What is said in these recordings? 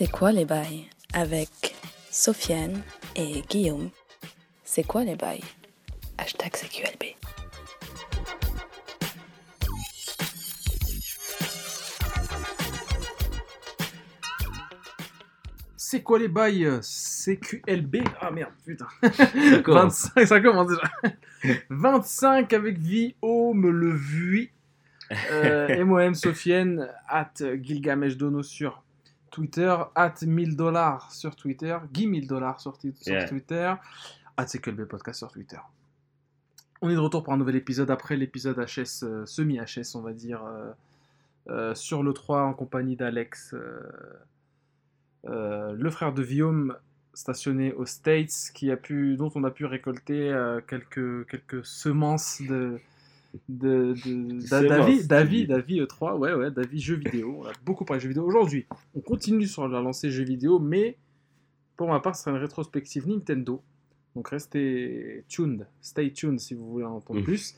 C'est quoi les bails avec Sofiane et Guillaume C'est quoi les bails Hashtag CQLB. C'est quoi les bails euh, CQLB Ah merde, putain. Ça commence. 25, ça commence déjà. 25 avec Viome le Vui. Euh, et moi-même, Sofiane, at Gilgamesh Dono sur Twitter, at 1000 dollars sur Twitter, Guy 1000 dollars sur. Twitter, at CQLB Podcast sur Twitter. On est de retour pour un nouvel épisode après l'épisode HS, euh, semi-HS, on va dire, euh, euh, sur le 3 en compagnie d'Alex, le frère de Guillaume stationné aux States, qui a pu, dont on a pu récolter quelques, quelques semences de, de, de- d'a- d'avis, dis. d'avis E3, ouais, ouais, d'avis jeux vidéo. On a beaucoup parlé de jeux vidéo. Aujourd'hui, on continue sur la lancée jeux vidéo, mais pour ma part, ce sera une rétrospective Nintendo. Donc restez tuned, stay tuned si vous voulez en entendre Mhm. plus.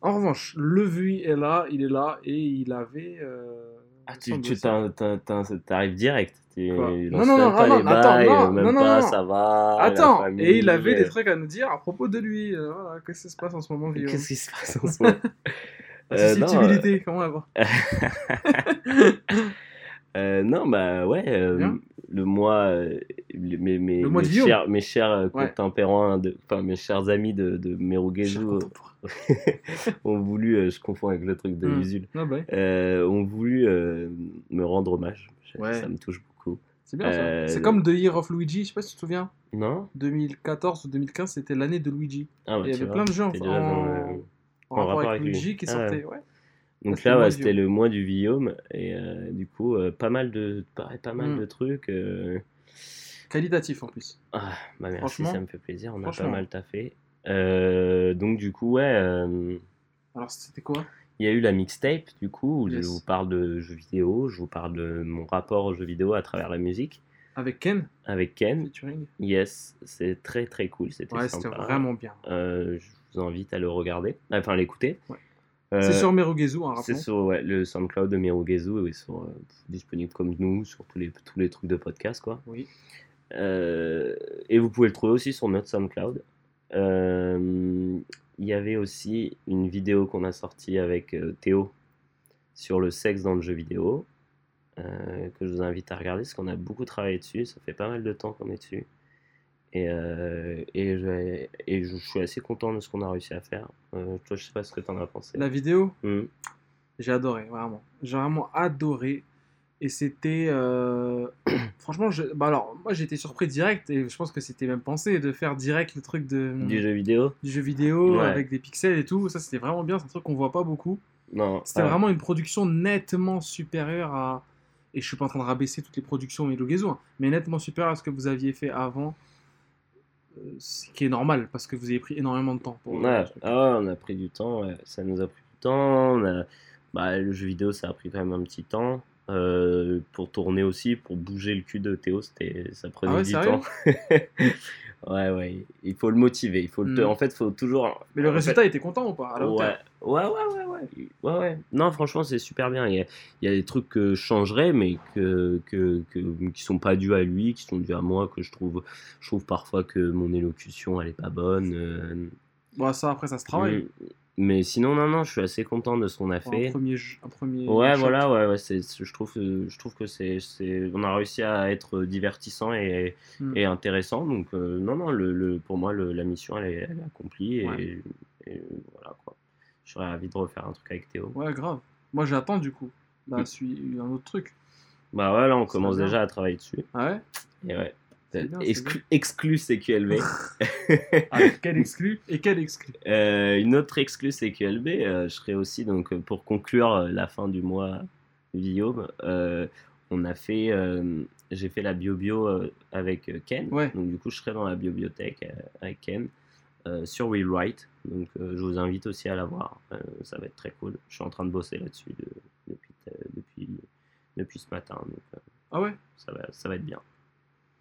En revanche, le Vui est là, il est là, et il avait... euh, Ah, tu, t'arrives direct. Tu Non, non, non, pas non, les attends, bails, non, même non, non, pas, non. ça va. Attends, famille, et il avait des euh, trucs à nous dire à propos de lui. euh, voilà, qu'est-ce qui se passe en ce moment, Guillaume? Qu'est-ce qui se passe en ce moment? La Euh, susceptibilité, comment la voir Euh, non, bah ouais, euh, le mois, euh, le- mes, mes, Le mois de mes chers, mes chers Ouais. contemporains, de, enfin mes chers amis de, de Merugezu ont voulu, je confonds avec le truc de Hmm. Usul, Ah bah, ont voulu me rendre hommage. Ouais. Ça me touche beaucoup. c'est bien ça. C'est comme The Year of Luigi, je sais pas si tu te souviens. Non 2014 ou 2015, c'était l'année de Luigi. Ah, bah, il y avait vois, plein de jeux en, en- en rapport avec, Luigi qui Ah sortaient. Ouais. Donc là, ouais, c'était le mois du Guillaume et euh, du coup, euh, pas mal de, pareil, pas mal Mm. de trucs. euh, Qualitatif en plus. Ah, bah merci, ça me fait plaisir, on a pas mal taffé. Donc du coup, ouais, Alors c'était quoi? il y a eu la mixtape, du coup, où Yes. je vous parle de jeux vidéo, je vous parle de mon rapport aux jeux vidéo à travers la musique, Avec Ken? Avec Ken. featuring Yes, c'est très très cool, c'était Ouais, c'était vraiment bien. Je vous invite à le regarder, enfin à l'écouter. Ouais. Euh, C'est sur Merugezu, hein, c'est sur ouais, le SoundCloud de Mirugezu et sur, euh, disponible comme nous sur tous les, tous les trucs de podcast, quoi. Oui. Euh, et vous pouvez le trouver aussi sur notre SoundCloud. Euh, Il y avait aussi une vidéo qu'on a sortie avec euh, Théo sur le sexe dans le jeu vidéo, euh, que je vous invite à regarder parce qu'on a beaucoup travaillé dessus, ça fait pas mal de temps qu'on est dessus. Et, euh, et, je, et je suis assez content de ce qu'on a réussi à faire. Euh, toi, je sais pas ce que tu en as pensé. La vidéo, Hmm. J'ai adoré, vraiment. J'ai vraiment adoré. Et c'était. euh, Franchement, je... bah alors, moi été surpris direct. Et je pense que c'était même pensé de faire direct le truc de... Du jeu vidéo du jeu vidéo Ouais. avec des pixels et tout. Ça, c'était vraiment bien. C'est un truc qu'on voit pas beaucoup. Non. C'était ah, vraiment une production nettement supérieure à. Et je suis pas en train de rabaisser toutes les productions Melogezo, hein, mais nettement supérieure à ce que vous aviez fait avant. Euh, Ce qui est normal parce que vous avez pris énormément de temps pour. Ouais, le truc. ah on a pris du temps, ouais, ça nous a pris du temps. on a- bah, le jeu vidéo, ça a pris quand même un petit temps. Euh, pour tourner aussi, pour bouger le cul de Théo, c'était, ça prenait Ah ouais, du temps. ouais, ouais, il faut le motiver. Il faut le te- Mm. En fait, il faut toujours. Mais le en fait- résultat, il était content ou pas à la Ouais, ouais, ouais, ouais, ouais, ouais, ouais. Non, franchement, c'est super bien. Il y a, il y a des trucs que je changerais, mais que, que, que, qui sont pas dus à lui, qui sont dus à moi, que je trouve, je trouve parfois que mon élocution, elle est pas bonne. euh, Bon, ça, après, ça se travaille. Mm. Mais sinon, non, non, je suis assez content de ce qu'on a Pour un fait. premier, jeu- un premier Ouais, shot. voilà, ouais, ouais, je trouve, que- je trouve que c'est, on a réussi à être divertissant et, Mm. et intéressant. Donc, euh, non, non, le, le- pour moi, le- la mission, elle est, elle est accomplie. Et, Ouais. et voilà, quoi. Je serais ravi de refaire un truc avec Théo. Ouais, grave. Moi, j'attends du coup. Bah, Mm. suis un autre truc. Bah ouais, là, on commence déjà à travailler dessus. Ah ouais? Et ouais. Bien, Exclu, exclu CQLB. ah, Quel exclu Et quel exclu Euh, une autre exclue CQLB, euh, je serai aussi, donc, euh, pour conclure la fin du mois Guillaume, euh, on a fait, j'ai fait la bio-bio avec Ken. Ouais. Donc, du coup, je serai dans la bibliothèque avec Ken sur Rewrite. Donc, je vous invite aussi à la voir. Ça va être très cool. Je suis en train de bosser là-dessus de- depuis, depuis, depuis ce matin. Donc, Ah ouais? ça, va, ça va être bien.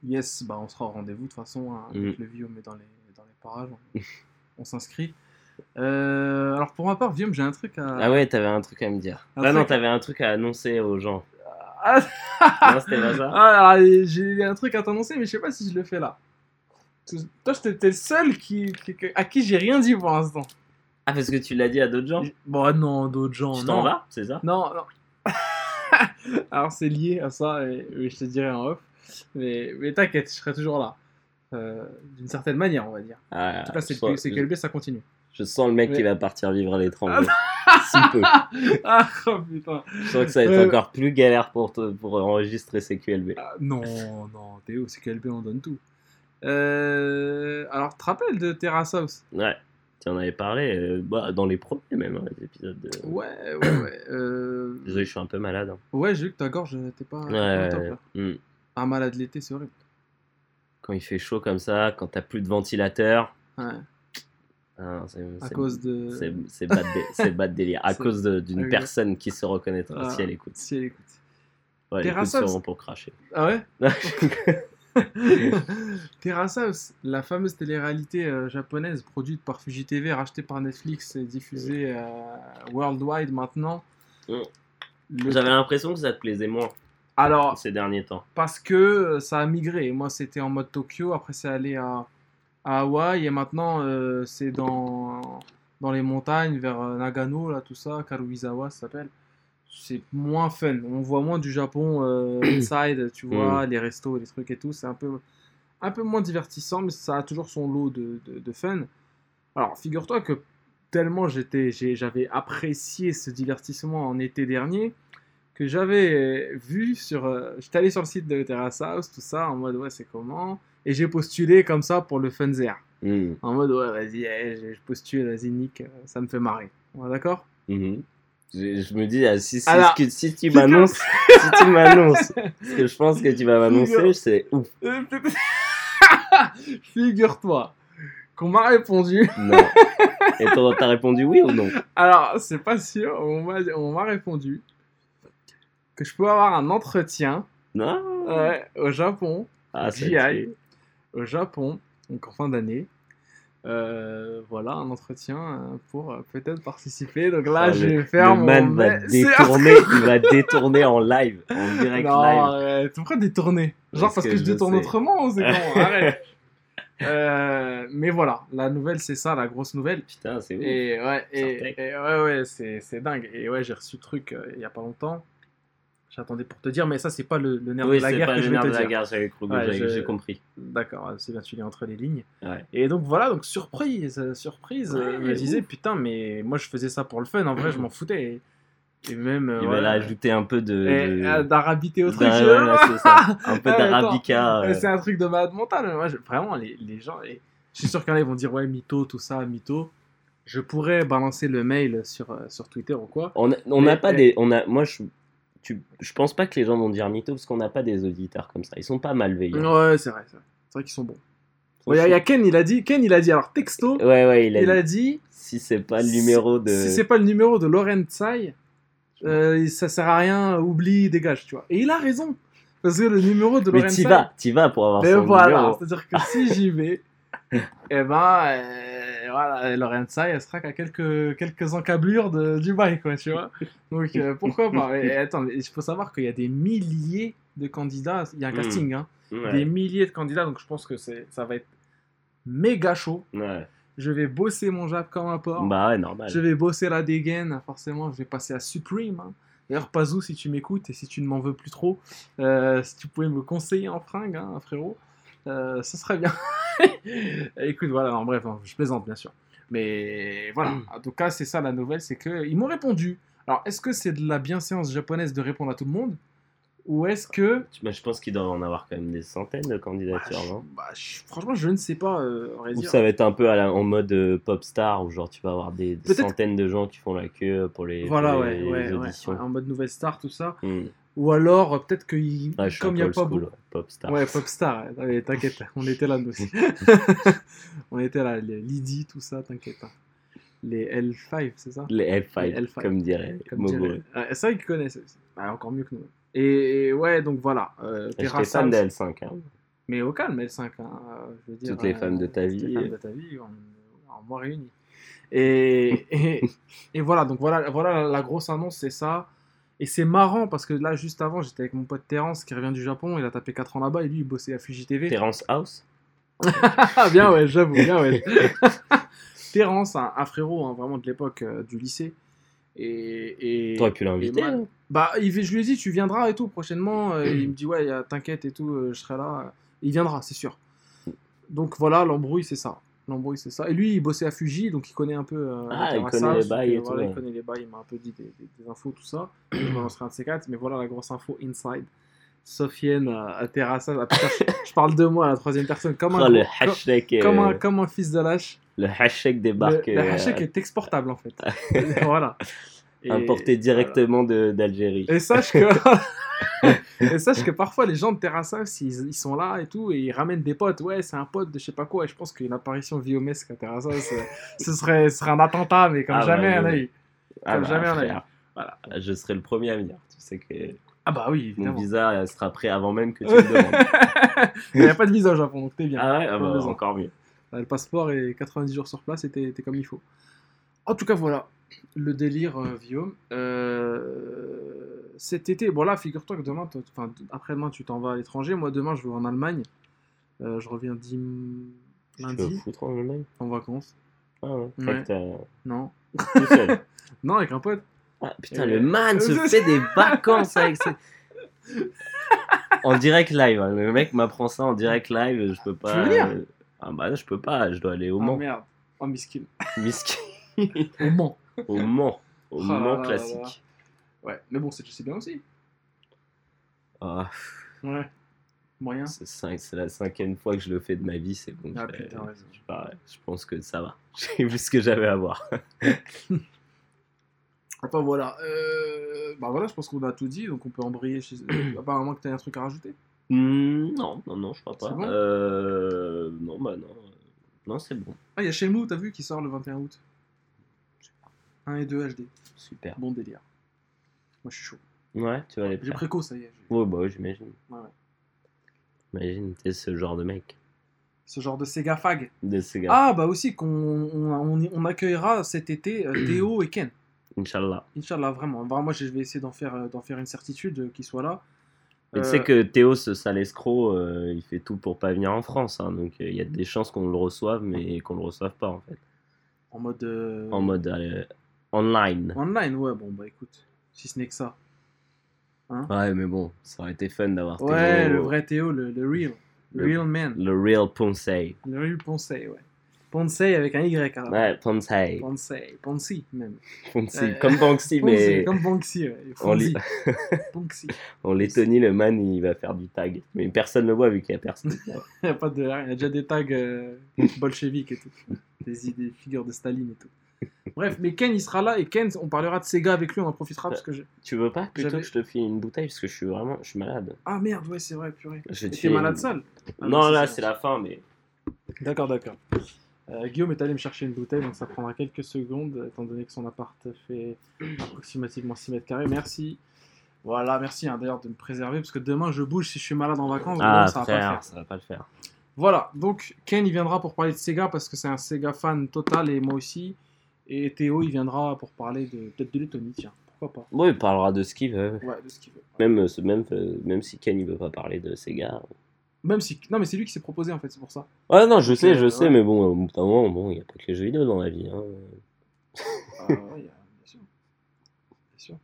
Yes, bah on sera au rendez-vous de toute façon. hein, avec Mm. le Viom est dans les, dans les parages. On, on s'inscrit. Euh, alors pour ma part, Viom, j'ai un truc à. Ah ouais, t'avais un truc à me dire. Un ah non, t'avais un truc à annoncer aux gens. Ah, Non, c'était pas ça ah, j'ai un truc à t'annoncer, mais je sais pas si je le fais là. Toi, t'es le seul qui, qui- à qui j'ai rien dit pour l'instant. Ah, parce que tu l'as dit à d'autres gens? Bon, non, d'autres gens. Tu t'en vas, c'est ça? Non, non. Alors c'est lié à ça et, et je te dirai en off. Mais, mais t'inquiète, je serai toujours là. Euh, D'une certaine manière, on va dire. Ah, En tout cas, c'est sens, QLB, ça continue. je sens le mec Mais- qui va partir vivre à l'étranger. si peu. ah oh, putain. Je sens que ça va être Euh. encore plus galère pour, te- pour enregistrer ces QLB. Ah, non, non, Théo, c'est QLB, on donne tout. Euh, alors, tu te rappelles de Terrace House Ouais, tu en avais parlé euh, bah, dans les premiers même, hein, les épisodes. De... Ouais, ouais, ouais. Désolé, je suis un peu malade. hein. Ouais, j'ai vu que ta gorge n'était pas, Ouais, top là. hmm. Un malade l'été, c'est horrible. Quand il fait chaud comme ça, quand t'as plus de ventilateur, Ouais, ah, c'est à cause de. c'est- de dé- de délire. À cause d'une personne qui se reconnaîtra Ah. si elle écoute. Si elle écoute. Ouais, écoute sûrement pour cracher. Ah ouais? Terrace House, la fameuse télé-réalité euh, japonaise produite par Fuji TV, rachetée par Netflix et diffusée euh, worldwide maintenant. Mm. Le- J'avais l'impression que ça te plaisait moins Alors, ces derniers temps. parce que euh, ça a migré. Moi, c'était en mode Tokyo, après c'est allé à, à Hawaï, et maintenant euh, c'est dans, dans les montagnes, vers euh, Nagano, là, tout ça, Karuizawa, ça s'appelle. C'est moins fun. On voit moins du Japon euh, inside, tu vois, les restos, les trucs et tout. C'est un peu, un peu moins divertissant, mais ça a toujours son lot de, de, de fun. Alors, figure-toi que tellement j'étais, j'avais apprécié ce divertissement en été dernier que j'avais euh, vu sur. euh, J'étais allé sur le site de Terrace House, tout ça, en mode ouais, c'est comment? Et j'ai postulé comme ça pour le Funzer. Hmm. En mode ouais, vas-y, eh, je postule, vas-y, Nick, euh, ça me fait marrer. Ouais, D'accord? Mhm. Je, je me dis, ah, si, si, Alors, si, si tu m'annonces, si tu m'annonces ce que je pense que tu vas m'annoncer, c'est ouf. Figure-toi qu'on m'a répondu. Non. Et t'as t'as répondu oui ou non? Alors, c'est pas sûr, on m'a répondu que je peux avoir un entretien Non ouais, au Japon Ah, J'y au Japon, donc en fin d'année. Euh, voilà, un entretien euh, pour euh, peut-être participer. Donc là, Ah, je le- vais faire le mon. man va détourner, il va détourner en live, en direct Non, live. Pourquoi détourner Genre Parce parce que, que je détourne sais. autrement c'est comment Arrête. Euh, mais voilà, la nouvelle, c'est ça, la grosse nouvelle. Putain, c'est ouf. Et ouais, et, ouais, ouais, c'est dingue. Et ouais, j'ai reçu le truc il y a pas longtemps. J'attendais pour te dire, mais ça, c'est pas le, le nerf oui, de la c'est guerre pas que le je vais nerf te de la dire. guerre, j'avais Ouais, je- compris. D'accord, c'est bien, tu lis entre les lignes. Ouais. Et donc voilà, donc surprise, euh, surprise. euh, Ouais, je me disais, putain, mais moi je faisais ça pour le fun, en vrai je m'en foutais. Et, même. euh, Il va là ajouter un peu de. euh, d'arabiter au truc. Un peu Ah, d'arabica. Euh, euh, C'est un truc de malade mental. mais Moi, je- vraiment, les, les gens. je suis sûr qu'il y en a ils vont dire, ouais, mytho, tout ça, mytho. Je pourrais balancer le mail sur, euh, sur Twitter ou quoi. On n'a pas des. On a, moi, je, tu, je pense pas que les gens vont dire mytho parce qu'on n'a pas des auditeurs comme ça. Ils sont pas malveillants. Ouais, c'est vrai, c'est vrai. Qu'ils sont bons. Il y, a- y a Ken, il a dit, Ken, il a dit, alors texto, Ouais, ouais, il a, il dit, a dit, si c'est pas le numéro de. Si c'est pas le numéro de Lauren Tsai, euh, ça sert à rien, oublie, dégage, tu vois. Et il a raison. Parce que le numéro de Mais t'y vas, t'y vas pour avoir Mais son voilà, c'est-à-dire que si j'y vais, eh ben, euh, voilà, Lauren Tsai, elle sera qu'à quelques, quelques encablures de, du bail, quoi, tu vois. Donc euh, pourquoi pas? Et, attends, il faut savoir qu'il y a des milliers de candidats, il y a un Mm. casting, hein, Ouais. des milliers de candidats, donc je pense que ça va être méga chaud. Ouais. Je vais bosser mon jab comme un porc. Bah ouais, normal. Je vais bosser la dégaine, forcément, je vais passer à Supreme. hein. D'ailleurs, Pazou, si tu m'écoutes et si tu ne m'en veux plus trop, euh, si tu pouvais me conseiller en fringue, hein, frérot, euh, ce serait bien. Écoute, voilà, en bref, hein, je plaisante bien sûr. Mais voilà, en tout cas, c'est ça la nouvelle, c'est qu'ils m'ont répondu. Alors, est-ce que c'est de la bienséance japonaise de répondre à tout le monde Ou est-ce que. Bah, je pense qu'il doit en avoir quand même des centaines de Bah, candidatures, je- non? bah, je- franchement, je ne sais pas, euh, Ou ça va être un peu à la- en mode euh, pop star où genre tu vas avoir des, centaines de gens qui font la queue pour les, Voilà, pour ouais, les ouais, ouais, auditions. ouais, en mode nouvelle star, tout ça. Hmm. Ou alors, euh, peut-être que il- Ouais, comme il n'y a pas beaucoup. ouais, pop star. Ouais, Popstar, ouais. Allez, t'inquiète, on était là nous aussi. on était là, les Lydie, tout ça, t'inquiète. hein. Les L5, c'est ça? Les L5, Les L5. comme dirait Mogo. c'est vrai qu'ils connaissent. aussi. Ah, encore mieux que nous. Et, et ouais, donc voilà. Euh, J'étais fan de House. L5. hein. Mais au calme, L5. hein, euh, je veux dire, Toutes les femmes de ta toutes les vie. femmes de ta vie, en, en moi réunis. Et, et, et voilà, donc voilà, voilà la grosse annonce, c'est ça. Et c'est marrant parce que là, juste avant, j'étais avec mon pote Terence qui revient du Japon. Il a tapé 4 ans là-bas et lui, il bossait à Fuji TV. Terrence House bien, ouais, j'avoue, bien, ouais. Terence, un, un frérot hein, vraiment de l'époque euh, du lycée. Et. et T'aurais pu l'inviter. Bah, il, je lui ai dit, tu viendras et tout prochainement. Euh, il me dit, ouais, t'inquiète et tout, euh, je serai là. Il viendra, c'est sûr. Donc voilà, l'embrouille, c'est ça. L'embrouille, c'est ça. Et lui, il bossait à Fuji, donc il connaît un peu. euh, Ah, il connaît les bails et donc, tout, voilà. Il connaît les bails, il m'a un peu dit des, des- des infos, tout ça. Il m'en lancerait un de ces quatre, mais voilà la grosse info inside. Sofiane à, à putain, je, parle de moi à la troisième personne, comme un, Oh, le comme, hashtag, comme euh, un, comme un fils de lâche. le hashtag débarque Le, le euh, hashtag est exportable en fait. voilà. Importé directement d'Algérie. Et sache que. et sache que parfois les gens de Terrace House, ils, ils sont là et tout, et ils ramènent des potes. Ouais, c'est un pote de je sais pas quoi. Et je pense qu'une apparition viomesque à Terrace House, euh, ce serait, serait un attentat, mais comme Ah, jamais bah, un œil. Ah comme bah, jamais eu. frère, Voilà. Je serai le premier à venir. Tu sais que Ah bah oui, mon évidemment. visa euh, sera prêt avant même que tu le demandes. Il n'y a pas de visa au Japon, donc t'es bien. ah ouais, ah bah, encore mieux. Le passeport et 90 jours sur place et t'es comme il faut. En tout cas, voilà. Le délire, euh, Guillaume. Euh, cet été, bon là, figure-toi que demain, enfin, après-demain, tu t'en vas à l'étranger. Moi, demain, je vais en Allemagne. Euh, je reviens dim... Tu veux lundi foutre en Allemagne? En vacances. Ah ouais. Ouais. Non. Non, avec un pote. Ah, putain, Euh, le man se euh, fait des vacances avec ses... En direct live, hein. le mec m'apprend ça en direct live, je peux pas. veux venir Ah bah je peux pas, je dois aller au Oh Mans. merde. Oh, miskin. Miskin. Au Mans. Au Mans. Au là Mans classique. Ouais, mais bon, c'est bien aussi. Ah, Ouais. Moyen. c'est la cinquième fois que je le fais de ma vie, c'est bon. Ah je, putain, je, je pense que ça va. J'ai vu ce que j'avais à voir. Enfin voilà. Euh... Bah voilà, je pense qu'on a tout dit, donc on peut embrayer chez. Apparemment que t'as un truc à rajouter. Hmm, non, non, non, je crois pas. Bon? Euh, non, bah non. Non, c'est bon. Ah, il y a Shenmue, t'as vu, qui sort le 21 août. 1 et 2 HD. Super. Bon délire. Moi, je suis chaud. Ouais, tu vas aller J'ai faire. préco, ça y est. Ouais, bah ouais, j'imagine. Ouais, ouais. Imagine, t'es ce genre de mec. Ce genre de Sega Fag. De ces gars. Ah, bah aussi, qu'on on, on- on accueillera cet été euh, Théo et Ken. Inch'Allah. Inch'Allah, vraiment. Vraiment, moi, je vais essayer d'en faire, euh, d'en faire une certitude euh, qu'ils soient là. Mais tu Euh, sais que Théo, ce sale escroc, euh, il fait tout pour pas venir en France. hein, donc euh, il y a des chances qu'on le reçoive, mais qu'on le reçoive pas en fait. En mode. euh, En mode online. Online, ouais, bon, bah écoute. Si ce n'est que ça. Ouais, mais bon, ça aurait été fun d'avoir Théo. Ouais, le vrai Théo, le, le real. Le, Le- real man. Le real Ponsei. Le real Ponsei, ouais. Ponsei avec un Y la fin. Ouais, Ponsei. Ponsei. Ponsi, même. Ponsei. Ouais. Comme Banksy, Ponsi, mais Comme Banksy, ouais. Banksy. en Lettonie, le man, il va faire du tag. Mais personne ne le voit vu qu'il y a personne. Il n'y a pas de. Il y a déjà des tags euh, bolcheviques et tout. Des idées, figures de Staline et tout. Bref, mais Ken, il sera là et Ken, on parlera de Sega avec lui, on en profitera parce que je. tu veux pas plutôt que je te file une bouteille parce que je suis vraiment, je suis malade. Ah merde, ouais, c'est vrai, purée. Je T'es filer malade une- sale Ah non, là, c'est la fin, mais D'accord, d'accord. Euh, Guillaume est allé me chercher une bouteille, donc ça prendra quelques secondes, étant donné que son appart fait approximativement 6 mètres carrés. Merci. Voilà, merci hein, d'ailleurs de me préserver, parce que demain je bouge si je suis malade en vacances, ah, donc ça va pas le faire. ça va pas le faire. Voilà, donc Ken il viendra pour parler de Sega, parce que c'est un Sega fan total, et moi aussi. Et Théo il viendra pour parler de peut-être de Lettonie, tiens, pourquoi pas. Bon, il parlera de ce qu'il veut. Ouais, de ce qu'il veut. Même, euh, ce- même, euh, même si Ken il veut pas parler de Sega. Même si. Non, mais c'est lui qui s'est proposé en fait, c'est pour ça. Ouais, non, je sais, euh, je sais, ouais. mais bon, au bout d'un moment, bon, il n'y a pas que les jeux vidéo dans la vie. Hein. Ah, ouais, il y a- bien sûr. Bien sûr.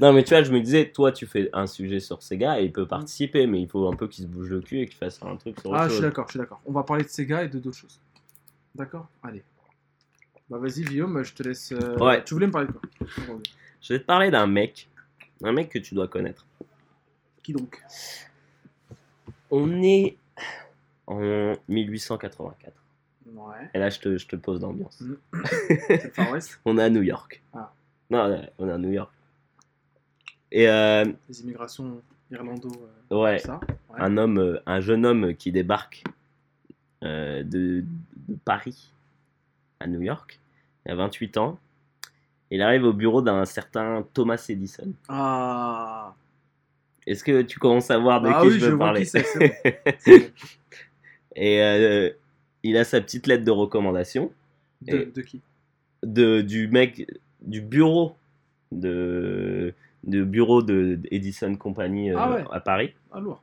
Non, mais tu vois, je me disais, toi, tu fais un sujet sur Sega et il peut participer, mais il faut un peu qu'il se bouge le cul et qu'il fasse un truc sur Ah, je suis d'accord, je suis d'accord. On va parler de Sega et de d'autres choses. D'accord? Allez. Bah vas-y Guillaume, je te laisse. euh, Ouais. Tu voulais me parler de quoi? Je vais te parler d'un mec, un mec que tu dois connaître. Qui donc? On est en 1884. Ouais. Et là, je te, je te pose l'ambiance. Mm. On est à New York. Ah. Non, on est à New York. Et euh, Les immigrations irlando. euh, ouais, ça. Ouais. un homme, euh, un jeune homme qui débarque euh, de, de Paris à New York. Il a 28 ans. Il arrive au bureau d'un certain Thomas Edison. Ah. Est-ce que tu commences à voir de Ah qui oui, je je veux vois parler? qui. Et euh, il a sa petite lettre de recommandation De, Et- de qui? de, du mec du bureau de, de bureau de Edison Company euh, Ah ouais. à Paris. Ah, lourd.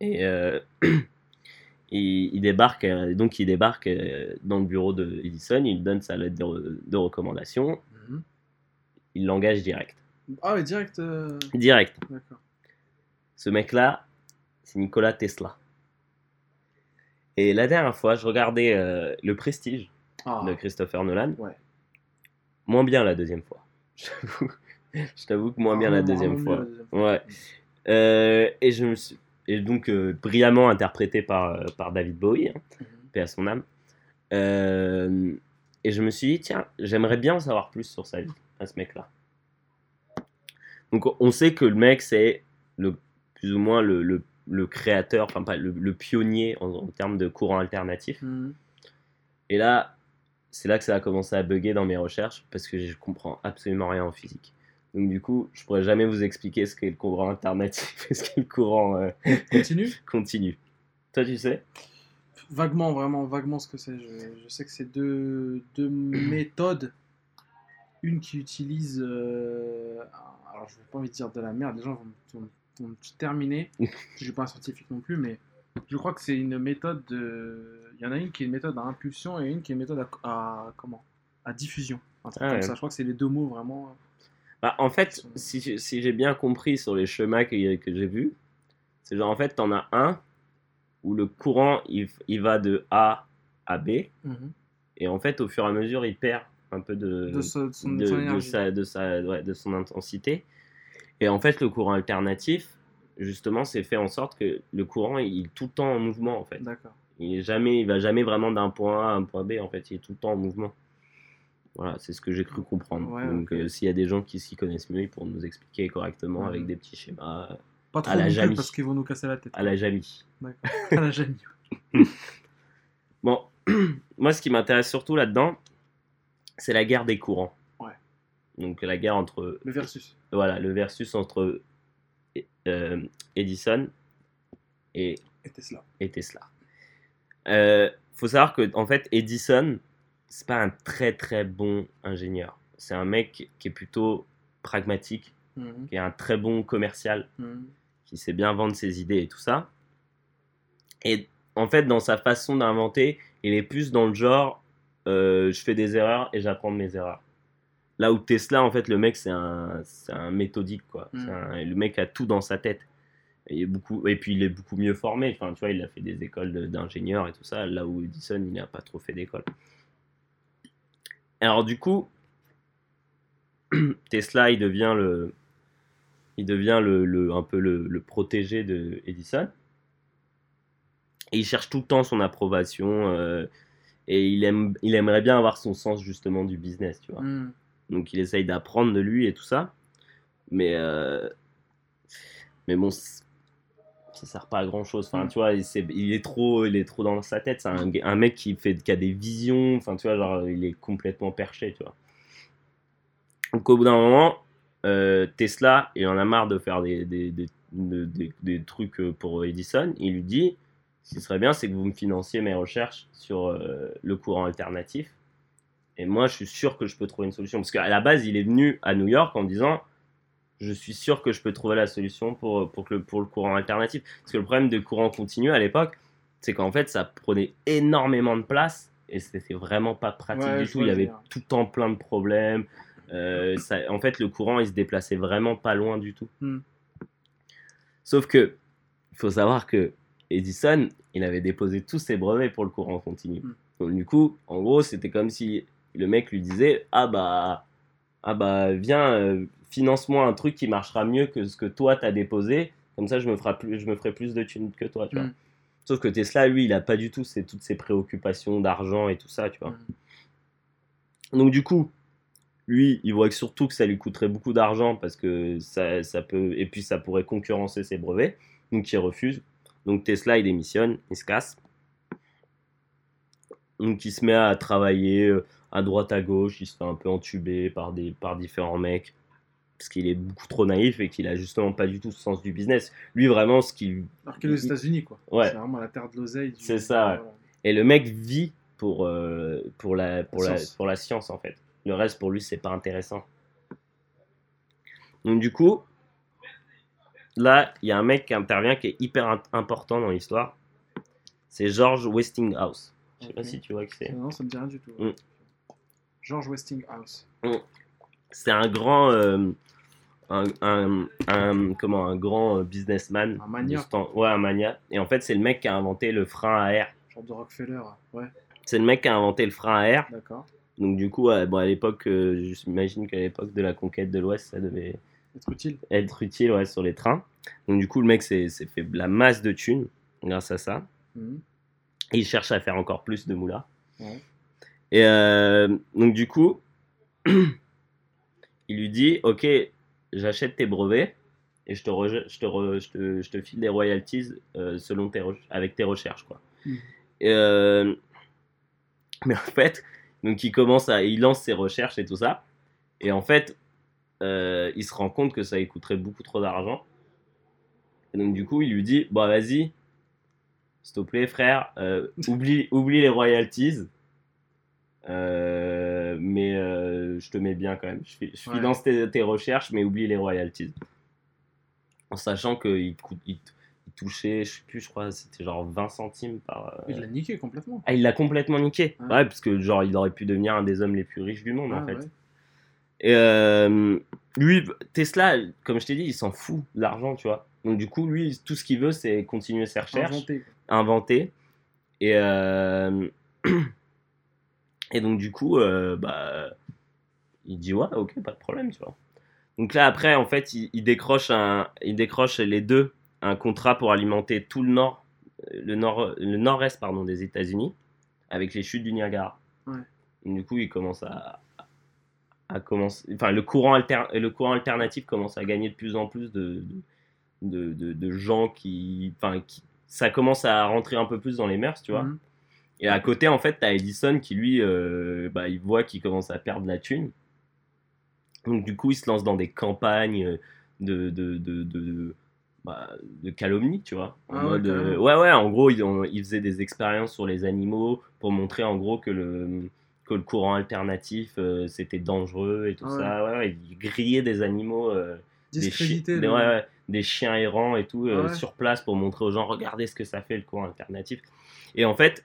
Et euh, il, il débarque, euh, donc il débarque euh, dans le bureau de Edison, il donne sa lettre de, re- de recommandation, Mhm. il l'engage direct. Ah, ouais, direct. euh, Direct. D'accord. Ce mec-là, c'est Nikola Tesla. Et la dernière fois, je regardais euh, Le Prestige Ah, de Christopher Nolan. Ouais. Moins bien la deuxième fois. Je t'avoue- que moins bien la deuxième fois. mieux la deuxième fois. Ouais. Euh, et je me suis... Et donc, euh, brillamment interprété par, euh, par David Bowie, hein, Mhm. paix à son âme. Euh, et je me suis dit, tiens, j'aimerais bien en savoir plus sur sa vie, à ce mec-là. Donc, on sait que le mec, c'est le, plus ou moins le, le, le créateur, enfin, pas le, le pionnier en, en termes de courant alternatif. Mhm. Et là, c'est là que ça a commencé à bugger dans mes recherches parce que je comprends absolument rien en physique. Donc du coup, je pourrais jamais vous expliquer ce qu'est le courant alternatif et ce qu'est le courant euh, Continue. continu. Toi, tu sais? Vaguement, vraiment, vaguement ce que c'est. Je, je sais que c'est deux, deux méthodes. Une qui utilise. euh, alors, je vais pas envie de dire de la merde, les gens vont, vont vont terminer. je suis pas un scientifique non plus, mais je crois que c'est une méthode de. Il y en a une qui est une méthode à impulsion et une qui est une méthode à. à- comment? À diffusion. Un truc Ah comme ouais. ça. Je crois que c'est les deux mots vraiment. Bah, En fait, si, j'ai- si j'ai bien compris sur les schémas que, que j'ai vus, c'est genre en fait, t'en as un où le courant il, il va de A à B et en fait, au fur et à mesure, il perd un peu de, De, ce- de son, de, son de énergie. sa, de, sa, ouais, de son intensité. Et en fait, le courant alternatif, justement, c'est fait en sorte que le courant, il est tout le temps en mouvement, en fait. D'accord. Il est jamais, il va jamais vraiment d'un point A à un point B, en fait. Il est tout le temps en mouvement. Voilà, c'est ce que j'ai cru comprendre. Ouais, Donc, euh, s'il y a des gens qui s'y connaissent mieux, ils pourront nous expliquer correctement avec des petits schémas euh, Pas trop la non plus Jamie. parce qu'ils vont nous casser la tête. à la Jamie. D'accord. à la Jamie. Bon, moi, ce qui m'intéresse surtout là-dedans, c'est la guerre des courants. Ouais. Donc, la guerre entre Le versus. voilà, le versus entre euh, Edison et, Et Tesla. et Tesla. Faut savoir que en fait, Edison, c'est pas un très très bon ingénieur. C'est un mec qui est plutôt pragmatique, Mhm. qui est un très bon commercial, Mhm. qui sait bien vendre ses idées et tout ça. Et en fait, dans sa façon d'inventer, il est plus dans le genre, euh, je fais des erreurs et j'apprends de mes erreurs. Là où Tesla, en fait, le mec, c'est un, un méthodique, quoi. Un- le mec a tout dans sa tête. Et, il est beaucoup, et puis, il est beaucoup mieux formé. Enfin, tu vois, il a fait des écoles d'ingénieurs et tout ça, là où Edison, il n'a pas trop fait d'école. Alors, du coup, Tesla, il devient le, il devient le, le- un peu le, le protégé de Edison. Et il cherche tout le temps son approbation. euh, et il, aime, il aimerait bien avoir son sens justement du business, tu vois. Mhm. Donc il essaye d'apprendre de lui et tout ça. Mais, euh, mais bon, ça sert pas à grand chose. Enfin, Mm. tu vois, il, est trop, il est trop dans sa tête. C'est un, un mec qui, fait, qui a des visions. Enfin, tu vois, genre, il est complètement perché, tu vois. Donc au bout d'un moment, euh, Tesla, il en a marre de faire des, des, des, de- des- des trucs euh, pour Edison. Il lui dit, ce qui serait bien, c'est que vous me financiez mes recherches sur euh, le courant alternatif. Et moi, je suis sûr que je peux trouver une solution. Parce qu'à la base, il est venu à New York en disant Je suis sûr que je peux trouver la solution pour, pour, que le, pour le courant alternatif. Parce que le problème des courants continus à l'époque, c'est qu'en fait, ça prenait énormément de place et c'était vraiment pas pratique Ouais, du tout. Il y avait tout le temps plein de problèmes. Euh, ça- en fait, le courant, il se déplaçait vraiment pas loin du tout. Hmm. Sauf que, il faut savoir que Edison, il avait déposé tous ses brevets pour le courant continu. Hmm. Donc, du coup, en gros, c'était comme si le mec lui disait Ah bah, ah bah viens, euh, finance-moi un truc qui marchera mieux que ce que toi t'as déposé. Comme ça, je me, ferai plus, je me ferai plus de thunes que toi, tu vois. Hmm. Sauf que Tesla, lui, il a pas du tout ces, toutes ces préoccupations d'argent et tout ça, tu vois. Mhm. Donc du coup, lui, il voit que surtout que ça lui coûterait beaucoup d'argent parce que ça, ça peut et puis ça pourrait concurrencer ses brevets. Donc il refuse. Donc Tesla, il démissionne, il se casse. Donc il se met à travailler euh, à droite à gauche, il se fait un peu entuber par des par différents mecs parce qu'il est beaucoup trop naïf et qu'il a justement pas du tout ce sens du business. Lui vraiment ce qu'il Alors qu'il est aux États-Unis, quoi. Ouais. C'est vraiment la terre de l'oseille. du- C'est ça. Voilà. Et le mec vit pour, euh, pour, la, pour, La pour la science, en fait. Le reste, pour lui, c'est pas intéressant. Donc du coup, là, il y a un mec qui intervient qui est hyper important dans l'histoire. C'est George Westinghouse. Je sais pas si tu vois qui c'est. Non, ça me dit rien du tout. Mm. George Westinghouse. C'est un grand, euh, un, un- un- comment, un grand euh, businessman. Un temps. Ouais, un. Et en fait, c'est le mec qui a inventé le frein à air. Genre de Rockefeller. Ouais, C'est le mec qui a inventé le frein à air. d'accord. Donc du coup, bon, à l'époque, euh, j'imagine qu'à l'époque de la conquête de l'Ouest, ça devait Être utile. être utile ouais, sur les trains. Donc du coup, le mec s'est fait la masse de thunes grâce à ça. Mhm. Et il cherche à faire encore plus de moula. Ouais. Et euh, donc du coup, il lui dit, ok, j'achète tes brevets et je te, reje- je te, re- je te, je te file des royalties euh, selon tes avec tes recherches. Quoi. Et, euh, mais en fait, donc il commence à, il lance ses recherches et tout ça. Et en fait, euh, il se rend compte que ça lui coûterait beaucoup trop d'argent. Et donc du coup, il lui dit, bah vas-y, s'il te plaît, frère, oublie, oublie les royalties. Euh, mais euh, je te mets bien quand même. Je, je Ouais. finance tes, tes recherches, mais oublie les royalties. En sachant qu'il il, il touchait, je sais plus, je crois, c'était genre 20 centimes par. euh, Il l'a niqué complètement. Ah, il l'a complètement niqué. Ouais. Ouais, parce que genre, il aurait pu devenir un des hommes les plus riches du monde Ah, en fait. ouais. Et lui, Tesla, comme je t'ai dit, il s'en fout de l'argent, tu vois. Donc du coup, lui, tout ce qu'il veut, c'est continuer ses recherches Inventé. inventer. Et, et donc, du coup, euh, bah, il dit Ouais, ok, pas de problème, tu vois. Donc là, après, en fait, il, il décroche, un, il décroche les deux un contrat pour alimenter tout le nord, le nord, le nord-est pardon, des États-Unis avec les chutes du Niagara. Ouais. Donc, du coup, il commence à, à commencer, enfin, le courant, alter, le courant alternatif commence à gagner de plus en plus de, de, de, de gens qui, enfin, qui, ça commence à rentrer un peu plus dans les mœurs, tu vois. Mhm. Et à côté, en fait, t'as Edison qui, lui, euh, bah, il voit qu'il commence à perdre la thune. Donc, du coup, il se lance dans des campagnes de, de, de, de, bah, de calomnie, tu vois. En Ah ouais, mode, euh, ouais, ouais, en gros, il, on- il faisait des expériences sur les animaux pour montrer, en gros, que le, que le courant alternatif, euh, c'était dangereux et tout Ah ça. Ouais, ouais, il grillait des animaux. euh, des, chi- Discrédité. des- le- ouais, ouais, des chiens errants et tout euh, Ah sur place pour montrer aux gens regardez ce que ça fait le courant alternatif et en fait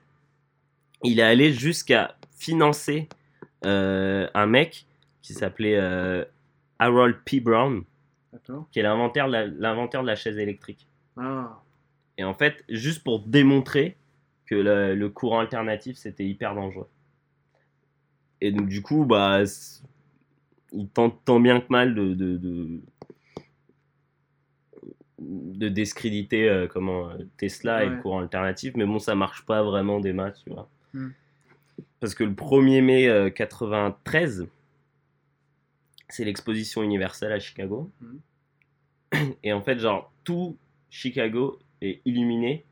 il est allé jusqu'à financer euh, un mec qui s'appelait euh, Harold P. Brown qui est l'inventeur de la, l'inventeur de la chaise électrique. Ah, et en fait juste pour démontrer que le, le courant alternatif c'était hyper dangereux. Et donc du coup bah il tente tant bien que mal de, de, de, de discréditer euh, comment Tesla et le courant alternatif, mais bon, ça marche pas vraiment des maths, tu vois. Hmm. Parce que le 1er mai euh, 93, c'est l'exposition universelle à Chicago. Et en fait, genre, tout Chicago est illuminé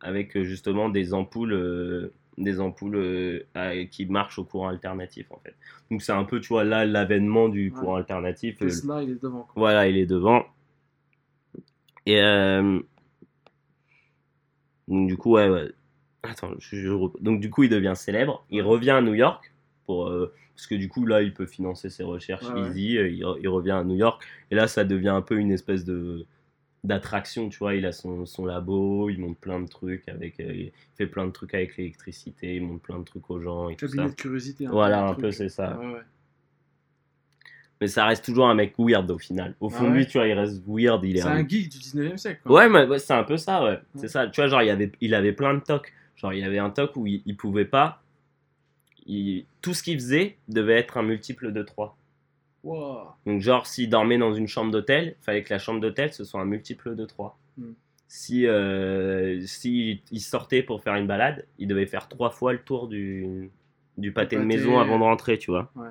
avec euh, justement des ampoules, euh, des ampoules euh, à- qui marchent au courant alternatif, en fait. Donc c'est un peu, tu vois, là, l'avènement du Ouais. courant alternatif. Tesla, il est devant. quoi. voilà, il est devant. Et donc du coup, ouais, ouais. Attends, je- je donc du coup, il devient célèbre. Il revient à New York pour euh, parce que du coup là, il peut financer ses recherches Ouais, easy. euh, Il, re- il revient à New York et là, ça devient un peu une espèce de d'attraction, tu vois. Il a son, son labo, il monte plein de trucs avec, euh, il fait plein de trucs avec l'électricité, il monte plein de trucs aux gens et tout ça. de curiosité. Voilà, peu, un peu c'est ça. Ouais. Mais ça reste toujours un mec weird au final. Au fond Ah de lui, tu vois, il reste weird. Il est C'est un un geek du 19 e siècle. quoi. Ouais, mais ouais, c'est un peu ça, ouais. C'est ça. Tu vois, genre, il, avait, il avait plein de tocs. Genre, il y avait un toc où il, il pouvait pas. il- tout ce qu'il faisait devait être un multiple de 3. Wow. Donc, genre, s'il dormait dans une chambre d'hôtel, il fallait que la chambre d'hôtel, ce soit un multiple de 3. Hmm. Si, euh, si il sortait pour faire une balade, il devait faire trois fois le tour du, du pâté de maison avant de rentrer, tu vois. Ouais.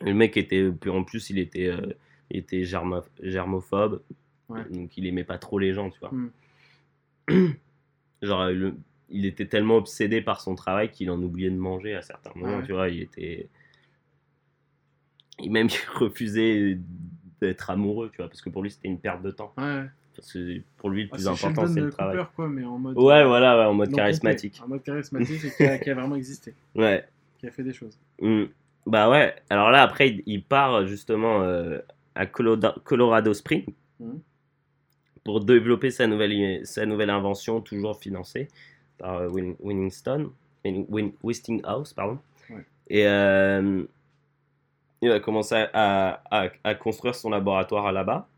Le mec était, en plus, il était, euh, il était germophobe. Ouais. Donc, il aimait pas trop les gens, tu vois. Hmm. Genre, le- il était tellement obsédé par son travail qu'il en oubliait de manger à certains moments, Ouais. tu vois. Il était. Il même il refusait d'être amoureux, tu vois, parce que pour lui, c'était une perte de temps. Ouais. Parce que pour lui, le Ah, plus c'est important, c'est le Cooper, travail. quoi, mais en mode. Ouais, voilà, ouais, en mode charismatique. En mode charismatique et qui a, qui a vraiment existé. Ouais. Qui a fait des choses. Mm. Bah ouais, alors là après il, il part justement euh, à Colorado Springs Mhm. Pour développer sa nouvelle, sa nouvelle invention, toujours financée par euh, Win- Winningston, Win- Win- Westinghouse, pardon. Ouais. Et euh, il va commencer à, à- à construire son laboratoire là-bas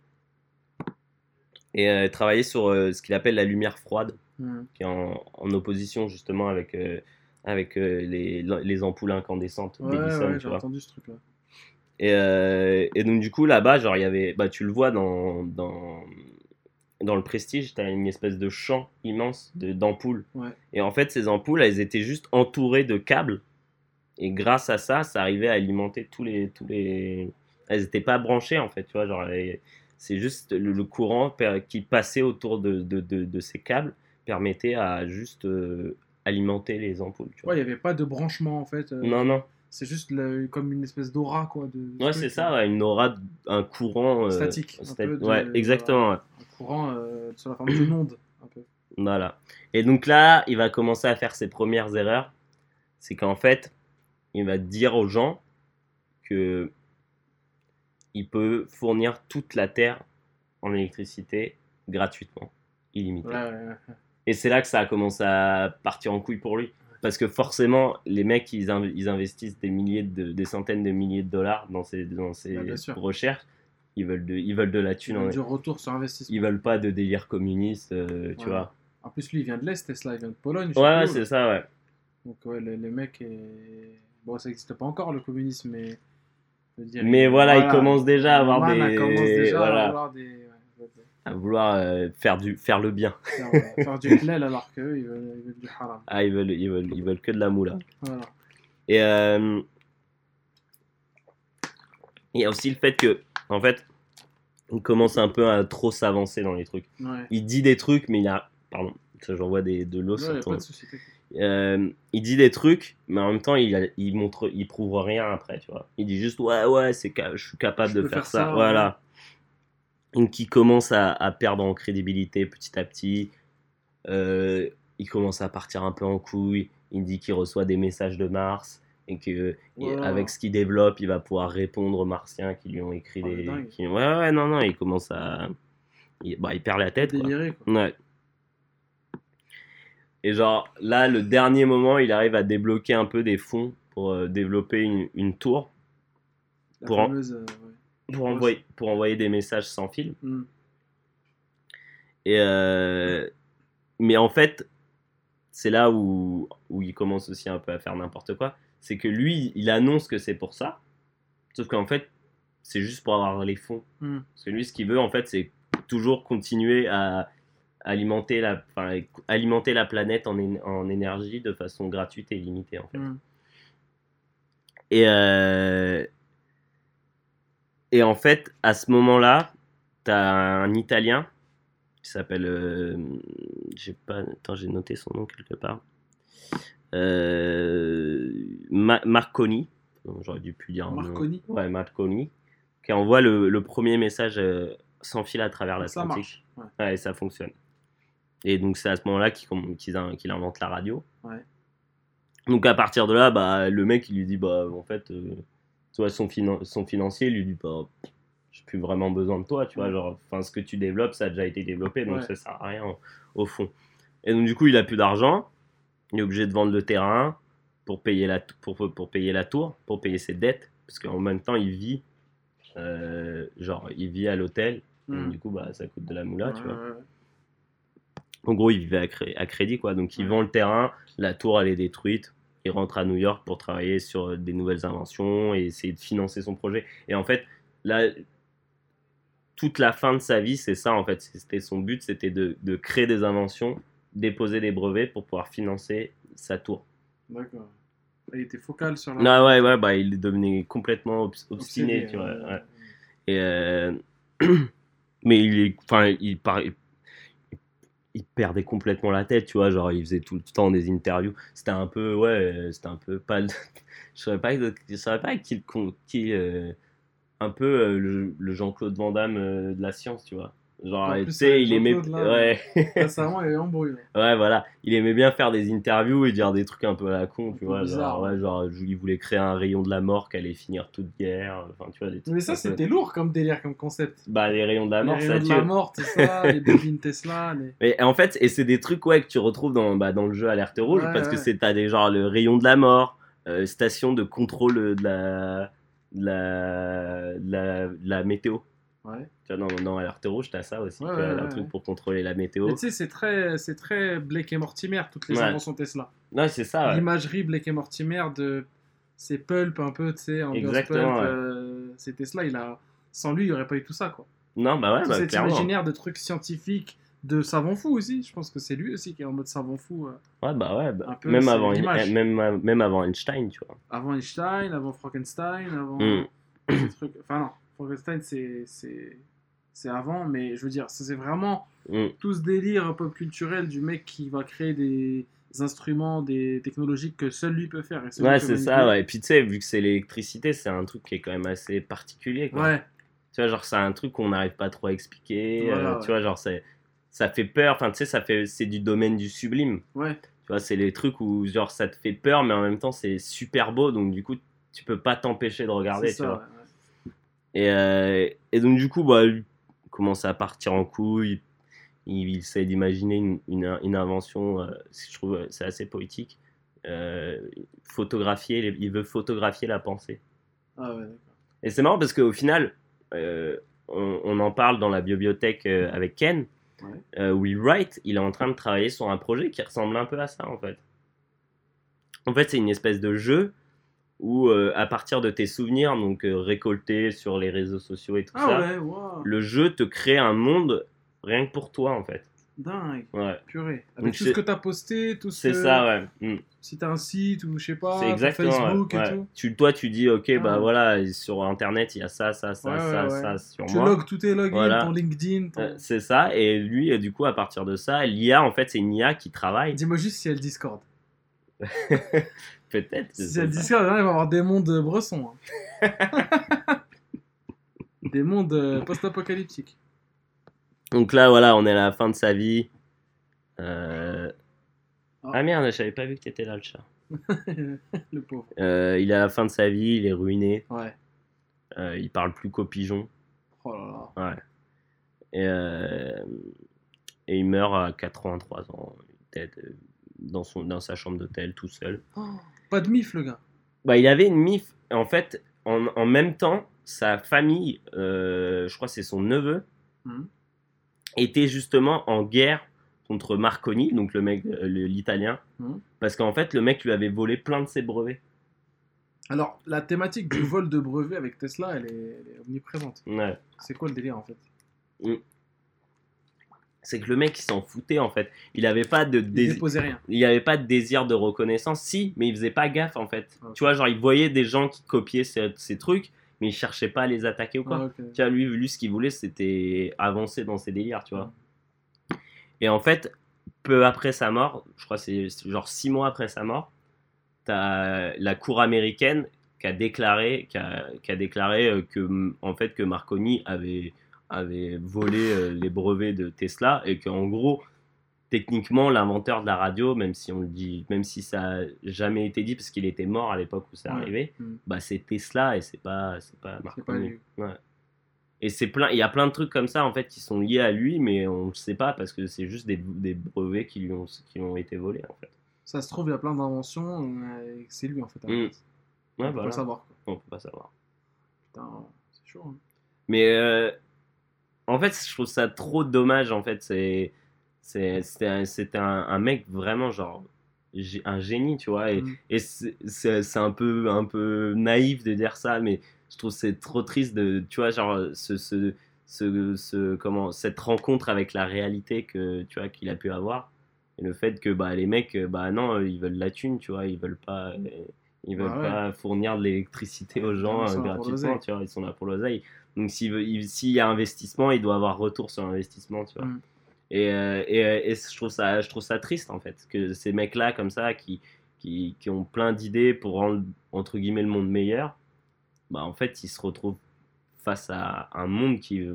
et euh, travailler sur euh, ce qu'il appelle la lumière froide, Mhm. qui est en, en opposition justement avec, avec les, les ampoules incandescentes Ouais, ouais, tu j'ai vois. entendu ce truc-là. Et, euh, et donc, du coup, là-bas, genre, il y avait, bah, tu le vois dans, dans, dans le Prestige, tu as une espèce de champ immense de- d'ampoules. Ouais. Et en fait, ces ampoules, elles étaient juste entourées de câbles. Et grâce à ça, ça arrivait à alimenter tous les. Tous les... Elles n'étaient pas branchées, en fait, tu vois. Genre, c'est juste le, le courant qui passait autour de, de, de, de ces câbles permettait à juste euh, alimenter les ampoules, tu vois. Ouais, il n'y avait pas de branchement en fait. euh, Non, non. C'est juste le- comme une espèce d'aura quoi. De, Ouais, c'est ça, ouais, une aura, un courant. euh, Statique, un stat- peu de- ouais, exactement. ouais. Courant euh, sur la forme d'une onde. Un peu. Voilà. Et donc là, il va commencer à faire ses premières erreurs. C'est qu'en fait, il va dire aux gens que il peut fournir toute la Terre en électricité gratuitement, illimité. Ouais, ouais, ouais. Et c'est là que ça a commencé à partir en couille pour lui. Parce que forcément, les mecs, ils, inv- ils investissent des, milliers de, des centaines de milliers de dollars dans ces, dans recherches. Ils veulent, de, ils veulent de la thune. en- Du retour sur investissement. Ils veulent pas de délire communiste, euh, tu Ouais. vois. En plus, lui, il vient de l'Est, Tesla, il vient de Pologne. Ouais, c'est ça, ouais. Donc, ouais, les, les mecs. est- Bon, ça n'existe pas encore le communisme, mais. dire, Mais voilà, il commence déjà à avoir des. commence déjà voilà, à avoir des. ouais, ouais, ouais. à vouloir euh, faire, du, faire le bien. Faire, faire du halal alors qu'eux, ils veulent, ils veulent du haram. Ah, ils veulent, ils veulent, ils veulent que de la moula. Voilà. Et euh, il y a aussi le fait que, en fait, il commence un peu à trop s'avancer dans les trucs. Ouais. Il dit des trucs, mais il a. Pardon, j'envoie de l'eau Ouais, ton-. Euh, il dit des trucs, mais en même temps, il, a- il montre, il prouve rien après, tu vois. Il dit juste, ouais, ouais, c'est je suis capable Je de faire, faire ça. voilà. Donc, il commence à, à perdre en crédibilité petit à petit. Euh, il commence à partir un peu en couille. Il dit qu'il reçoit des messages de Mars et que avec ce qu'il développe, il va pouvoir répondre aux Martiens qui lui ont écrit Oh, des. qui- Ouais, ouais, non, non, il commence à. Il, bah, il perd la tête, quoi. Déliré, quoi. Ouais. Et genre, là, le dernier moment, il arrive à débloquer un peu des fonds pour euh, développer une, une tour, La Pour en- fameuse. euh, ouais. pour envoyer, pour envoyer des messages sans fil. Hmm. Et euh, Mais en fait, c'est là où, où il commence aussi un peu à faire n'importe quoi. C'est que lui, il annonce que c'est pour ça. Sauf qu'en fait, c'est juste pour avoir les fonds. Hmm. Parce que lui, ce qu'il veut, en fait, c'est toujours continuer à alimenter la, enfin, alimenter la planète en, énergie de façon gratuite et limitée, en fait. Hmm. Et, euh, et en fait, à ce moment-là, t'as un Italien qui s'appelle. euh, j'ai pas. Attends, j'ai noté son nom quelque part. Euh, Ma- Marconi. J'aurais dû plus dire. nom. Marconi Ouais, Marconi. Qui envoie le, le premier message euh, sans fil à travers Ça l'Atlantique. marche. Ouais. Ouais, ça fonctionne. Et donc, c'est à ce moment-là qu'il qu'il invente la radio. Ouais. Donc, à partir de là, bah, le mec, il lui dit, bah, en fait, euh, son, finan- son financier lui dit, bah, j'ai plus vraiment besoin de toi, tu vois, genre, enfin, ce que tu développes, ça a déjà été développé, donc Ouais. ça sert à rien au, au fond. Et donc, du coup, il a plus d'argent, il est obligé de vendre le terrain pour payer la, pour, pour payer la tour, pour payer ses dettes, parce qu'en même temps, il vit, euh, genre, il vit à l'hôtel, Hmm. du coup, bah, ça coûte de la moula, tu vois. ouais. En gros, il vivait à, cré- à crédit, quoi. Donc, il Ouais. vend le terrain, la tour, elle est détruite. Il rentre à New York pour travailler sur euh, des nouvelles inventions et essayer de financer son projet. Et en fait, là, toute la fin de sa vie, c'est ça, en fait. C'était son but, c'était de, de créer des inventions, déposer des brevets pour pouvoir financer sa tour. D'accord. Il était focal sur la. Non, ouais, ouais, bah, il devenait complètement obs- obstiné, tu vois. ouais. Et euh, mais il est, enfin, il, par- il perdait complètement la tête, tu vois. Genre, il faisait tout le temps des interviews. C'était un peu, ouais, c'était un peu pas. je saurais pas, je saurais pas qui, le con- qui euh, un peu euh, le, le Jean-Claude Van Damme euh, de la science, tu vois. Genre, En tu sais, il aimait. Là. Ouais. Récemment, il un bruit. là. Ouais, voilà. Il aimait bien faire des interviews et dire des trucs un peu à la con, tu peu vois. bizarre, Genre, ouais, genre, il voulait créer un rayon de la mort qui allait finir toute guerre. Enfin, tu vois, des trucs. Mais ça, c'était lourd comme délire, comme concept. Bah, les rayons de la mort, les ça rayons de la mort, tout ça, les bobines Tesla. Les... Mais en fait, et c'est des trucs ouais, que tu retrouves dans, bah, dans le jeu Alerte Rouge Ouais, parce que c'est t'as des genre le rayon de la mort, euh, station de contrôle de la, de la, de la, de la météo. Ouais. Tu vois, dans, dans Alerte Rouge, t'as ça aussi, Ouais, tu vois, ouais, un truc pour contrôler la météo. Mais tu sais, c'est très, c'est très Blake et Mortimer, toutes les inventions Tesla. Non, c'est ça. L'imagerie Blake et Mortimer de. C'est pulp un peu, tu sais, ambiance Exactement, pulp. euh, c'est Tesla, il a. Sans lui, il n'y aurait pas eu tout ça, quoi. Non, bah ouais, Tout bah, cet clairement. imaginaire de trucs scientifiques, de savant fou aussi. Je pense que c'est lui aussi qui est en mode savant fou. euh, Ouais, bah ouais, bah, Un peu, même, avant, même, même avant Einstein, tu vois. avant Einstein, avant Frankenstein, avant. Mm. ces trucs. Enfin, non, Frankenstein, c'est. avant, mais je veux dire, c'est vraiment Mm. tout ce délire pop culturel du mec qui va créer des instruments, des technologies que seul lui peut faire. et Ouais, c'est ça, ouais. Et puis tu sais, vu que c'est l'électricité, c'est un truc qui est quand même assez particulier, quoi. Ouais, Tu vois, genre, c'est un truc qu'on n'arrive pas trop à expliquer. Voilà, euh, ouais. Tu vois, genre, ça fait peur. Enfin, tu sais, ça fait, c'est du domaine du sublime. ouais. Tu vois, c'est les trucs où, genre, ça te fait peur, mais en même temps, c'est super beau. Donc, du coup, tu peux pas t'empêcher de regarder, tu ça, vois. Et, euh, et donc, du coup, bah, lui commence à partir en couille. Il, il essaie d'imaginer une, une, une invention, euh, je trouve, c'est assez poétique. Euh, photographier, il veut photographier la pensée. Ah ouais. Et c'est marrant parce qu'au final, on, on en parle dans la bibliothèque avec Ken, Ouais. Will Wright, il est en train de travailler sur un projet qui ressemble un peu à ça en fait. En fait, c'est une espèce de jeu où, euh, à partir de tes souvenirs, donc euh, récoltés sur les réseaux sociaux et tout Ah ça, ouais, le jeu te crée un monde rien que pour toi en fait. Dingue, Ouais, purée. Avec Donc tout ce que t'as posté, tout ce c'est ça, ouais. Mm. Si t'as un site ou je sais pas, ouais, Facebook ouais. et tout. Tu, toi, tu dis, ok, bah Ah. voilà, sur internet, il y a ça, ça, ça, Ouais, ça, ouais, ça ouais. sur Tu moi. logs tous tes logins, Voilà. ton LinkedIn, ton... Euh, C'est ça, et lui, du coup, à partir de ça, l'IA, en fait, c'est une IA qui travaille. Dis-moi juste si elle Discord. Peut-être. Si pas. Discord, il va y avoir des mondes bressons. hein. des mondes euh, post-apocalyptiques. Donc là, voilà, on est à la fin de sa vie. Euh, Ah. Ah merde, je savais pas vu que t'étais là, le chat. le pauvre. Euh, il est à la fin de sa vie, il est ruiné. Ouais. Euh, il parle plus qu'au pigeon. Oh là là. Ouais. Et, euh, et il meurt à 83 ans. Il euh, dans, son, dans sa chambre d'hôtel, tout seul. Oh, pas de mif, le gars. Bah, il avait une mif. En fait, en, en même temps, sa famille, euh, je crois que c'est son neveu, Mhm. était justement en guerre contre Marconi, donc le mec, euh, l'italien, Mhm. parce qu'en fait, le mec lui avait volé plein de ses brevets. Alors, la thématique du vol de brevets avec Tesla, elle est, elle est omniprésente. Ouais. C'est quoi le délire en fait? C'est que le mec, il s'en foutait en fait. Il avait pas de désir. rien. il avait pas de désir de reconnaissance, si, mais il faisait pas gaffe en fait. Tu vois, genre il voyait des gens qui copiaient ces, ces trucs, mais il cherchait pas à les attaquer ou quoi. Ah. Tu vois, lui, lui, ce qu'il voulait, c'était avancer dans ses délires, tu vois. Et en fait, peu après sa mort, je crois c'est genre six mois après sa mort, t'as la cour américaine qui a déclaré, qui a, qui a déclaré euh, que, en fait, que Marconi avait, avait volé euh, les brevets de Tesla et qu'en gros, techniquement, l'inventeur de la radio, même si on le dit, même si ça a jamais été dit parce qu'il était mort à l'époque où ça Ouais. arrivait, Mm. bah c'est Tesla et c'est pas, c'est pas C'est Marconi. pas. Ouais. Et c'est plein, il y a plein de trucs comme ça en fait qui sont liés à lui, mais on ne sait pas parce que c'est juste des, des brevets qui lui ont, qui lui ont été volés en fait. Ça se trouve, il y a plein d'inventions c'est lui en fait. à Mm. Ouais, On peut voilà. le savoir. quoi. On peut pas savoir. Putain, c'est chaud. hein. Mais euh, en fait, je trouve ça trop dommage en fait. C'est, c'était un, mec vraiment genre un génie, tu vois. Et, Mm. et c'est, un peu, un peu naïf de dire ça, mais je trouve c'est trop triste de, tu vois, genre ce, ce, ce, ce- comment, cette rencontre avec la réalité que tu vois qu'il a pu avoir. Et le fait que bah les mecs, bah non, ils veulent la thune, tu vois, ils veulent pas. euh, Ils veulent Bah ouais. pas fournir de l'électricité aux gens euh, gratuitement, tu vois, ils sont là pour l'oseille. Donc s'il y a investissement, il doit avoir retour sur investissement, tu vois. Mm. Et, euh, et, euh, et je, trouve ça, je trouve ça triste en fait, que ces mecs-là comme ça, qui, qui, qui ont plein d'idées pour rendre entre guillemets le monde meilleur, bah en fait ils se retrouvent face à un monde qui,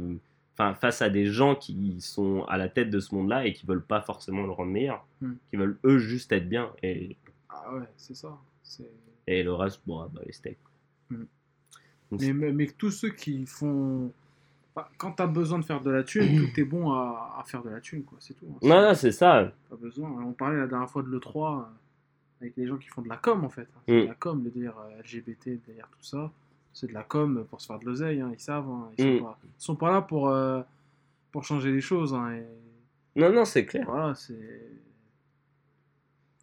enfin, face à des gens qui sont à la tête de ce monde-là et qui veulent pas forcément le rendre meilleur, Hmm. qui veulent eux juste être bien et, Ah ouais, c'est ça. C'est- et le reste, bon, ah bah, les steaks. Donc, Mais, mais, mais tous ceux qui font. Enfin, quand t'as besoin de faire de la thune, tout est bon à, à faire de la thune, quoi. C'est tout. hein. Non, non, c'est ça. Pas besoin. On parlait la dernière fois de l'E3 euh, avec les gens qui font de la com en fait. hein. C'est de Mm. la com, le délire LGBT, le délire tout ça. C'est de la com pour se faire de l'oseille, hein, ils savent. Ils, Mm. sont pas, ils sont pas là pour, euh, pour changer les choses. et Non, non, c'est clair. voilà, c'est.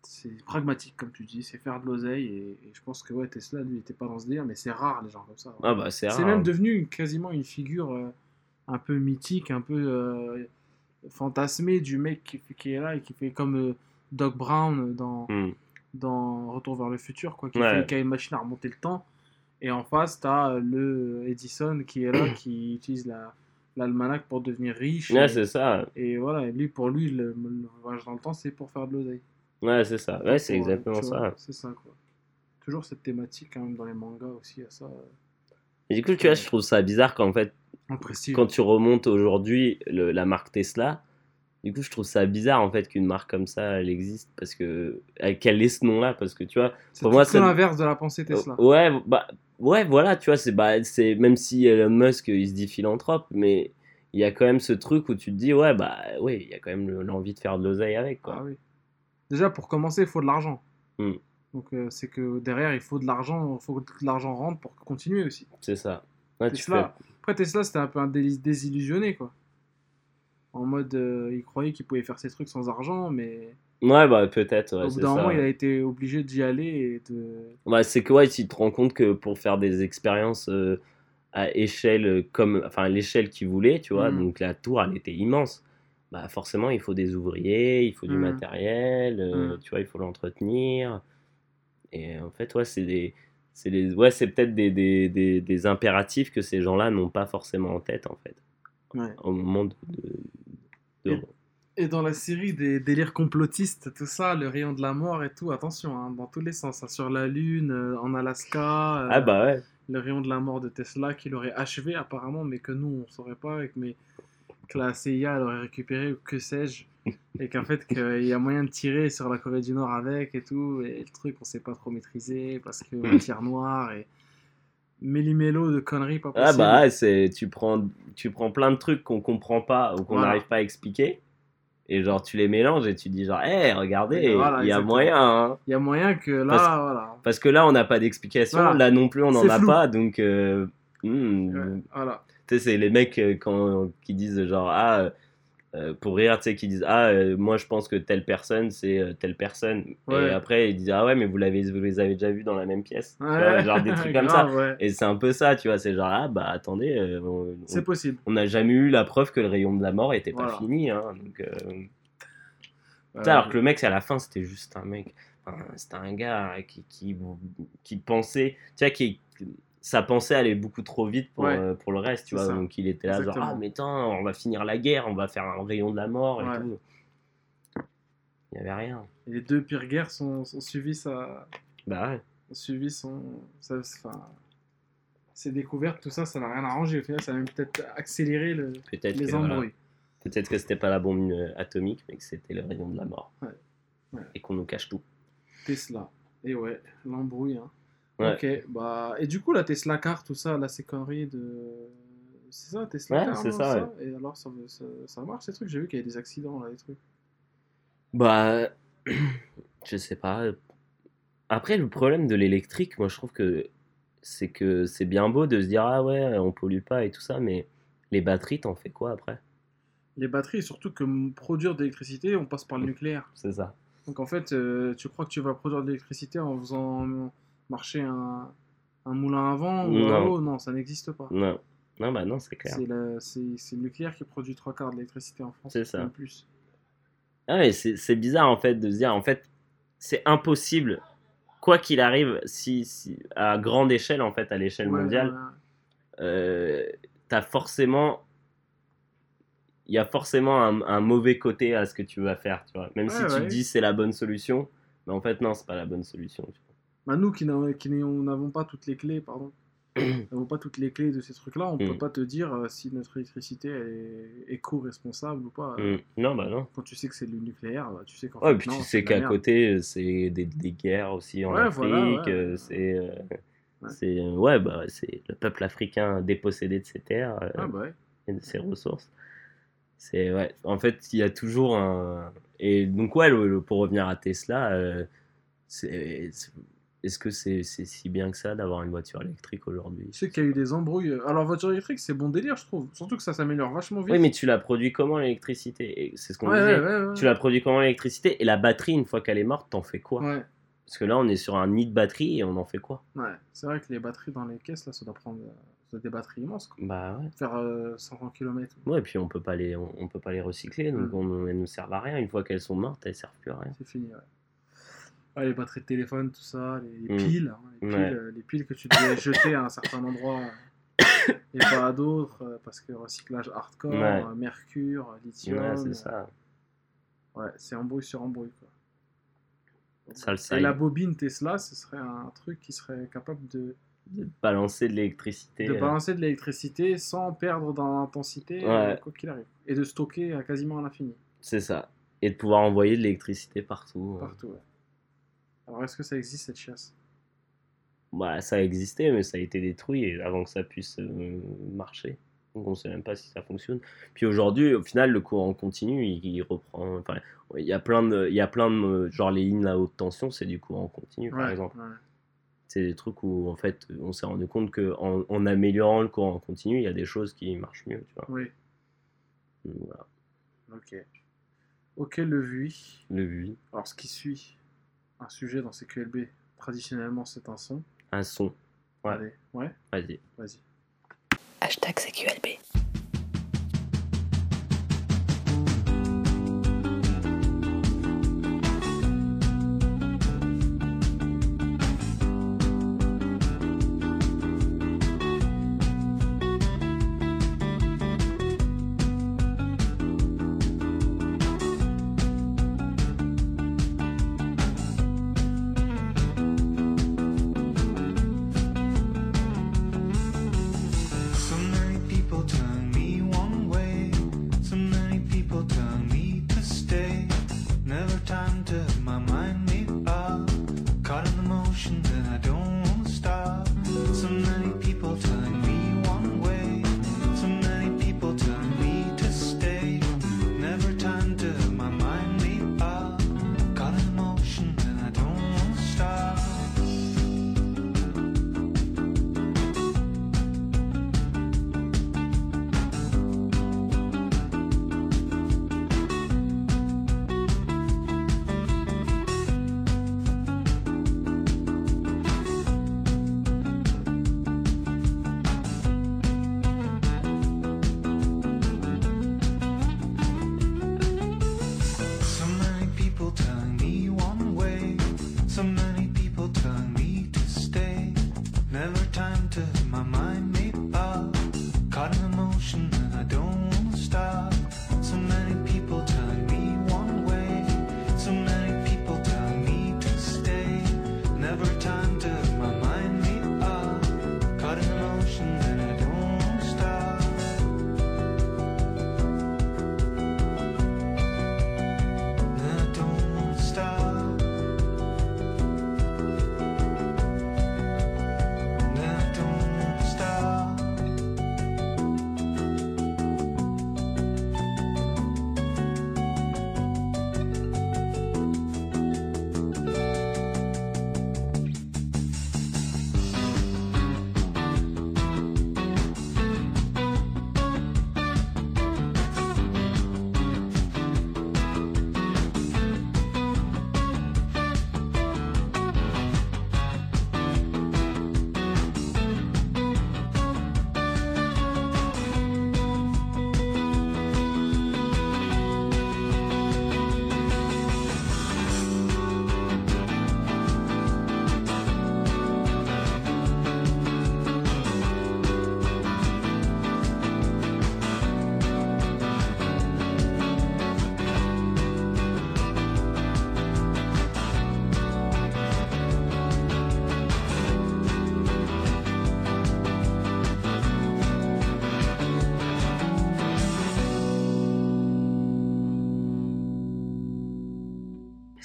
C'est pragmatique, comme tu dis, c'est faire de l'oseille. Et, et je pense que ouais, Tesla, lui, il était pas dans ce délire, mais c'est rare les gens comme ça. Ah bah, c'est même devenu une- quasiment une figure euh, un peu mythique, un peu euh, fantasmée du mec qui, qui est là et qui fait comme euh, Doc Brown dans, Hmm. dans Retour vers le futur, quoi, qui, Ouais. fait, qui a une machine à remonter le temps. Et en face, tu as le Edison qui est là, qui utilise la l'almanach pour devenir riche. Ouais, et, c'est ça. et voilà, et lui, pour lui, le, le voyage dans le temps, c'est pour faire de l'oseille. Ouais, c'est ça. Ouais, c'est euh, exactement ça. C'est ça, quoi. Toujours cette thématique, quand même, dans les mangas aussi, à ça. euh, Et du coup, tu vois, je trouve ça bizarre qu'en fait, quand tu remontes aujourd'hui la marque Tesla, du coup, je trouve ça bizarre en fait qu'une marque comme ça, elle existe parce que euh, qu'elle ait ce nom-là, parce que tu vois, C'est pour moi, c'est- l'inverse de la pensée Tesla. ouais, bah, ouais, voilà, tu vois, c'est bah, c'est même si Elon Musk il se dit philanthrope, mais il y a quand même ce truc où tu te dis, ouais, bah, ouais, il y a quand même le- l'envie de faire de l'oseille avec, quoi. Ah oui. Déjà, pour commencer, il faut de l'argent. Hmm. Donc, euh, c'est que derrière, il faut de l'argent, il faut que l'argent rentre pour continuer aussi. C'est ça. Ouais, tu Tesla, Après, Tesla, c'était un peu un dé- désillusionné, quoi. En mode, euh, il croyait qu'il pouvait faire ses trucs sans argent, mais Ouais, bah, peut-être, ouais, au bout d'un moment, il a été obligé d'y aller et de. Ouais, c'est que ouais, tu te rends compte que pour faire des expériences euh, à échelle comme enfin l'échelle qu'ils voulaient, tu vois, Mhm. donc la tour elle était immense. Bah forcément, il faut des ouvriers, il faut du Mhm. matériel, euh, Mhm. tu vois, il faut l'entretenir. Et en fait, ouais, c'est des c'est ouais, c'est peut-être des, des, des, des impératifs que ces gens-là n'ont pas forcément en tête en fait Ouais. au moment de, Et dans la série des délires complotistes, tout ça, le rayon de la mort et tout, attention, hein, dans tous les sens. hein, sur la Lune, euh, en Alaska. euh, Ah bah ouais. le rayon de la mort de Tesla qui l'aurait achevé apparemment, mais que nous on saurait pas, et que, mais, que la CIA elle aurait récupéré ou que sais-je, et qu'en fait qu'il y a moyen de tirer sur la Corée du Nord avec et tout, et le truc on sait pas trop maîtriser parce que matière noire et méli-mélo de conneries pas possible. Ah bah c'est tu prends tu prends plein de trucs qu'on comprend pas ou qu'on Voilà. n'arrive pas à expliquer et genre tu les mélanges et tu dis genre hé regardez Voilà, il y a moyen hein. Il y a moyen que là, Parce- voilà. parce que là on n'a pas d'explication là non plus on n'en a flou. pas donc euh, hmm, Ouais, voilà. Tu sais c'est les mecs euh, quand qui disent genre ah euh, euh, pour rire tu sais qui disent ah euh, moi je pense que telle personne c'est euh, telle personne Ouais. et après ils disent ah ouais mais vous l'avez vous les avez déjà vus dans la même pièce Tu vois, Ouais. genre des trucs comme ça ouais. et c'est un peu ça tu vois c'est genre ah bah attendez C'est possible. on n'a jamais eu la preuve que le rayon de la mort était pas fini. Hein, donc, alors que le mec, à la fin, c'était juste un mec. enfin, c'était un gars qui, qui, qui pensait. Tu vois, qui, sa pensée allait beaucoup trop vite pour, Ouais. euh, pour le reste. Tu vois, ça. donc il était là, Exactement. genre, ah, mais attends, on va finir la guerre, on va faire un rayon de la mort et Ouais. tout. Il n'y avait rien. Et les deux pires guerres sont, sont suivies ça. Bah ouais. ont suivi son. ça- enfin, ses découvertes, tout ça, ça n'a rien arrangé. Au final, ça a même peut-être accéléré le- Peut-être les que, voilà, embrouilles. peut-être que c'était pas la bombe euh, atomique, mais que c'était le rayon de la mort. Ouais. Et qu'on nous cache tout. Tesla. Et ouais, l'embrouille. Hein. Ouais. Ok, bah. Et du coup, la Tesla Car, tout ça, là, ces conneries de. C'est ça, Tesla Ouais, Car c'est ça, Et alors, ça, ça, ça marche ces trucs? J'ai vu qu'il y a des accidents là, des trucs. Bah, je sais pas. Après, le problème de l'électrique, moi, je trouve que c'est que c'est bien beau de se dire ah ouais, on pollue pas et tout ça, mais les batteries, t'en fais quoi après? Les batteries, surtout que produire de l'électricité, on passe par le nucléaire. C'est ça. Donc en fait, euh, tu crois que tu vas produire de l'électricité en faisant marcher un, un moulin à vent ou à Non. eau Non, ça n'existe pas. Non, non, bah non, c'est clair. C'est le, c'est- c'est le nucléaire qui produit trois quarts de l'électricité en France. C'est ça. plus. Ah ouais, c'est bizarre en fait de se dire en fait c'est impossible quoi qu'il arrive si, si à grande échelle en fait à l'échelle Ouais, mondiale ouais. euh, t'as forcément il y a forcément un, un mauvais côté à ce que tu vas faire tu vois même si tu ouais. te dis c'est la bonne solution mais en fait non c'est pas la bonne solution tu. Bah, nous qui n'avons n'avons pas toutes les clés, pardon, vaut pas toutes les clés de ces trucs-là. On peut Mm. pas te dire euh, si notre électricité est éco-responsable ou pas. Mm. Non, bah non. Quand tu sais que c'est le nucléaire, bah, tu sais qu'en Ouais, fait, puis non, tu sais qu'à côté, euh, c'est des, des guerres aussi en Ouais, Afrique. voilà, ouais. euh, C'est euh, c'est euh, ouais, bah, le peuple africain dépossédé de ses terres euh, Ah bah et de ses ressources. C'est ouais. En fait, il y a toujours un. Et donc ouais, le- le- pour revenir à Tesla, euh, c'est- est-ce que c'est c'est si bien que ça d'avoir une voiture électrique aujourd'hui? Je sais qu'il y a eu des embrouilles. Alors, voiture électrique, c'est bon délire, je trouve. Surtout que ça s'améliore vachement vite. Oui, mais tu la produis comment l'électricité? C'est ce qu'on ouais, disait. ouais, ouais, ouais. Tu la produis comment l'électricité? Et la batterie, une fois qu'elle est morte, t'en fais quoi? Ouais, Parce que là, on est sur un nid de batterie et on en fait quoi? Ouais. C'est vrai que les batteries dans les caisses, là, ça doit prendre. euh, des batteries immenses, quoi. Bah ouais. Faire euh, 500 km. Ouais, et puis on peut pas les, on, on peut pas les recycler, donc Mm. on, elles nous servent à rien. Une fois qu'elles sont mortes, elles servent plus à rien. C'est fini, ouais. Ouais, les batteries de téléphone, tout ça, les, Mm. piles, hein, les, piles Ouais. les piles que tu devais jeter à un certain endroit euh, et pas à d'autres, euh, parce que recyclage hardcore, Ouais. euh, mercure, lithium. Ouais, c'est ça. Ouais, c'est embrouille sur embrouille, quoi. Et la bobine Tesla, ce serait un truc qui serait capable de, de balancer de l'électricité. de euh, balancer de l'électricité sans perdre dans l'intensité, Ouais. euh, quoi qu'il arrive. Et de stocker quasiment à l'infini, C'est ça. Et de pouvoir envoyer de l'électricité partout. partout. ouais. Alors, est-ce que ça existe cette chasse? Bah, ça existait, mais ça a été détruit avant que ça puisse euh, marcher. Donc on sait même pas si ça fonctionne. Puis aujourd'hui, au final, le courant continu, il, il reprend. Enfin, il y a plein de, il y a plein de, genre les lignes à haute tension, c'est du courant continu, par Ouais, exemple. ouais. C'est des trucs où en fait, on s'est rendu compte que en, en améliorant le courant continu, il y a des choses qui marchent mieux, tu vois. Oui, Donc, voilà. ok. Ok, le vui. Le oui, Alors, ce qui suit, un sujet dans CQLB, traditionnellement, c'est un son. un son. Ouais. Allez, ouais, Vas-y. vas-y. Hashtag CQLB.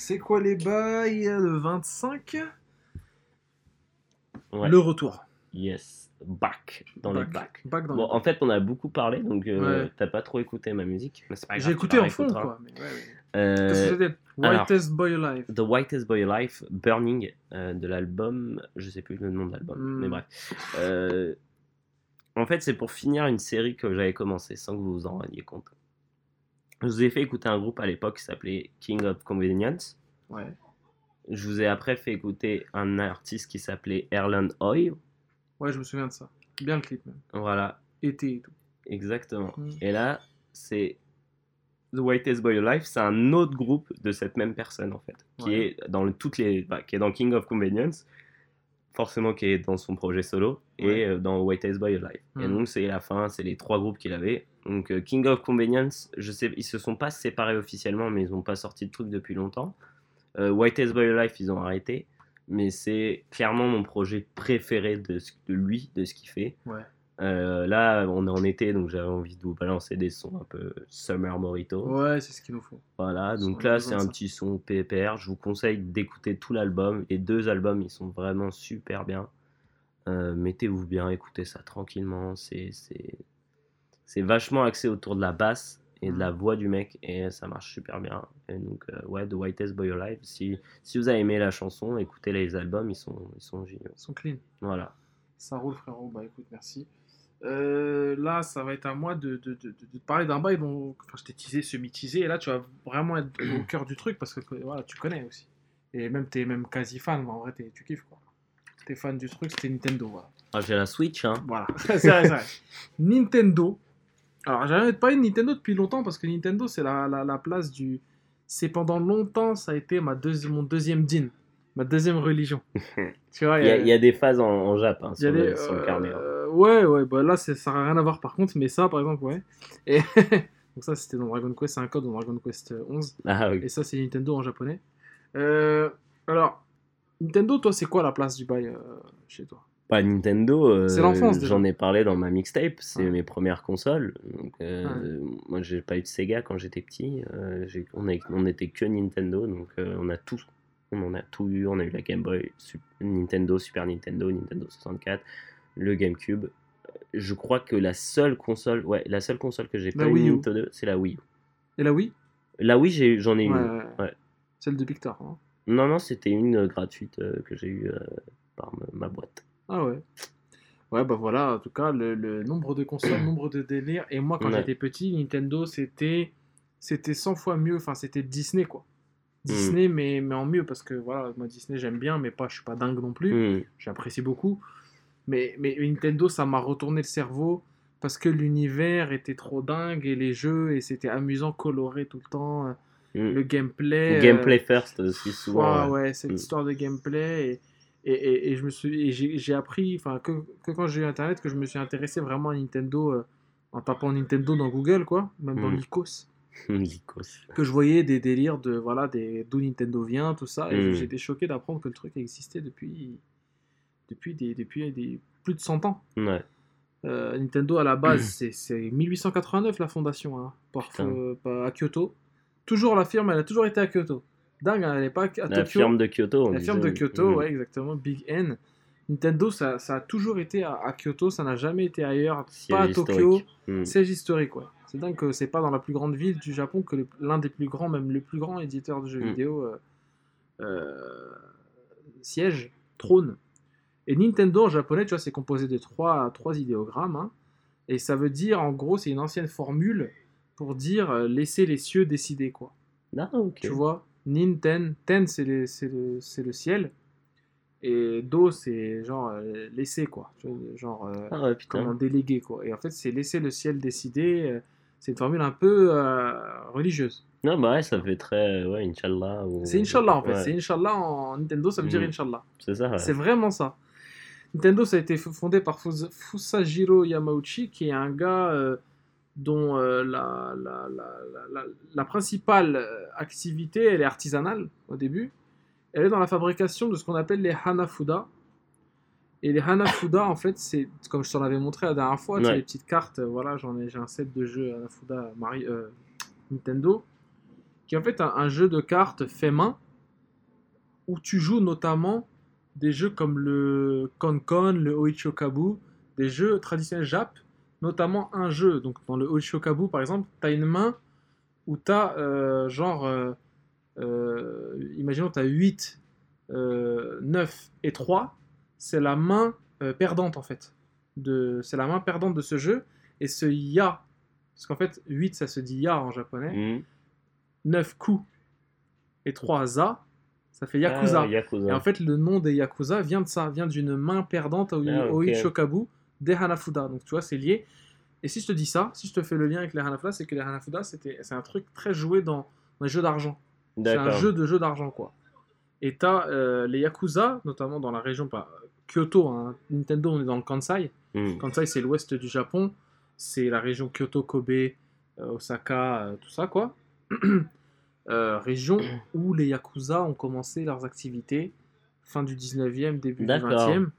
C'est quoi les bails Le 25 Ouais. Le retour. Yes. Back. Dans les bacs. Back dans Bon, les en fait, on a beaucoup parlé, donc euh, Ouais. t'as pas trop écouté ma musique. J'ai écouté en fond, quoi. mais ouais. Euh, Whitest Boy Alive. The Whitest Boy Alive, Burning, euh, de l'album, je sais plus le nom de l'album, Hmm. mais bref. Euh, en fait, c'est pour finir une série que j'avais commencé sans que vous vous en rendiez compte. Je vous ai fait écouter un groupe à l'époque qui s'appelait King of Convenience. Ouais. Je vous ai après fait écouter un artiste qui s'appelait Erland Hoy. ouais, je me souviens de ça. Bien le clip, même. Voilà, Été et tout. exactement. Mm. Et là, c'est The Whitest Boy Alive, c'est un autre groupe de cette même personne en fait, qui Ouais. est dans le- toutes les, bah, qui est dans King of Convenience, forcément qui est dans son projet solo Ouais. et euh, dans Whitest Boy Alive. Et Mm. donc c'est la fin, c'est les trois groupes qu'il avait. Donc euh, King of Convenience, je sais, ils se sont pas séparés officiellement, mais ils ont pas sorti de truc depuis longtemps. Euh, Whitest Boy Alive, ils ont arrêté, mais c'est clairement mon projet préféré de, ce- de lui, de ce qu'il fait. Ouais. Euh, là, on est en été, donc j'avais envie de vous balancer des sons un peu Summer Morito. Ouais, c'est ce qu'il nous faut. Voilà, donc là, c'est un ça. petit son PPR. Je vous conseille d'écouter tout l'album. Les deux albums, ils sont vraiment super bien. Euh, Mettez-vous bien, écoutez ça tranquillement. C'est vachement axé autour de la basse et de Mhm. la voix du mec, et ça marche super bien. Et donc, euh, ouais, The Whitest Boy Alive. Si, si vous avez aimé la chanson, écoutez les albums, ils sont, ils sont géniaux. Ils sont clean. Voilà. Ça roule, frérot. Bah écoute, merci. Euh, là, ça va être à moi de, de, de, de te parler d'un bail dont enfin, je t'ai teasé, semi-teasé. Et là, tu vas vraiment être au cœur du truc parce que voilà, tu connais aussi. Et même, t'es même quasi fan. En vrai, tu kiffes quoi. T'es fan du truc, c'était Nintendo. Voilà. Ah, J'ai la Switch, hein. Voilà, c'est vrai, c'est vrai. Nintendo. Alors, j'avais pas eu de Nintendo depuis longtemps parce que Nintendo, c'est la, la, la place du. C'est pendant longtemps, ça a été ma deuxi- mon deuxième din, ma deuxième religion. tu vois, Il y, a- il y a des phases en, en Jap hein, sur, le euh, carnet. hein. euh, ouais, ouais, bah là, ça n'a rien à voir par contre, mais ça, par exemple, ouais. Et donc, ça, c'était dans Dragon Quest, c'est un code dans Dragon Quest 11. Ah, oui. Et ça, c'est Nintendo en japonais. Euh, alors, Nintendo, toi, c'est quoi la place du bail euh, chez toi? Pas Nintendo. euh, C'est l'enfance, déjà. J'en ai parlé dans ma mixtape. C'est Ouais. mes premières consoles. Donc, euh, Moi, j'ai pas eu de Sega quand j'étais petit. euh, on, a- on était que Nintendo. Donc, euh, on a tout. On en a tout eu. On a eu la Game Boy, Nintendo, Super Nintendo, Nintendo 64, le GameCube. Je crois que la seule console, ouais, la seule console que j'ai pas eu. Nintendo, c'est la Wii U. Et la Wii? La Wii, j'en ai eu. Ouais, une. Celle de Victor. hein. Non, non, c'était une gratuite que j'ai eue par ma boîte. Ah ouais. Ouais, bah voilà, en tout cas, le, le nombre de consoles, nombre de délires. Et moi, quand Ouais. j'étais petit, Nintendo, c'était c'était 100 fois mieux. Enfin, c'était Disney, quoi. Mm. Disney, mais, mais en mieux, parce que voilà, moi, Disney, j'aime bien, mais pas, je suis pas dingue non plus. Hmm. J'apprécie beaucoup. Mais, mais Nintendo, ça m'a retourné le cerveau parce que l'univers était trop dingue et les jeux, et c'était amusant, coloré tout le temps. euh, Hmm. Le gameplay. euh, Gameplay first aussi souvent. Ouais. ouais, cette Mm. histoire de gameplay et, et, et, et je me suis j'ai appris enfin que, que quand j'ai eu internet que je me suis intéressé vraiment à Nintendo euh, en tapant Nintendo dans Google quoi même dans Mm. l'icos Lycos. que je voyais des délires de voilà des d'où Nintendo vient tout ça et Mm. j'étais choqué d'apprendre que le truc existait depuis depuis des depuis des plus de 100 ans Ouais. Euh, Nintendo à la base c'est- c'est 1889 la fondation hein, par, euh, à Kyoto toujours la firme elle a toujours été à Kyoto dingue hein, elle n'est pas à La Tokyo firme de Kyoto. la firme de. Kyoto, Hmm. ouais, exactement, Big N. Nintendo, ça, ça a toujours été à, à Kyoto, ça n'a jamais été ailleurs, Siège pas à Tokyo. Hmm. Siège historique, ouais. C'est dingue que c'est pas dans la plus grande ville du Japon que l'un des plus grands, même le plus grand éditeur de jeux Mm. vidéo, euh, euh, siège, trône. Et Nintendo en japonais, tu vois, c'est composé de trois, trois idéogrammes. hein. et ça veut dire, en gros, c'est une ancienne formule pour dire euh, laisser les cieux décider, quoi. Ah. Tu vois, Ninten, Ten c'est le, le, le ciel, et Do c'est genre euh, laisser quoi, genre euh, Ah ouais, comment déléguer quoi. Et en fait, c'est laisser le ciel décider. euh, c'est une formule un peu euh, religieuse. Non, bah ouais, ça fait très. Ouais, Inch'Allah. Ou... C'est Inch'Allah en fait. Ouais, C'est Inch'Allah en Nintendo, ça veut dire Mhm. Inch'Allah. C'est ça, ouais. C'est vraiment ça. Nintendo, ça a été fondé par Fus- Fusajiro Yamauchi, qui est un gars dont euh, la, la, la, la, principale euh, activité, elle est artisanale au début. Elle est dans la fabrication de ce qu'on appelle les Hanafuda. Et les Hanafuda, en fait, c'est comme je t'en avais montré la dernière fois, tu Ouais. les petites cartes. euh, Voilà, j'en ai, j'ai un set de jeux Hanafuda euh, Nintendo, qui est en fait un, un jeu de cartes fait main où tu joues notamment des jeux comme le Konkon, le Oichokabu, des jeux traditionnels Jap, notamment un jeu. Donc dans le Oichokabu par exemple, tu as une main où tu as genre, euh, euh, imaginons tu as 8, euh, 9 et 3, c'est la main euh, perdante en fait. C'est la main perdante de ce jeu. Et ce ya, parce qu'en fait 8 ça se dit ya en japonais, Mhm. 9 ku et 3 za, ça fait Yakuza. Ah, Yakuza. Et en fait, le nom des Yakuza vient de ça, vient d'une main perdante au, Ah, ok. au Ichokabu des Hanafuda. Donc tu vois, c'est lié. Et si je te dis ça, si je te fais le lien avec les Hanafuda, c'est que les Hanafuda, c'était, c'est un truc très joué dans, dans les jeux d'argent. C'est un jeu de jeu d'argent, quoi. Et t'as euh, les Yakuza, notamment dans la région, pas Kyoto, hein, Nintendo, on est dans le Kansai. Mhm. Kansai, c'est l'ouest du Japon. C'est la région Kyoto, Kobe, euh, Osaka, euh, tout ça, quoi. Région où les Yakuza ont commencé leurs activités fin du 19e, début du D'accord. 20e.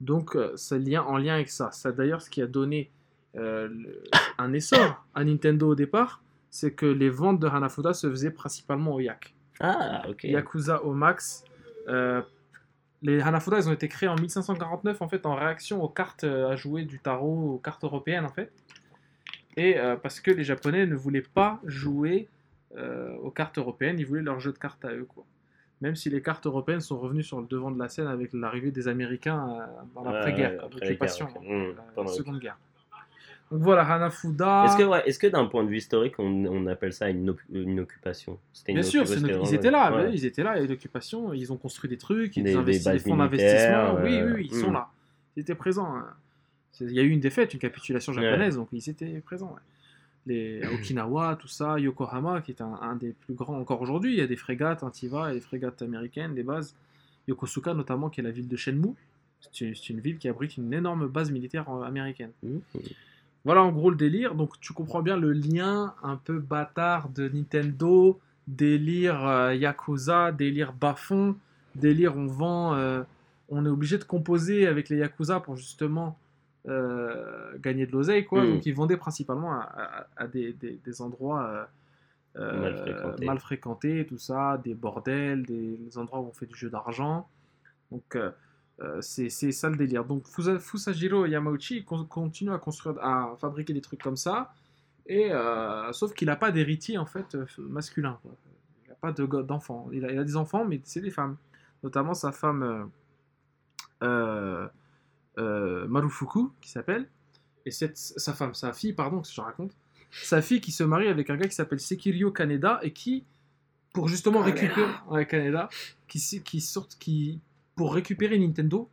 Donc, euh, c'est lien, en lien avec ça. C'est d'ailleurs ce qui a donné euh, un essor à Nintendo au départ, c'est que les ventes de Hanafuda se faisaient principalement au Yak. Ah, ok. Yakuza au max. Euh, les Hanafuda, ils ont été créés en 1549 en fait en réaction aux cartes à jouer du tarot, aux cartes européennes en fait. Et euh, parce que les Japonais ne voulaient pas jouer aux cartes européennes, ils voulaient leur jeu de cartes à eux quoi. Même si les cartes européennes sont revenues sur le devant de la scène avec l'arrivée des Américains euh, dans l'après-guerre, ouais, après la l'occupation, Seconde Guerre. Donc voilà, Hanafuda. Est-ce que, ouais, est-ce que d'un point de vue historique, on, on appelle ça une, occupation? Une Bien sûr, une- ils étaient là, ils étaient là, il y a eu l'occupation, ils ont construit des trucs, ils Des- ont investi des, fonds d'investissement, oui, euh, oui, oui, ils sont hmm. là, ils étaient présents. hein. Il y a eu une défaite, une capitulation japonaise, donc ils étaient présents. Ouais. Les à Okinawa, tout ça, Yokohama, qui est un, un des plus grands encore aujourd'hui, il y a des frégates, Antiva, a des frégates américaines, des bases. Yokosuka notamment, qui est la ville de Shenmue, c'est une, ville qui abrite une énorme base militaire euh, américaine. Mhm. Voilà en gros le délire. Donc tu comprends bien le lien un peu bâtard de Nintendo, délire euh, Yakuza, délire bas-fond, délire on vend, euh, on est obligé de composer avec les Yakuza pour justement euh, gagner de l'oseille quoi. Mm. Donc ils vendaient principalement à, à- à des, des- des endroits euh, euh, Mal fréquentés. mal fréquentés, tout ça, des bordels, des, des endroits où on fait du jeu d'argent. Donc c'est ça le délire. Donc Fusa- Fusajiro Yamauchi con- continue à construire, à fabriquer des trucs comme ça, et euh, sauf qu'il n'a pas d'héritier en fait masculin. quoi. Il n'a pas de d'enfants. Il a, il a des enfants, mais c'est des femmes. Notamment sa femme euh, Marufuku, qui s'appelle, et cette, sa femme, sa fille, pardon, que je raconte, sa fille qui se marie avec un gars qui s'appelle Sekirio Kaneda et qui, pour justement récupérer, ouais, Kaneda, qui, s- qui pour récupérer Nintendo,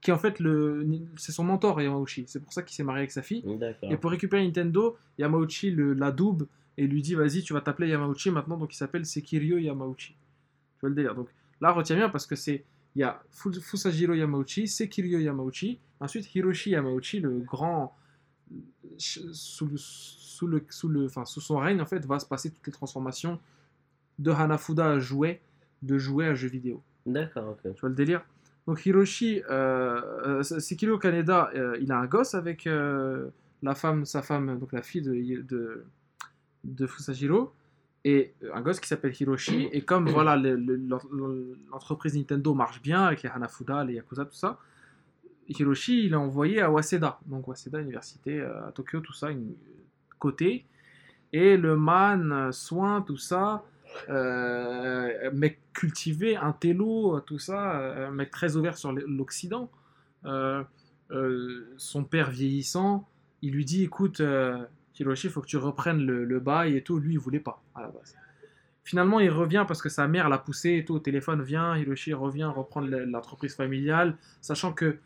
qui en fait le, c'est son mentor Yamauchi. C'est pour ça qu'il s'est marié avec sa fille. Et pour récupérer Nintendo, Yamauchi le, l'adoube et lui dit vas-y, tu vas t'appeler Yamauchi maintenant, donc il s'appelle Sekirio Yamauchi. Tu vois le délire. Donc là, retiens bien parce que c'est il y a Fu- Fusajiro Yamauchi, Sekirio Yamauchi, ensuite Hiroshi Yamauchi, le grand sous le, sous le, sous le, enfin sous son règne en fait va se passer toutes les transformations de Hanafuda à jouet, de jouet à jeux vidéo. D'accord, ok. Tu vois le délire? Donc Hiroshi, euh, euh, Sekiro Kaneda, euh, il a un gosse avec euh, la femme, sa femme, donc la fille de, de, de Fusajiro, et un gosse qui s'appelle Hiroshi. Et comme voilà le- le- l'en- l'entreprise Nintendo marche bien avec les Hanafuda, les Yakuza, tout ça, Hiroshi, il est envoyé à Waseda, donc Waseda Université euh, à Tokyo, tout ça, une, côté. Et le man, euh, soin, tout ça, euh, mec cultivé, un télo, tout ça, euh, mec très ouvert sur l'Occident. Euh, euh, son père vieillissant, il lui dit écoute, euh, Hiroshi, il faut que tu reprennes le, le bail et tout. Lui, il voulait pas à la base. Finalement, il revient parce que sa mère l'a poussé et tout. Au téléphone, vient, Hiroshi revient reprendre l'entreprise familiale, sachant que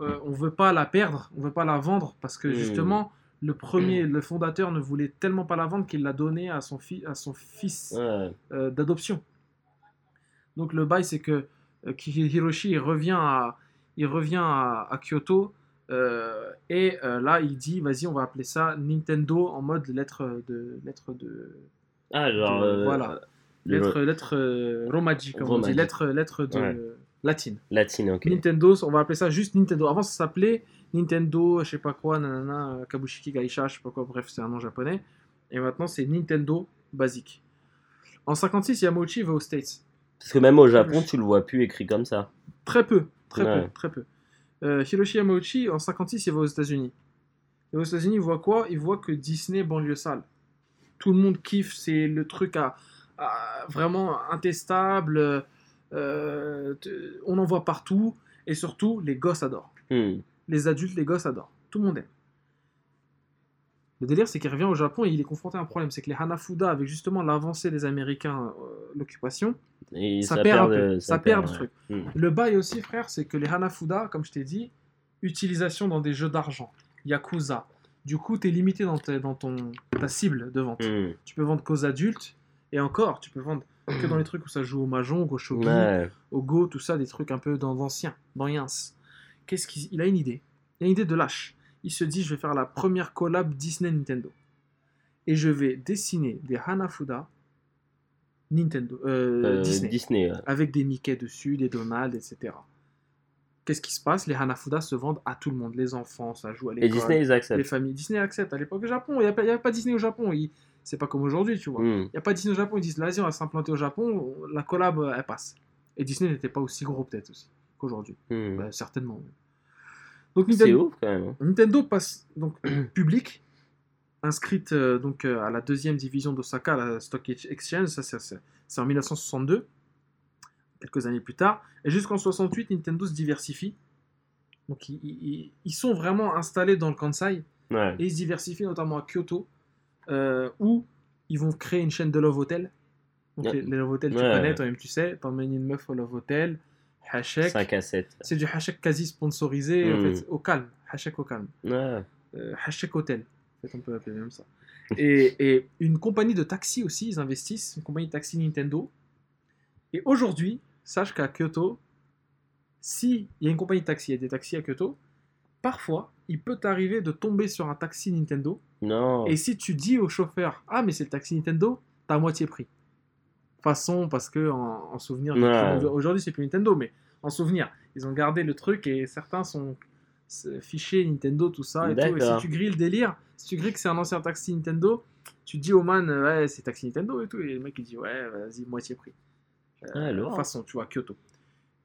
euh, on veut pas la perdre, on veut pas la vendre parce que Mm. justement, le premier, le fondateur ne voulait tellement pas la vendre qu'il l'a donnée à son, à son fils Ouais. euh, d'adoption. Donc le bail, c'est que euh, Hiroshi il revient à, il revient à, à Kyoto euh, et euh, là il dit vas-y on va appeler ça Nintendo en mode lettre de lettre de Ah, genre. de- euh, voilà. le- lettre lettre romaji comme on dit lettre lettre de Ouais. latine. Latine, ok. Nintendo, on va appeler ça juste Nintendo. Avant, ça s'appelait Nintendo, je sais pas quoi, nanana, Kabushiki Gaisha, je sais pas quoi, bref, c'est un nom japonais. Et maintenant, c'est Nintendo basique. En 56, Yamauchi va aux States. Parce que même au Japon, tu le vois plus écrit comme ça. Très peu, très Ouais. peu, très peu. Euh, Hiroshi Yamauchi, en 56, il va aux États-Unis. Et aux États-Unis, il voit quoi? Il voit que Disney banlieue sale. Tout le monde kiffe, c'est le truc à, à- vraiment intestable. euh, on en voit partout. Et surtout, les gosses adorent. Hmm. Les adultes, les gosses adorent. Tout le monde aime. Le délire, c'est qu'il revient au Japon et il est confronté à un problème. C'est que les Hanafuda, avec justement l'avancée des Américains, euh, l'occupation, ça, perd un peu. Ça, perd le ouais. truc. Hmm. Le bail aussi, frère, c'est que les Hanafuda, comme je t'ai dit, utilisation dans des jeux d'argent, Yakuza. Du coup, tu es limité dans, ta, dans ton, ta cible de vente. Hmm. Tu peux vendre qu'aux adultes, et encore, tu peux vendre que dans les trucs où ça joue au mahjong, au shogi, Ouais. au go, tout ça, des trucs un peu dans- d'anciens, dans Yins. Qu'est-ce qu'il il a une idée Il a une idée de lâche. Il se dit, je vais faire la première collab Disney-Nintendo. Et je vais dessiner des Hanafuda Nintendo, euh, Euh, Disney Disney. ouais. avec des Mickey dessus, des Donald, etc. Qu'est-ce qui se passe? Les Hanafuda se vendent à tout le monde, les enfants, ça joue à Et l'école, Disney, ils les familles. Disney accepte. À l'époque au Japon, il n'y avait pas Disney au Japon. Il- C'est pas comme aujourd'hui, tu vois. Il Hmm. n'y a pas Disney au Japon. Ils disent, vas-y, on va s'implanter au Japon, la collab, euh, elle passe. Et Disney n'était pas aussi gros, peut-être aussi, qu'aujourd'hui. Hmm. Bah, certainement. Donc Nintendo, ouf quand même. hein. Nintendo passe donc public, inscrite euh, donc euh, à la deuxième division d'Osaka, la Stock Exchange, ça c'est- en 1962, quelques années plus tard, et jusqu'en 68, Nintendo se diversifie. Donc ils, ils- ils sont vraiment installés dans le Kansai Ouais. et ils se diversifient notamment à Kyoto, euh, où ils vont créer une chaîne de Love Hotel. Donc Ouais. les, les Love Hotel, tu Ouais. connais, toi-même tu sais, t'emmènes une meuf au Love Hotel, Hachek. 5 à 7. C'est du Hachek quasi sponsorisé, en Mm. fait, au calme. Hachek au calme Ouais. euh, Hachek Hotel. En fait, on peut l'appeler même ça. Et, et une compagnie de taxi aussi, ils investissent, une compagnie de taxi Nintendo. Et aujourd'hui, sache qu'à Kyoto, si il y a une compagnie de taxi, il y a des taxis à Kyoto, parfois, il peut t'arriver de tomber sur un taxi Nintendo. Non. Et si tu dis au chauffeur, ah mais c'est le taxi Nintendo, t'as à moitié prix. Façon, parce que en, en souvenir, Ouais. aujourd'hui c'est plus Nintendo, mais en souvenir, ils ont gardé le truc et certains sont fichés Nintendo, tout ça. Et, tout. et si tu grilles le délire, si tu grilles que c'est un ancien taxi Nintendo, tu dis au man, euh, ouais, c'est taxi Nintendo et tout. Et le mec il dit, ouais, vas-y, moitié prix. Euh, Ah, lourd. façon, tu vois, Kyoto.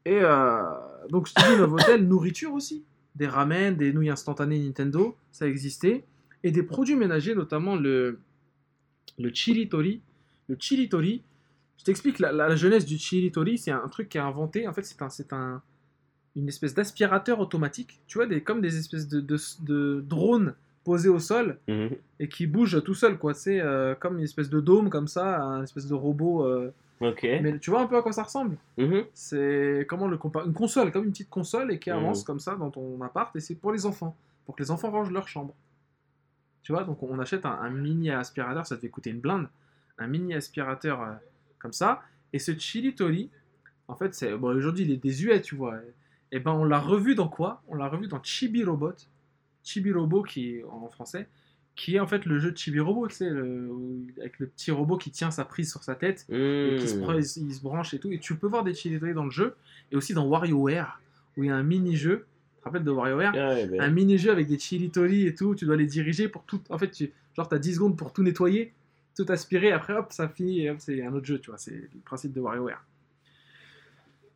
Et euh, donc, je te dis, Novotel, nourriture aussi. Des ramen, des nouilles instantanées Nintendo, ça existait. Et des produits ménagers, notamment le, le chili tori. Le chili tori, je t'explique la, la jeunesse du chili tori, c'est un truc qui est inventé. En fait, c'est un, c'est un, une espèce d'aspirateur automatique. Tu vois, des, comme des espèces de, de, de drones posés au sol Mhm. et qui bougent tout seul, quoi. C'est euh, comme une espèce de dôme, comme ça, un espèce de robot. euh. Mais tu vois un peu à quoi ça ressemble? Mhm. c'est comment le compa- une console, comme une petite console et qui Mhm. avance comme ça dans ton appart et c'est pour les enfants, pour que les enfants rangent leur chambre. Tu vois, donc on achète un, un mini aspirateur, ça devait coûter une blinde, un mini aspirateur euh, comme ça. Et ce Chili Tori, en fait, c'est bon aujourd'hui il est désuet, tu vois. Et ben on l'a revu dans quoi? On l'a revu dans Chibi Robot, Chibi Robot qui est en français, qui est en fait le jeu de Chibi Robot, tu sais, le- avec le petit robot qui tient sa prise sur sa tête et qui se, il, branche et tout. Et tu peux voir des Chili Tori dans le jeu, et aussi dans WarioWare, où il y a un mini-jeu. Tu te rappelles de WarioWare? Ah ouais, ben. Un mini-jeu avec des Chili Tori et tout, tu dois les diriger pour tout. En fait, tu, genre, t'as 10 secondes pour tout nettoyer, tout aspirer, après hop, ça finit, et hop, c'est un autre jeu, tu vois. C'est le principe de WarioWare.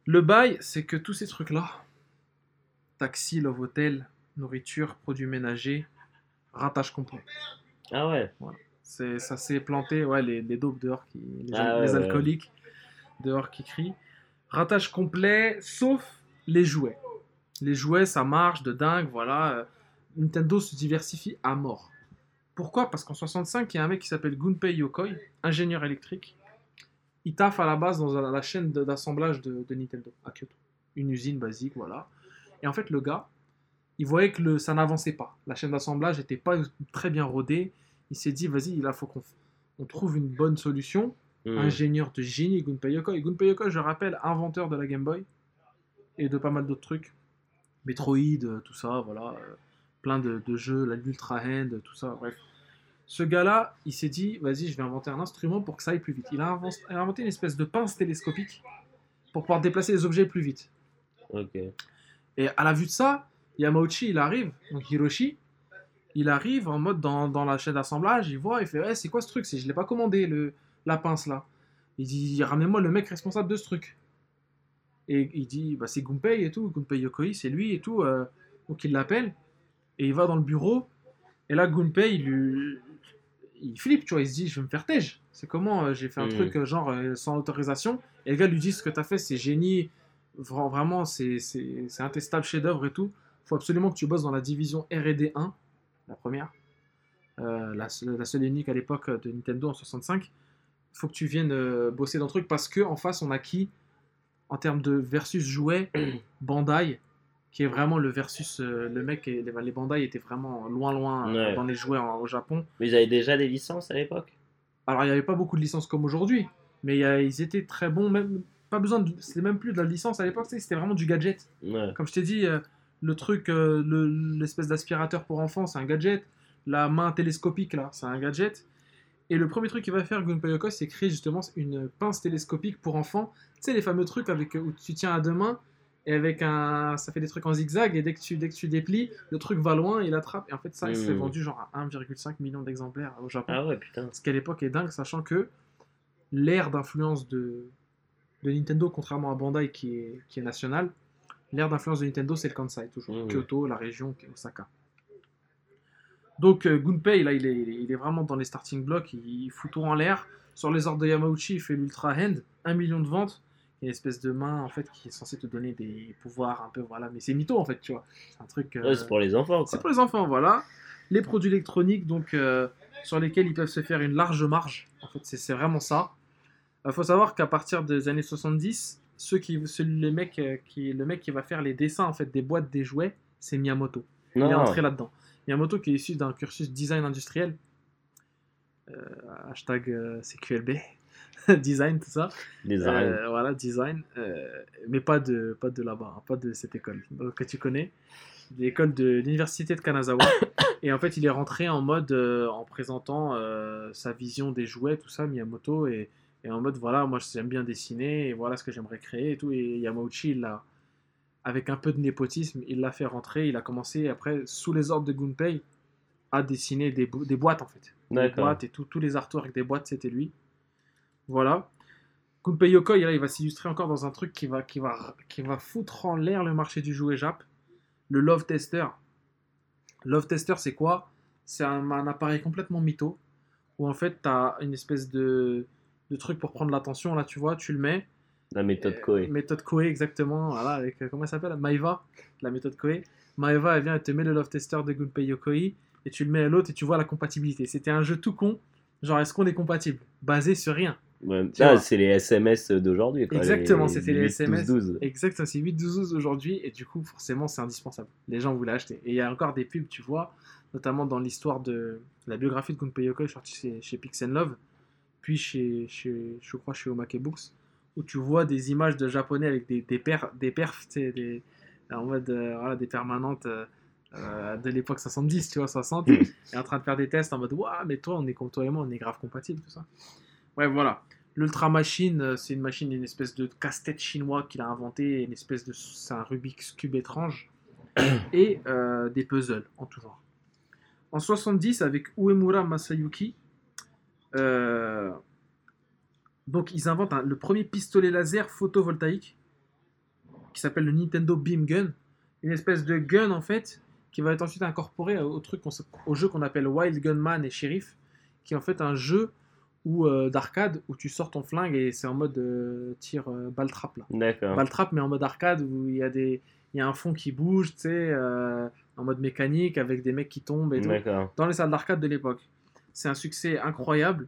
Le bail, c'est que tous ces trucs-là, taxi, love hotel, nourriture, produits ménagers, ratage complet. Ah ouais. C'est, ça s'est planté, ouais, les, les dopes dehors, qui, les, Ah les ouais, ouais. alcooliques dehors qui crient. Ratage complet, sauf les jouets. Les jouets, ça marche de dingue, voilà. euh, Nintendo se diversifie à mort. Pourquoi? Parce qu'en 65, il y a un mec qui s'appelle Gunpei Yokoi, ingénieur électrique. Il taffe à la base dans la chaîne d'assemblage de, de Nintendo à Kyoto. Une usine basique, voilà. Et en fait, le gars, il voyait que le, ça n'avançait pas. La chaîne d'assemblage n'était pas très bien rodée. Il s'est dit, vas-y, là, faut qu'on on trouve une bonne solution. Hmm. Ingénieur de génie, Gunpei Yokoi. Gunpei Yokoi, je rappelle, inventeur de la Game Boy et de pas mal d'autres trucs. Metroid, euh, tout ça, voilà. Plein de, de jeux, l'Ultra Hand, tout ça, bref. Ce gars-là, il s'est dit, vas-y, je vais inventer un instrument pour que ça aille plus vite. Il a inven- il a inventé une espèce de pince télescopique pour pouvoir déplacer les objets plus vite. Et à la vue de ça, Yamauchi, il arrive, donc Hiroshi, il arrive en mode dans, dans la chaîne d'assemblage, il voit, il fait Ouais, c'est quoi ce truc? Je l'ai pas commandé, le, la pince là. Il dit Ramenez-moi le mec responsable de ce truc. Et il dit bah, C'est Gunpei et tout, Gunpei Yokoi, c'est lui et tout. euh. donc il l'appelle et il va dans le bureau. Et là, Gunpei, il, lui- il flippe, tu vois. Il se dit Je vais me faire tège. C'est comment euh, J'ai fait un Mhm. truc euh, genre euh, sans autorisation. Et le gars lui dit Ce que t'as fait, c'est génie. Vra- Vraiment, c'est c'est- c'est un testable chef-d'œuvre et tout. faut absolument que tu bosses dans la division RD 1, la première. Euh, la, seule- la seule et unique à l'époque de Nintendo en 65. Il faut que tu viennes bosser dans le truc parce que en face, on a qui? En termes de versus jouet Bandai, qui est vraiment le versus euh, le mec. Et, les, les Bandai étaient vraiment loin, loin euh, Ouais. dans les jouets en- au Japon. Mais ils avaient déjà des licences à l'époque? Alors, il n'y avait pas beaucoup de licences comme aujourd'hui, mais il y a- ils étaient très bons, même pas besoin de. C'était même plus de la licence à l'époque, c'était vraiment du gadget. Ouais. Comme je t'ai dit, euh, le truc, euh, le- l'espèce d'aspirateur pour enfants, c'est un gadget. La main télescopique, là, c'est un gadget. Et le premier truc qu'il va faire, Gunpei Yokoi, c'est créer justement une pince télescopique pour enfants. Tu sais, les fameux trucs avec, où tu tiens à deux mains et avec un. Ça fait des trucs en zigzag et dès que tu, dès que tu déplies, le truc va loin, il attrape. Et en fait, ça, il serait Mhm. vendu genre à 1,5 million d'exemplaires au Japon. Ah ouais, putain. Ce qui à l'époque est dingue, sachant que l'ère d'influence de, de Nintendo, contrairement à Bandai qui est, qui est national, l'ère d'influence de Nintendo c'est le Kansai, toujours. Kyoto, la région, Osaka. Donc euh, Gunpei, là, il est, il est vraiment dans les starting blocks, il fout tout en l'air. Sur les ordres de Yamauchi, il fait l'Ultra Hand, 1 million de ventes. Une espèce de main en fait qui est censée te donner des pouvoirs un peu, voilà, mais c'est mytho en fait, tu vois. C'est un truc. euh, Ouais, c'est pour les enfants, c'est quoi. pour les enfants, voilà. Les produits électroniques, donc euh, sur lesquels ils peuvent se faire une large marge. En fait, c'est c'est vraiment ça. Il faut savoir qu'à partir des années 70, ceux qui, mecs, euh, qui, le mec qui va faire les dessins en fait des boîtes des jouets, c'est Miyamoto. Il est Non, entré là-dedans. Miyamoto qui est issu d'un cursus design industriel. Euh, hashtag euh, CQLB. design, tout ça. les Euh, voilà, design, euh, mais pas de, pas de là-bas, hein, pas de cette école donc, que tu connais, l'école de l'université de Kanazawa. et en fait, il est rentré en mode, euh, en présentant euh, sa vision des jouets, tout ça, Miyamoto, et, et en mode, voilà, moi j'aime bien dessiner, et voilà ce que j'aimerais créer, et tout. Et Yamauchi, il l'a, avec un peu de népotisme, il l'a fait rentrer, il a commencé, après, sous les ordres de Gunpei, à dessiner des, bo- des boîtes, en fait. Des boîtes et tout, tous les artworks des boîtes, c'était lui. Voilà. Gunpei Yokoi, là, il va s'illustrer encore dans un truc qui va, qui va, qui va foutre en l'air le marché du jouet Jap. Le Love Tester. Love Tester, c'est quoi? C'est un, un appareil complètement mytho. Où en fait, tu as une espèce de, de truc pour prendre l'attention. Là, tu vois, tu le mets. La méthode Euh, Koei. Méthode Koei, exactement. Voilà, avec, euh, comment elle s'appelle? Maeva, la méthode Koei. Maeva, elle vient, elle te met le Love Tester de Gunpei Yokoi. Et tu le mets à l'autre et tu vois la compatibilité. C'était un jeu tout con. Genre, est-ce qu'on est compatible? Basé sur rien. Ah, c'est les SMS d'aujourd'hui. Exactement, c'était les 8, SMS. 12, 12. Exactement, c'est 8-12 aujourd'hui et du coup, forcément, c'est indispensable. Les gens voulaient acheter. Et il y a encore des pubs, tu vois, notamment dans l'histoire de la biographie de Gunpei Yokoi sortie chez, chez Pix Love, puis chez, chez, je crois, chez Omake Books, où tu vois des images de japonais avec des, des, paires, des perfs, tu sais, des, en mode, euh, voilà, des permanentes euh, euh, de l'époque 70, tu vois, 60, et en train de faire des tests en mode, waouh, mais toi, on est comme toi et moi, on est grave compatibles, tout ça. Ouais, voilà. L'Ultra Machine, euh, c'est une machine, une espèce de casse-tête chinois qu'il a inventé, une espèce de. C'est un Rubik's Cube étrange, et euh, des puzzles en tout genre. En 70, avec Uemura Masayuki, euh, donc ils inventent un- le premier pistolet laser photovoltaïque qui s'appelle le Nintendo Beam Gun, une espèce de gun en fait qui va être ensuite incorporé au, truc au jeu qu'on appelle Wild Gunman et Sheriff, qui est en fait un jeu où, euh, d'arcade où tu sors ton flingue et c'est en mode euh, tir euh, balle trap là. D'accord. Balle trap mais en mode arcade où il y a des il y a un fond qui bouge, tu sais, euh, en mode mécanique avec des mecs qui tombent et tout dans les salles d'arcade de l'époque. C'est un succès incroyable.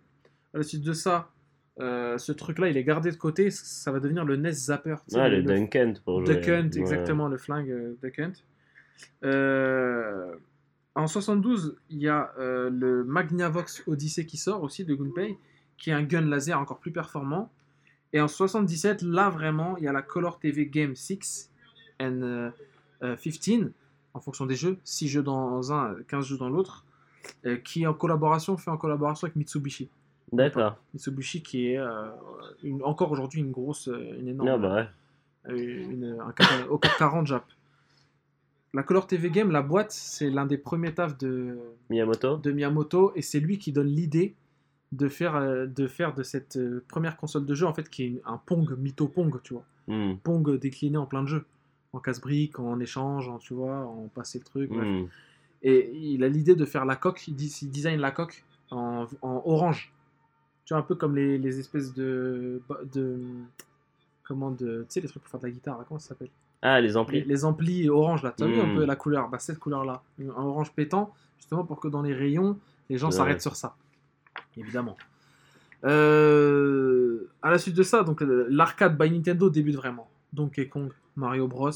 À la suite de ça, ce truc-là, il est gardé de côté. Ça va devenir le NES Zapper. tu sais, Ah, le Hunt pour jouer. Ouais. exactement, le flingue. Euh, en 72, il y a euh, le Magnavox Odyssey qui sort aussi de Gunpei, qui est un gun laser encore plus performant. Et en 77, là vraiment, il y a la Color TV Game 6 and euh, euh, 15, en fonction des jeux, 6 jeux dans un, 15 jeux dans l'autre, euh, qui est en collaboration, fait en collaboration avec Mitsubishi. D'accord. Mitsubishi qui est euh, une- encore aujourd'hui une grosse, euh, une énorme Non, bah ouais. euh, une- un au 440 Jap. La Color TV Game, la boîte, c'est l'un des premiers tafs de, Miyamoto de Miyamoto et c'est lui qui donne l'idée de faire, euh, de faire de cette euh, première console de jeu, en fait, qui est un Pong, mytho Pong, tu vois. Hmm, Pong décliné en plein de jeux. En casse-brique, en échange, en, tu vois, en passer le truc. bref. hmm. Et il a l'idée de faire la coque, il, design la coque en, en orange. Tu vois, un peu comme les, les espèces de. de comment de. Tu sais, les trucs pour faire de la guitare, comment ça s'appelle? Ah, les amplis les amplis orange, là. Tu as vu un Mm. peu la couleur Bah, cette couleur-là. Un orange pétant, justement pour que dans les rayons, les gens Ouais. s'arrêtent sur ça. Évidemment. Euh, à la suite de ça, donc euh, l'arcade by Nintendo débute vraiment. Donkey Kong, Mario Bros.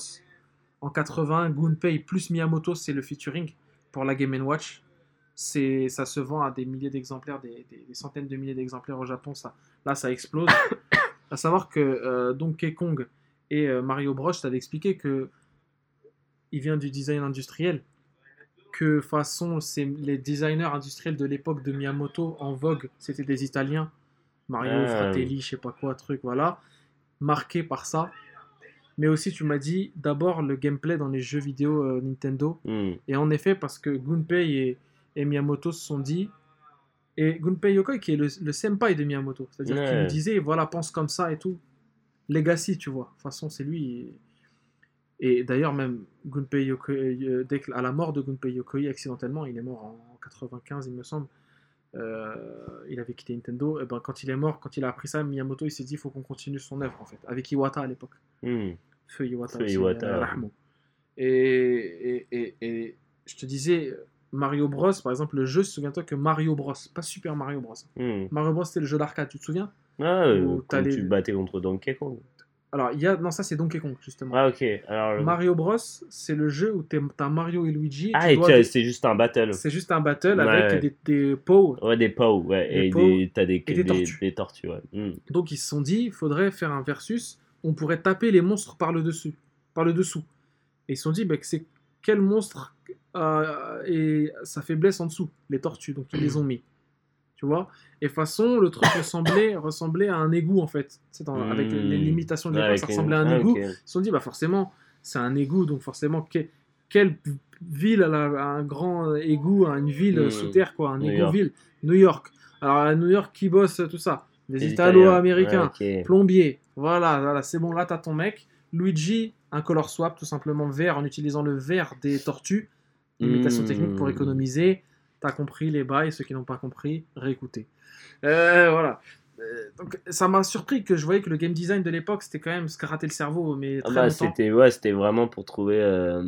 En 80, Gunpei plus Miyamoto, c'est le featuring pour la Game Watch. C'est, ça se vend à des milliers d'exemplaires, des, des- des centaines de milliers d'exemplaires au Japon. Ça, là, ça explose. à savoir que euh, Donkey Kong et euh, Mario Bros, t'avais expliqué que il vient du design industriel. Que façon, c'est les designers industriels de l'époque de Miyamoto en vogue, c'était des Italiens. Mario, Ah. Fratelli, je sais pas quoi, truc, voilà. Marqués par ça. Mais aussi, tu m'as dit d'abord le gameplay dans les jeux vidéo euh, Nintendo. Hmm, Et en effet, parce que Gunpei et, et Miyamoto se sont dit. Et Gunpei Yokoi, qui est le, le senpai de Miyamoto, c'est-à-dire qu'il Ouais. lui disait, voilà, pense comme ça et tout. Legacy, tu vois. De toute façon, c'est lui. Et, et d'ailleurs, même Gunpei Yokoi, euh, dès que- à la mort de Gunpei Yokoi, accidentellement, il est mort en 95, il me semble. euh, il avait quitté Nintendo. Et ben, quand il est mort, quand il a appris ça, Miyamoto, il s'est dit, il faut qu'on continue son œuvre, en fait. Avec Iwata à l'époque. hmm. Feu Iwata. Feu aussi, Iwata, euh, et, et, et je te disais, Mario Bros, par exemple, le jeu, souviens-toi que Mario Bros, pas Super Mario Bros. Hmm. Mario Bros, c'était le jeu d'arcade, tu te souviens? Ah, euh, les- tu battais contre Donkey Kong. Alors, il y a. Non, ça, c'est Donkey Kong, justement. Ah, ok. Alors, Mario Bros, c'est le jeu où t'as Mario et Luigi. et ah, tu et dois c'est juste un battle. C'est juste un battle Ouais. avec des, des pots. Ouais, des pows, ouais. Des et des, t'as des, et des tortues. des tortues, ouais. Hmm. Donc, ils se sont dit, il faudrait faire un versus. On pourrait taper les monstres par le dessus, par le dessous. Et ils se sont dit, bah, que c'est quel monstre euh, et sa faiblesse en dessous, les tortues. Donc, ils les ont mis. Tu vois Et façon, le truc ressemblait, ressemblait à un égout, en fait. C'est dans- avec les Hmm. limitations de avec ça ressemblait à un ah, égout. Ils se sont dit, bah forcément, c'est un égout, donc forcément, que- quelle ville a, un grand égout, une ville Hmm. sous terre, quoi, un New égout-ville New York. Alors, à New York, qui bosse tout ça? Des Les Italo-Américains, Ouais, ok. plombier. Voilà, voilà c'est bon, là, t'as ton mec. Luigi, un color swap, tout simplement vert, en utilisant le vert des tortues. Limitation Hmm. technique pour économiser. T'as compris les bails, ceux qui n'ont pas compris, réécoutez. Euh, voilà. Euh, donc, ça m'a surpris que je voyais que le game design de l'époque, c'était quand même se gratter le cerveau, mais Ah très bah, c'était ouais, c'était vraiment pour trouver euh,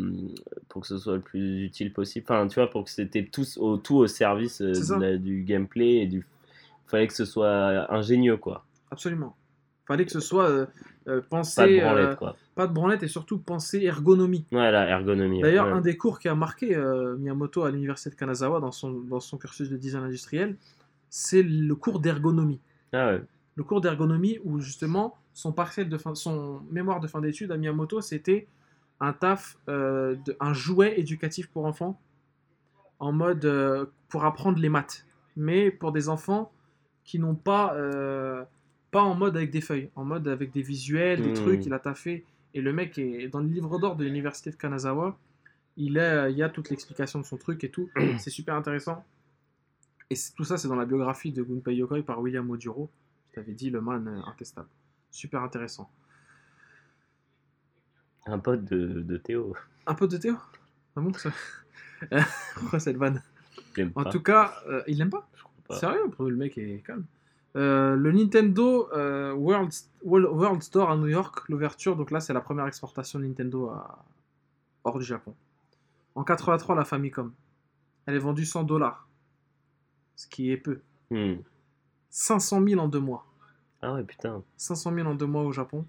pour que ce soit le plus utile possible. Enfin, tu vois, pour que c'était tous au tout au service de du gameplay et du fallait que ce soit ingénieux quoi. Absolument. Fallait que ce soit euh, euh, pensé, Pas de euh, branlette quoi. pas de branlette et surtout pensé ergonomie. Ouais, la ergonomie. D'ailleurs, ouais. un des cours qui a marqué euh, Miyamoto à l'université de Kanazawa dans son, dans son cursus de design industriel, c'est le cours d'ergonomie. Ah ouais. Le cours d'ergonomie où justement son partiel de fin, son mémoire de fin d'études à Miyamoto, c'était un taf, euh, de- un jouet éducatif pour enfants en mode euh, pour apprendre les maths, mais pour des enfants qui n'ont pas euh, pas en mode avec des feuilles, en mode avec des visuels, des Hmm. trucs. Il a taffé et le mec est dans le livre d'or de l'université de Kanazawa. Il, est, il y a toute l'explication de son truc et tout. c'est super intéressant. Et tout ça, c'est dans la biographie de Gunpei Yokoi par William Oduro. Je t'avais dit, le man euh, intestable. Super intéressant. Un pote de, de Théo. Un peu de Théo? Ah bon ça Pourquoi cette vanne En tout cas, euh, il l'aime pas? Pas. Sérieux? Le mec est calme. Euh, le Nintendo euh, World, World, Store à New York, l'ouverture, donc là c'est la première exportation de Nintendo à... hors du Japon. En 83, la Famicom. Elle est vendue 100 dollars. Ce qui est peu. Hmm. 500 000 en deux mois. Ah ouais, putain. 500 000 en deux mois au Japon.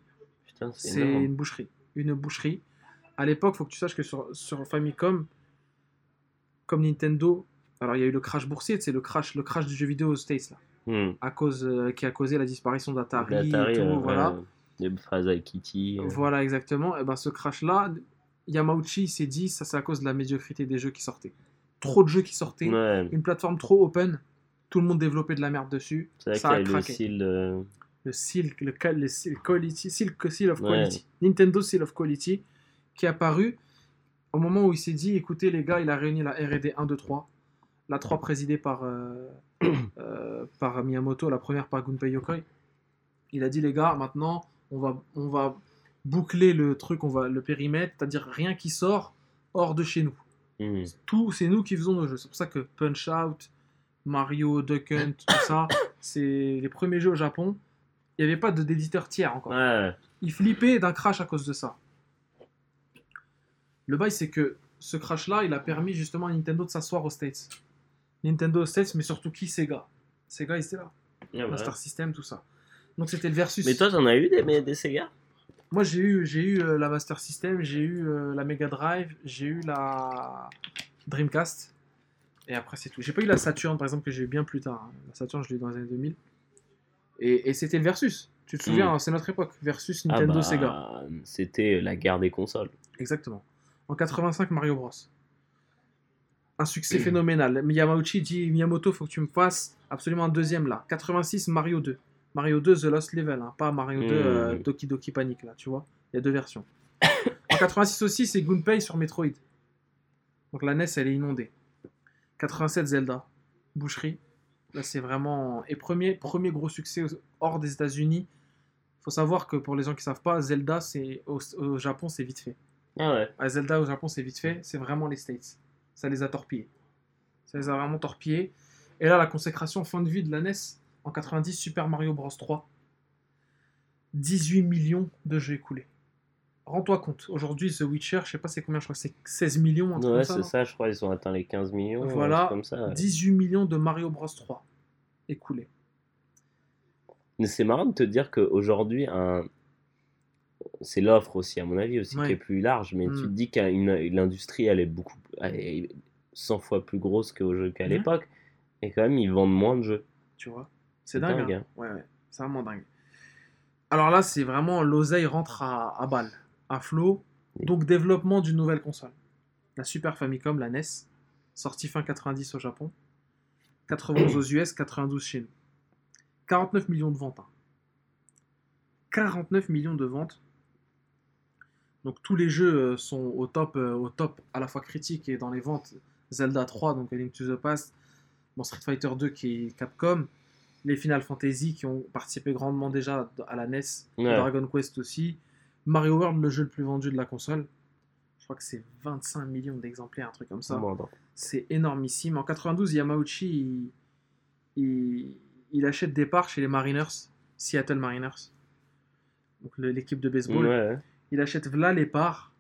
Putain, c'est une boucherie. Une boucherie. À l'époque, faut que tu saches que sur, sur Famicom, comme Nintendo, alors il y a eu le crash boursier, c'est le crash, le crash du jeu vidéo aux States, là, Hmm. à cause, euh, qui a causé la disparition d'Atari et L'Atari, tout, euh, voilà. ouais, Des phrases Kitty. euh. Voilà, exactement. Et ben ce crash-là, Yamauchi s'est dit, ça c'est à cause de la médiocrité des jeux qui sortaient. Trop de jeux qui sortaient, Ouais, une plateforme trop open, tout le monde développait de la merde dessus, c'est ça a le craqué. euh, le Silk, le, le Silk Quality, Seal of Ouais. Quality, Nintendo Seal of Quality, qui est apparu au moment où il s'est dit, écoutez les gars, il a réuni la R&D 1, 2, 3. La 3 présidée par, euh, euh, par Miyamoto, la première par Gunpei Yokoi. Il a dit les gars, maintenant on va, on va boucler le truc, on va le périmètre, c'est-à-dire rien qui sort hors de chez nous. Hmm. Tout, c'est nous qui faisons nos jeux. C'est pour ça que Punch Out, Mario, Duck Hunt, tout ça, c'est les premiers jeux au Japon. Il n'y avait pas de- d'éditeur tiers encore. Ouais. Il flippait d'un crash à cause de ça. Le bail, c'est que ce crash-là, il a permis justement à Nintendo de s'asseoir aux States. Nintendo States, mais surtout qui Sega? Sega, ils étaient là. Ah bah. Master System, tout ça. Donc c'était le versus. Mais toi, t'en as eu des, mais des Sega? Moi, j'ai eu, j'ai eu euh, la Master System, j'ai eu euh, la Mega Drive, j'ai eu la Dreamcast. Et après, c'est tout. J'ai pas eu la Saturn, par exemple, que j'ai eu bien plus tard. hein. La Saturn, je l'ai eu dans les années 2000. Et, et c'était le versus. Tu te souviens, Mm. hein, c'est notre époque. Versus Ah Nintendo bah, Sega. C'était la guerre des consoles. Exactement. En 85, Mario Bros. Un succès phénoménal. Miyamauchi dit Miyamoto, faut que tu me fasses absolument un deuxième là. 86, Mario 2. Mario 2, The Lost Level, hein, pas Mario 2 euh, Mm. Doki Doki Panic là, tu vois. Il y a deux versions. en 86 aussi, c'est Gunpei sur Metroid. Donc la NES, elle est inondée. 87, Zelda. Boucherie. Là, c'est vraiment. Et premier, premier gros succès hors des États-Unis. faut savoir que pour les gens qui savent pas, Zelda, c'est au, au Japon, c'est vite fait. Ah ouais. À Zelda au Japon, c'est vite fait. C'est vraiment les States. Ça les a torpillés. Ça les a vraiment torpillés. Et là, la consécration fin de vie de la NES, en 90, Super Mario Bros 3. 18 millions de jeux écoulés. Rends-toi compte, aujourd'hui, The Witcher, je sais pas c'est combien, je crois que c'est 16 millions, un Ouais, c'est ça, je crois. Ils ont atteint les 15 millions. Voilà. un truc Comme ça. ouais. 18 millions de Mario Bros 3 écoulés. Mais c'est marrant de te dire qu'aujourd'hui, un... c'est l'offre aussi, à mon avis, aussi Ouais. qui est plus large. Mais Mm. tu te dis que l'industrie, elle est beaucoup 100 fois plus grosse qu'au jeu qu'à l'époque. Et quand même, ils vendent moins de jeux. Tu vois? C'est C'est dingue. dingue, hein. Ouais, ouais. C'est vraiment dingue. Alors là, c'est vraiment l'oseille rentre à, à balle, à flot. Oui. Donc, développement d'une nouvelle console. La Super Famicom, la NES, sortie fin 90 au Japon, 91 aux US, 92 chez nous. 49 millions de ventes. hein. 49 millions de ventes. Donc tous les jeux euh, sont au top, euh, au top à la fois critique et dans les ventes. Zelda 3, donc A Link to the Past, bon, Street Fighter 2 qui est Capcom, les Final Fantasy qui ont participé grandement déjà à la NES, Ouais. Dragon Quest aussi, Mario World, le jeu le plus vendu de la console. Je crois que c'est 25 millions d'exemplaires, un truc comme ça. Bon. C'est énormissime. En 92, Yamauchi, il, il- il achète des parts chez les Mariners, Seattle Mariners, donc l'équipe de baseball. Ouais. Il achète là les parts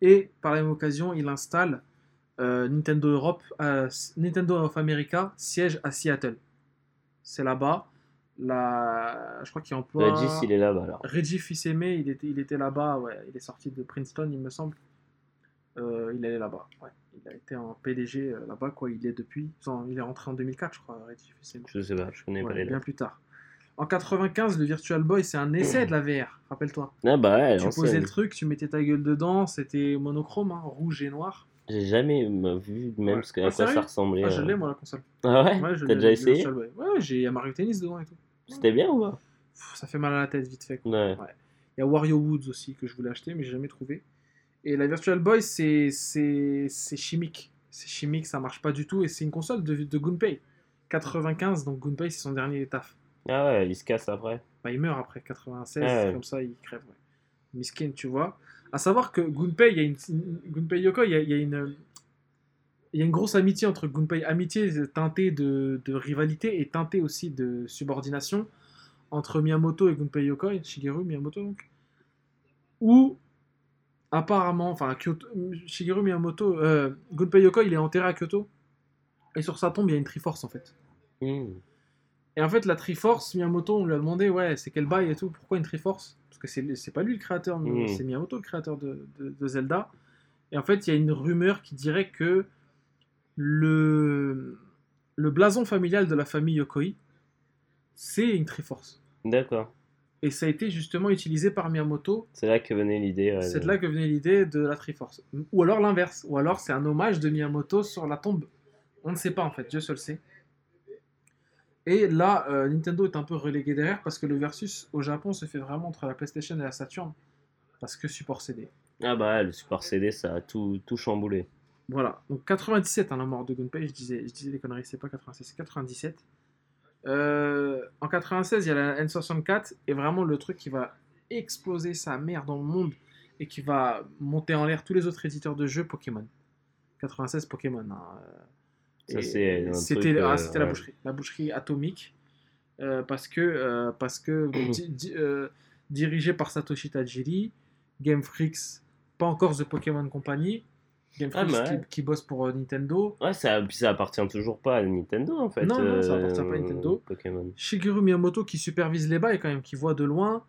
et par la même occasion, il installe euh, Nintendo Europe, euh, Nintendo of America siège à Seattle. C'est là-bas. La... Je crois qu'il emploie. Regis, il est là-bas alors. Reggie Fils-Aimé, il était, il était là-bas, ouais, il est sorti de Princeton, il me semble. Euh, il est là-bas, ouais. Il a été en PDG là-bas, quoi, il est depuis. il est rentré en 2004, je crois, Reggie Fils-Aimé. Je sais pas, je connais Ouais, pas les bien plus tard. En 95, le Virtual Boy, c'est un essai de la VR, rappelle-toi. Ah bah ouais, Tu posais le truc, tu mettais ta gueule dedans, c'était monochrome, hein, rouge et noir. J'ai jamais vu même Ouais. ce que, à Ah, quoi ça ressemblait. Ah, je euh. l'ai, moi, la console. Ah ouais, T'as déjà essayé? Ouais, j'ai Mario Tennis dedans et tout. C'était bien ou pas? Ça fait mal à la tête, vite fait. quoi. Ouais. Il y a Wario Woods aussi que je voulais acheter, mais j'ai jamais trouvé. Et la Virtual Boy, c'est chimique. C'est chimique, ça marche pas du tout. Et c'est une console de, de Gunpei. 95, donc Gunpei, c'est son dernier taf. Ah ouais, il se casse après. Bah, il meurt après 96, Ah ouais. comme ça, il crève. Ouais. Miskin, tu vois. À savoir que Gunpei, il y a une, Gunpei Yoko, il y a, il y a une. Il y a une grosse amitié entre Gunpei, amitié teintée de, de rivalité et teintée aussi de subordination entre Miyamoto et Gunpei Yokoi, Shigeru Miyamoto donc, où apparemment, enfin Shigeru Miyamoto, euh, Gunpei Yokoi il est enterré à Kyoto et sur sa tombe il y a une Triforce en fait. Hmm. Et en fait, la Triforce, Miyamoto, on lui a demandé, ouais, c'est quel bail et tout, pourquoi une Triforce? Parce que c'est pas lui le créateur, Mm. c'est Miyamoto le créateur de, de- de Zelda. Et en fait, il y a une rumeur qui dirait que le, le blason familial de la famille Yokoi, c'est une Triforce. D'accord. Et ça a été justement utilisé par Miyamoto. C'est là que venait l'idée. ouais, C'est de là que venait l'idée de la Triforce. Ou alors l'inverse. Ou alors c'est un hommage de Miyamoto sur la tombe. On ne sait pas en fait, Dieu seul sait. Et là, euh, Nintendo est un peu relégué derrière parce que le versus au Japon se fait vraiment entre la PlayStation et la Saturn. Parce que support CD. Ah bah le support CD, ça a tout, tout chamboulé. Voilà, donc 97, hein, la mort de Gunpei, je disais, je disais des conneries, c'est pas 96, c'est 97. Euh, en 96, il y a la N64, et vraiment le truc qui va exploser sa mère dans le monde et qui va monter en l'air tous les autres éditeurs de jeux Pokémon. 96 Pokémon. hein, C'était ah, euh, la boucherie, la boucherie atomique, euh, parce que, euh, parce que di- di- euh, dirigé par Satoshi Tajiri, Game Freaks, pas encore The Pokémon Company, Game Ah, Freaks ouais. qui, qui bosse pour Nintendo, Ouais, ça, ça appartient toujours pas à Nintendo en fait. Non, non, ça appartient pas à Nintendo. Pokémon. Shigeru Miyamoto qui supervise les bails quand même, qui voit de loin.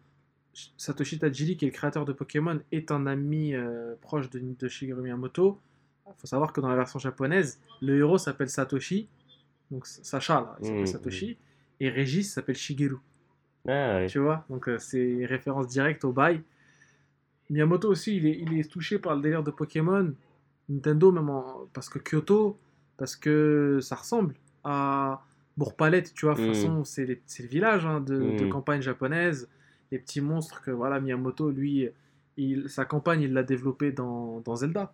Satoshi Tajiri, qui est le créateur de Pokémon, est un ami proche de, de Shigeru Miyamoto. Il faut savoir que dans la version japonaise, le héros s'appelle Satoshi, donc Sacha là, il s'appelle Mhm, Satoshi, et Régis s'appelle Shigeru. Ah. Tu vois, donc euh, c'est une référence directe au bail. Miyamoto aussi, il est, il est touché par le délire de Pokémon. Nintendo, même en- parce que Kyoto, parce que ça ressemble à Bourg-Palette, tu vois. De toute Mm. façon, c'est le village hein, de, de Mm. campagne japonaise. Les petits monstres que voilà, Miyamoto, lui, il, sa campagne, il l'a développée dans, dans Zelda.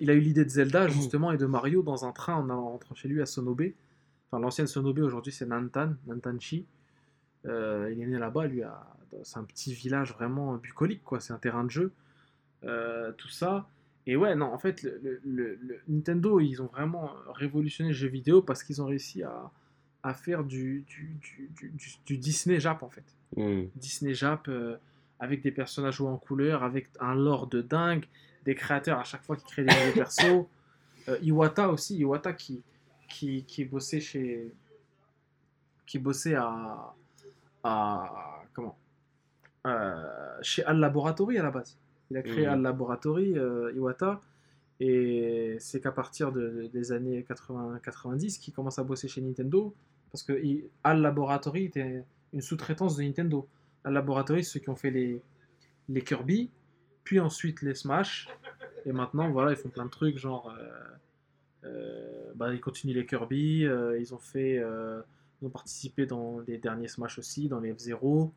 Il a eu l'idée de Zelda, justement, et de Mario dans un train en allant- rentrant chez lui à Sonobe. Enfin, l'ancienne Sonobe, aujourd'hui, c'est Nantan, Nantanchi. Euh, il est né là-bas, lui, à- c'est un petit village vraiment bucolique, quoi. C'est un terrain de jeu, euh, tout ça. Et ouais, non, en fait, le, le- le- le- Nintendo, ils ont vraiment révolutionné le jeu vidéo parce qu'ils ont réussi à, à faire du, du, du, du- du- du Disney Jap, en fait. Disney Jap euh, avec des personnages joués en couleur, avec un lore de dingue, des créateurs à chaque fois qui créent des nouveaux persos. Euh, Iwata aussi, Iwata qui, qui, qui bossait chez. qui bossait à. à comment Euh, Chez Al Laboratory à la base. Il a créé Mhm. Al Laboratory, euh, Iwata. Et c'est qu'à partir de- des années 80-90 qu'il commence à bosser chez Nintendo. Parce que il- Al Laboratory était une sous-traitance de Nintendo. Al Laboratory, ceux qui ont fait les, les Kirby, puis ensuite les Smash. Et maintenant, voilà, ils font plein de trucs, genre. euh, euh, bah, ils continuent les Kirby, euh, ils ont fait. euh, ils ont participé dans les derniers Smash aussi, dans les F-Zero.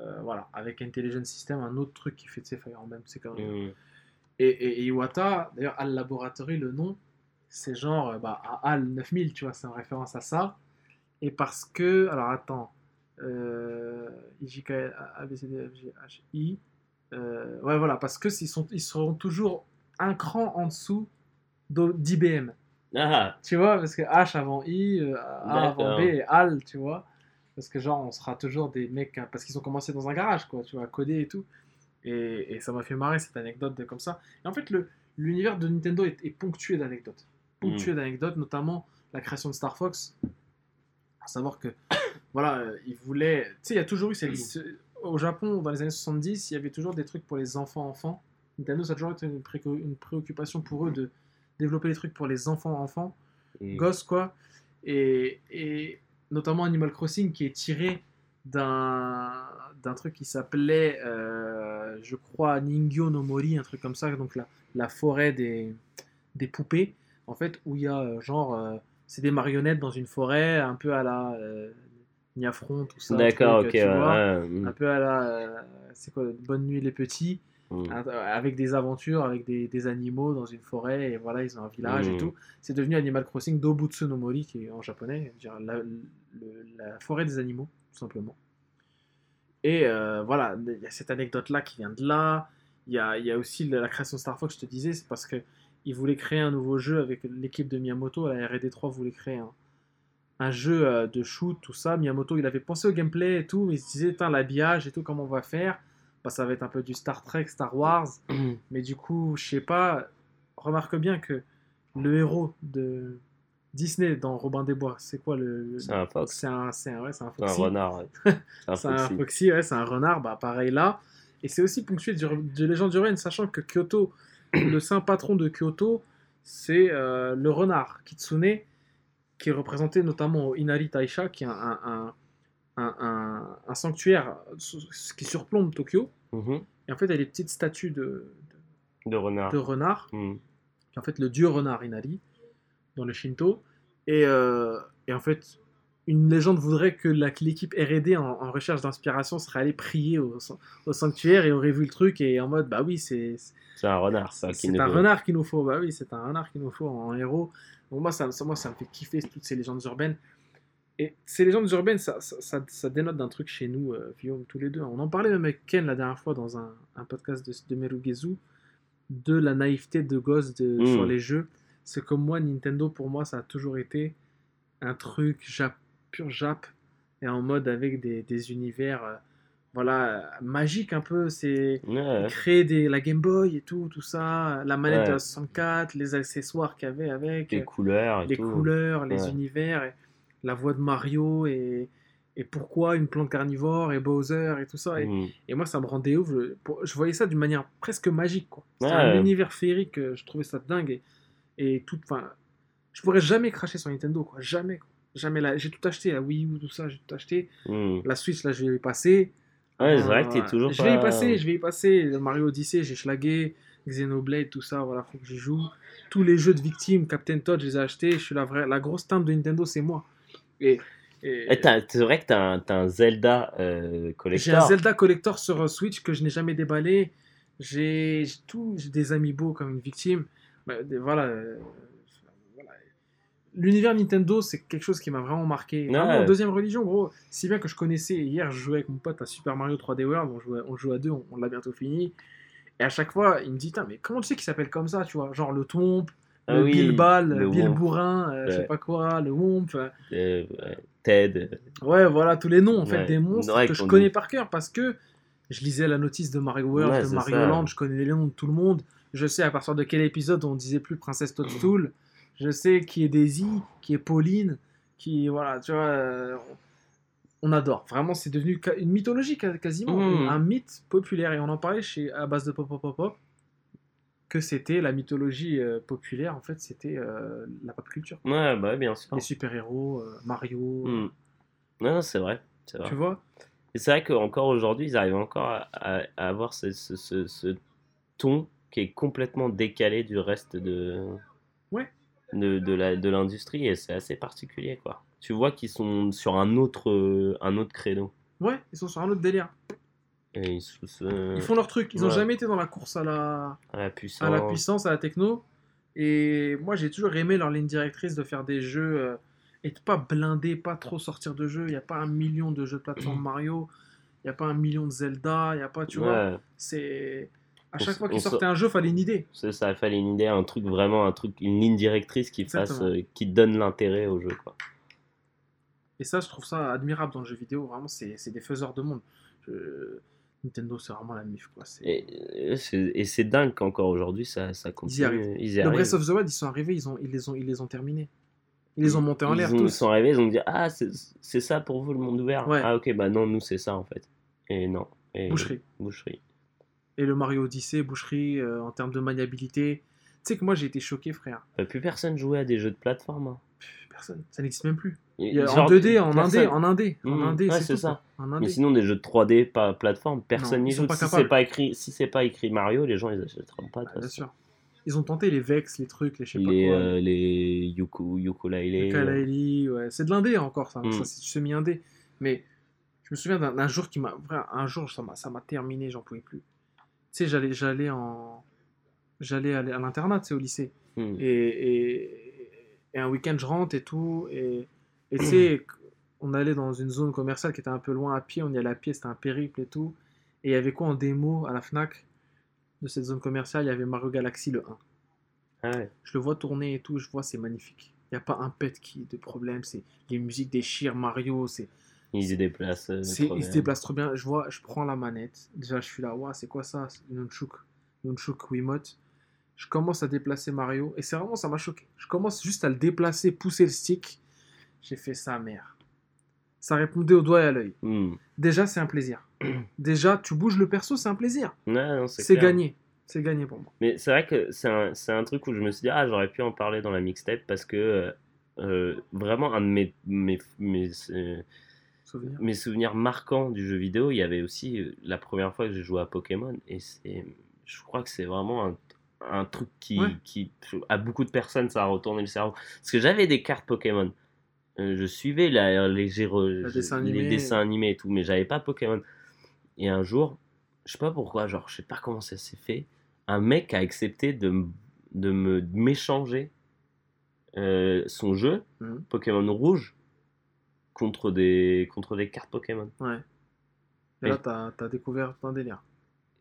euh, voilà, avec Intelligent System, un autre truc qui fait de ces Fire Emblem, c'est quand même. Hmm. Et, et- et Iwata, d'ailleurs, Al Laboratory, le nom, c'est genre bah, à Al 9000, tu vois, c'est en référence à ça. Et parce que, alors attends, euh, IJK, ABCD, FG. Euh, ouais, voilà, parce que ils, sont, ils seront toujours un cran en dessous d'IBM. Ah, Tu vois, parce que H avant I, euh, A avant. B et Al, tu vois. Parce que genre, on sera toujours des mecs, hein, parce qu'ils ont commencé dans un garage, quoi, tu vois, à coder et tout. Et, et ça m'a fait marrer cette anecdote de comme ça. Et en fait, l'univers de Nintendo est, est ponctué d'anecdotes. Ponctué d'anecdotes, notamment la création de Star Fox. À savoir que, voilà, euh, ils voulaient. Tu sais, il y a toujours eu. cette- ce- au Japon, dans les années 70, il y avait toujours des trucs pour les enfants-enfants. Nintendo, ça a toujours été une, préoccupation pour eux de développer des trucs pour les enfants-enfants hmm. gosse quoi et, et notamment Animal Crossing qui est tiré d'un truc qui s'appelait euh, je crois Ningyo no Mori un truc comme ça donc la, la forêt des, des poupées en fait où il y a euh, genre euh, c'est des marionnettes dans une forêt un peu à la euh, Niafron tout ça D'accord, ok. tu ouais, vois. ouais, hmm. un peu à la euh, c'est quoi Bonne nuit les petits Hmm. Hein, avec des aventures, avec des, des animaux dans une forêt, et voilà, ils ont un village et Mhm. tout. C'est devenu Animal Crossing Dobutsu no Mori, qui est en japonais, dire la, le- la forêt des animaux, tout simplement. Et euh, voilà, il y a cette anecdote-là qui vient de là. Il y a, il y a aussi la, la création de Star Fox, je te disais, c'est parce que ils voulaient créer un nouveau jeu avec l'équipe de Miyamoto, la R&D 3 voulait créer un, un jeu euh, de shoot, tout ça. Miyamoto, il avait pensé au gameplay et tout, mais il se disait, l'habillage et tout, comment on va faire? Bah, Ça va être un peu du Star Trek, Star Wars. Mais du coup, je sais pas, remarque bien que le héros de Disney dans Robin des Bois, c'est quoi le. C'est un fox. C'est un, c'est un, ouais, c'est un C'est un foxy. renard. ouais. C'est un C'est un foxy. foxy, ouais, c'est un renard, bah pareil là. Et c'est aussi ponctué de, de légendes urbaines, sachant que Kyoto, le saint patron de Kyoto, c'est euh, le renard Kitsune, qui est représenté notamment au Inari Taisha, qui est un, un, sanctuaire qui surplombe Tokyo. Mhm. Et en fait, il y a des petites statues de, De renard. de renard qui est en fait le dieu renard Inari dans le Shinto. Et, euh, et en fait, une légende voudrait que l'équipe R&D en, en recherche d'inspiration serait allée prier au, au sanctuaire et aurait vu le truc et en mode bah oui c'est C'est un renard, ça. c'est un renard qu'il nous faut bah oui c'est un renard qu'il nous faut en héros donc moi ça, moi ça me fait kiffer toutes ces légendes urbaines. Et ces légendes urbaines ça, ça, ça- ça dénote d'un truc chez nous euh, Guillaume tous les deux. On en parlait même avec Ken la dernière fois dans un, un podcast de, de Merugezu de la naïveté de gosse de, Mm. sur les jeux. C'est comme moi Nintendo pour moi ça a toujours été un truc jap, pur jap et en mode avec des, des univers euh, voilà euh, magiques un peu c'est Ouais, créer des, la Game Boy et tout tout ça la manette Ouais. de la 64 les accessoires qu'il y avait avec les euh, couleurs et les tout. couleurs les Ouais. univers et la voix de Mario et et pourquoi une plante carnivore et Bowser et tout ça et, Mm. et moi ça me rendait ouf je, voyais ça d'une manière presque magique Ouais. un univers féerique euh, je trouvais ça dingue et, et tout enfin je pourrais jamais cracher sur Nintendo quoi jamais quoi. jamais là j'ai tout acheté la Wii U tout ça j'ai tout acheté Mm. la Switch là je vais y passer Ouais, c'est vrai que Euh, t'es toujours je pas... vais y passer je vais y passer. Mario Odyssey j'ai schlagué. Xenoblade tout ça voilà faut que j'y joue. Tous les jeux de victimes Captain Todd je les ai achetés. Je suis la vraie la grosse teinte de Nintendo c'est moi. Et, et- Eh, C'est vrai que t'as un, un Zelda euh, j'ai collector. un Zelda collector sur euh, Switch que je n'ai jamais déballé. J'ai j'ai tout j'ai des amiibo comme une victime. Bah, des- euh, voilà. L'univers Nintendo c'est quelque chose qui m'a vraiment marqué Ouais. Deuxième religion gros si bien que je connaissais hier je jouais avec mon pote à Super Mario 3D World on jouait on joue à deux on, on l'a bientôt fini et à chaque fois il me dit mais comment tu sais qu'il s'appelle comme ça tu vois? Genre le Twomp Ah le oui, Bilbal, le Bill Womp. Bourrin, euh, je sais Ouais. pas quoi, le Womp. euh, Euh, ouais, Ted. Ouais, voilà, tous les noms en fait Ouais. des monstres Ouais, que je connais dit. par cœur parce que je lisais la notice de Mario World, Ouais, de Mario ça. Land, je connais les noms de tout le monde. Je sais à partir de quel épisode on disait plus Princesse Toadstool. Je sais qui est Daisy, qui est Pauline, qui voilà, tu vois, euh, on adore. Vraiment, c'est devenu une mythologie quasiment, Mhm. un mythe populaire et on en parlait chez à base de pop pop pop pop que c'était la mythologie euh, populaire en fait, c'était euh, la pop culture. Ouais, bah bien sûr. Les super-héros, Mario, Mm. Non, non, c'est vrai. C'est vrai. tu vois? Et c'est vrai qu'encore aujourd'hui, ils arrivent encore à, à- à avoir ce, ce- ce- ce ton qui est complètement décalé du reste de, Ouais. De, de la- de l'industrie et c'est assez particulier. quoi. Tu vois qu'ils sont sur un autre, euh, un autre créneau. Ouais, ils sont sur un autre délire. Et ils, se- Ils font leur truc. Ils ont Ouais. jamais été dans la course à la, à la puissance. à la puissance, à la techno. Et moi, j'ai toujours aimé leur ligne directrice de faire des jeux euh, et de pas blinder, pas trop sortir de jeux. Il n'y a pas un million de jeux de plateforme Mario. Il n'y a pas un million de Zelda. Il n'y a pas, tu vois. C'est. À chaque fois on qu'ils s- sortaient un jeu, fallait une idée. c'est ça, fallait une idée, un truc vraiment, un truc, une ligne directrice qui fasse, euh, qui donne l'intérêt au jeu. Quoi. Et ça, je trouve ça admirable dans le jeu vidéo. Vraiment, c'est des faiseurs de monde. Je- Nintendo, c'est vraiment la mif. Quoi. C'est- Et, et c'est- dingue qu'encore aujourd'hui, ça, ça continue. arrivent. Ils y Le arrivent. Breath of the Wild, ils sont arrivés, ils, ont, ils, les, ont, ils les ont terminés. Ils les ont montés en Ils l'air tous. Ils sont arrivés, ils ont dit Ah, c'est c'est ça pour vous le monde ouvert? Ouais. Ah, ok, bah non, nous c'est ça en fait. Et non. Et- Boucherie. Boucherie. Et le Mario Odyssey, boucherie, euh, en termes de maniabilité. Tu sais que moi j'ai été choqué, frère. Bah, plus personne jouait à des jeux de plateforme. hein. Personne, ça n'existe même plus. Il y a en 2D, en personne- indé, en indé, en Mmh, indé, ouais, c'est ça. Mais sinon, des jeux de 3D, pas plateforme, personne n'y joue. pas Si c'est pas écrit, si c'est pas écrit Mario, les gens ils achèteront pas. Ouais, toute bien sûr. Ils ont tenté les Vex, les trucs, les je sais pas Les, quoi. euh, les Yuku, les Kallaeli, ouais. C'est de l'indé encore, ça. Mm. Ça, c'est semi-indé. Mais je me souviens d'un jour qui m'a. Un jour, ça m'a terminé, j'en pouvais plus. Tu sais, j'allais j'allais en. J'allais à l'internat, sais, au lycée. Hmm. Et, et, et un week-end, je rentre et tout. Et et tu sais, on allait dans une zone commerciale qui était un peu loin à pied. On y allait à pied, c'était un périple et tout. Et il y avait quoi en démo à la Fnac de cette zone commerciale? Il y avait Mario Galaxy le 1. Ah ouais. Je le vois tourner et tout, je vois, c'est magnifique. Il n'y a pas un pet qui de problème. C'est les musiques déchirent Mario. C'est, Ils se déplacent. euh, c'est, trop il se bien. déplace trop bien. Je vois, je prends la manette. Déjà, je suis là, waouh, c'est quoi ça? Nunchuk, Nunchuk Wiimote. Je commence à déplacer Mario et c'est vraiment, ça m'a choqué. Je commence juste à le déplacer, pousser le stick. J'ai fait ça, mère. Ça répondait au doigt et à l'œil. Hmm. Déjà, c'est un plaisir. Déjà, tu bouges le perso, c'est un plaisir. C'est gagné. C'est gagné pour moi. Mais c'est vrai que c'est un, un truc où je me suis dit, ah, j'aurais pu en parler dans la mixtape parce que euh, euh, vraiment un de mes, mes, mes, euh, Mes souvenirs marquants du jeu vidéo, il y avait aussi euh, la première fois que j'ai joué à Pokémon et c'est, je crois que c'est vraiment un, un truc qui, Ouais. qui, à beaucoup de personnes, ça a retourné le cerveau. Parce que j'avais des cartes Pokémon. Euh, je suivais la, les, Le dessin les dessins animés et tout, mais j'avais pas Pokémon. Et un jour, je sais pas pourquoi, genre, je sais pas comment ça s'est fait, un mec a accepté de, de me m'échanger euh, son jeu, Mhm. Pokémon Rouge, contre des, contre des cartes Pokémon. Ouais. Et Et- là, t'as as découvert plein de délire.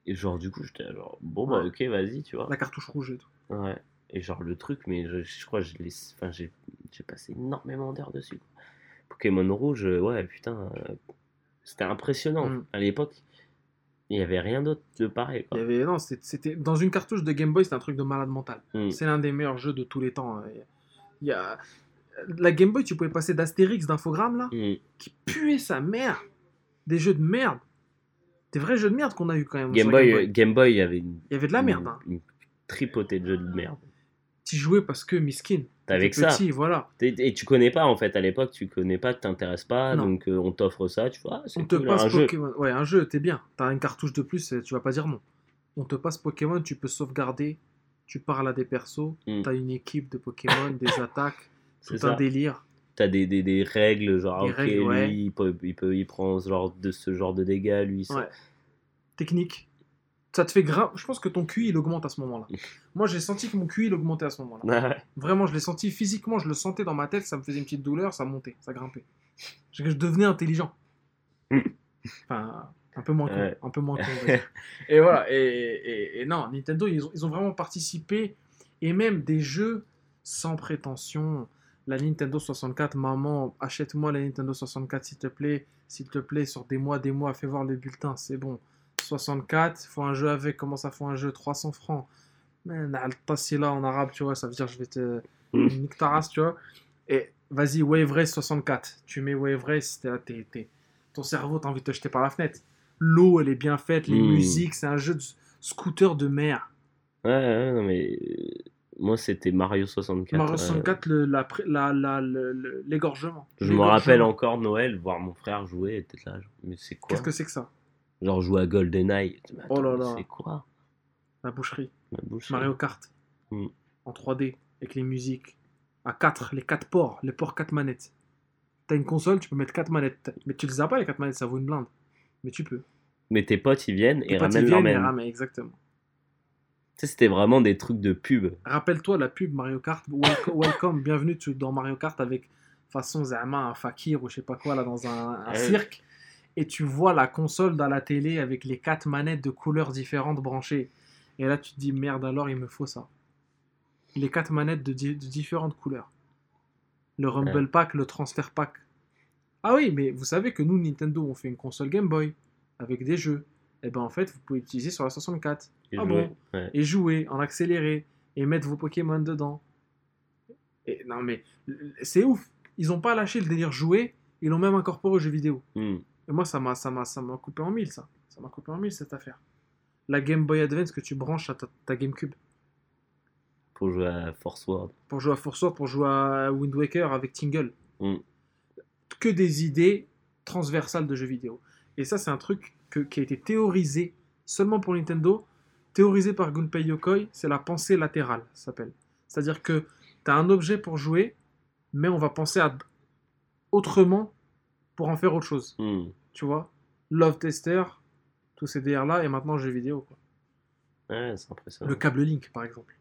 Et genre, du coup, j'étais genre, bon, bah, Ouais. ok, vas-y, tu vois. La cartouche rouge et tout. Ouais. Et genre, le truc, mais je, je crois enfin, j'ai j'ai passé énormément d'heures dessus. quoi. Pokémon Rouge, euh, ouais, putain, euh, c'était impressionnant. Mm. À l'époque, il n'y avait rien d'autre de pareil. Il y avait, non, c'était c'était- dans une cartouche de Game Boy, c'était un truc de malade mental. Mm. C'est l'un des meilleurs jeux de tous les temps. hein. Il y a la Game Boy, tu pouvais passer d'Astérix, d'infogramme là, Mm. qui puait sa mère. Des jeux de merde. Des vrais jeux de merde qu'on a eu quand même. Game Boy, Game Game Boy, il y avait une, Il y avait de la merde. une, Hein. une tripotée de jeux de merde. Tu jouais parce que miskin. T'avais que ça. voilà. Et tu connais pas en fait, à l'époque, tu connais pas, tu t'intéresses pas, Non. donc euh, on t'offre ça, tu vois, On te cool, passe un jeu. Pokémon. Ouais, un jeu, t'es bien. T'as une cartouche de plus, tu vas pas dire non. On te passe Pokémon, tu peux sauvegarder. Tu parles à des persos. Mm. T'as une équipe de Pokémon, des attaques. C'est un ça. délire. T'as des, des, des règles, genre, Des ok, règles, ouais. lui, il, peut, il, peut, il prend ce genre de, ce genre de dégâts, lui, ça. Ouais. Technique. Ça te fait grave. Je pense que ton QI il augmente à ce moment-là. Moi j'ai senti que mon QI il augmentait à ce moment-là. Ouais. Vraiment, je l'ai senti physiquement, je le sentais dans ma tête, ça me faisait une petite douleur, ça montait, ça grimpait. Je, je devenais intelligent. Enfin, un peu moins con. Ouais. Un peu moins con. et voilà. Et, et- et non, Nintendo, ils ont, ils ont vraiment participé. Et même des jeux sans prétention. La Nintendo 64, maman, achète-moi la Nintendo 64 s'il te plaît. S'il te plaît, sur des mois, des mois, fais voir le bulletin, c'est bon. 64, faut un jeu avec, comment ça faut un jeu? 300 francs. Là en arabe, tu vois, ça veut dire je vais te. Mm. Nique ta race, tu vois. Et vas-y, Wave Race 64. Tu mets Wave Race, t'es t'es- t'es- ton cerveau, t'as envie de te jeter par la fenêtre. L'eau, elle est bien faite, les Mm. musiques, c'est un jeu de scooter de mer. Ouais, ouais, non, mais euh, moi c'était Mario 64. Mario euh, 64, le- la pré- la- la- le- l'égorgement. je me rappelle encore Noël, voir mon frère jouer, et peut-être là, mais c'est quoi Qu'est-ce que c'est que ça? Genre jouer à GoldenEye. Oh là là. C'est quoi? La boucherie. Ma bouche. Mario Kart. Mm. En 3D, avec les musiques. À 4, les 4 ports, les ports 4 manettes. T'as une console, tu peux mettre 4 manettes. Mais tu les as pas, les 4 manettes, ça vaut une blinde. Mais tu peux. Mais tes potes ils viennent Tes et potes, ils ramènent leur viennent et même. ramènent, exactement. Tu sais, c'était vraiment des trucs de pub. Rappelle-toi la pub Mario Kart. Welcome, welcome, bienvenue tu- dans Mario Kart avec façon Zama, un fakir ou je sais pas quoi là dans un, un Ouais. cirque. Et tu vois la console dans la télé avec les quatre manettes de couleurs différentes branchées. Et là tu te dis merde alors il me faut ça. Les quatre manettes de, di- de différentes couleurs. Le Rumble Pack, le Transfer Pack. Ah oui, mais vous savez que nous Nintendo on fait une console Game Boy avec des jeux. Et ben en fait vous pouvez utiliser sur la 64 Et Ah jouer. bon Ouais. et jouer en accéléré et mettre vos Pokémon dedans. Et, non mais c'est ouf. Ils n'ont pas lâché le délire jouer, ils l'ont même incorporé aux jeux vidéo. Hmm. Et moi ça m'a ça m'a ça m'a coupé en mille ça. Ça m'a coupé en mille cette affaire. La Game Boy Advance que tu branches à ta, ta GameCube Pour jouer à Force World. pour jouer à Force Word, pour jouer à Wind Waker avec Tingle. Mm. Que des idées transversales de jeux vidéo. Et ça c'est un truc que- qui a été théorisé seulement pour Nintendo, théorisé par Gunpei Yokoi, c'est la pensée latérale, ça s'appelle. C'est-à-dire que tu as un objet pour jouer, mais on va penser à autrement pour en faire autre chose. Hmm. Tu vois? Love Tester, tous ces DR-là, et maintenant jeux vidéo. quoi. Ouais, c'est impressionnant. Le câble Link, par exemple.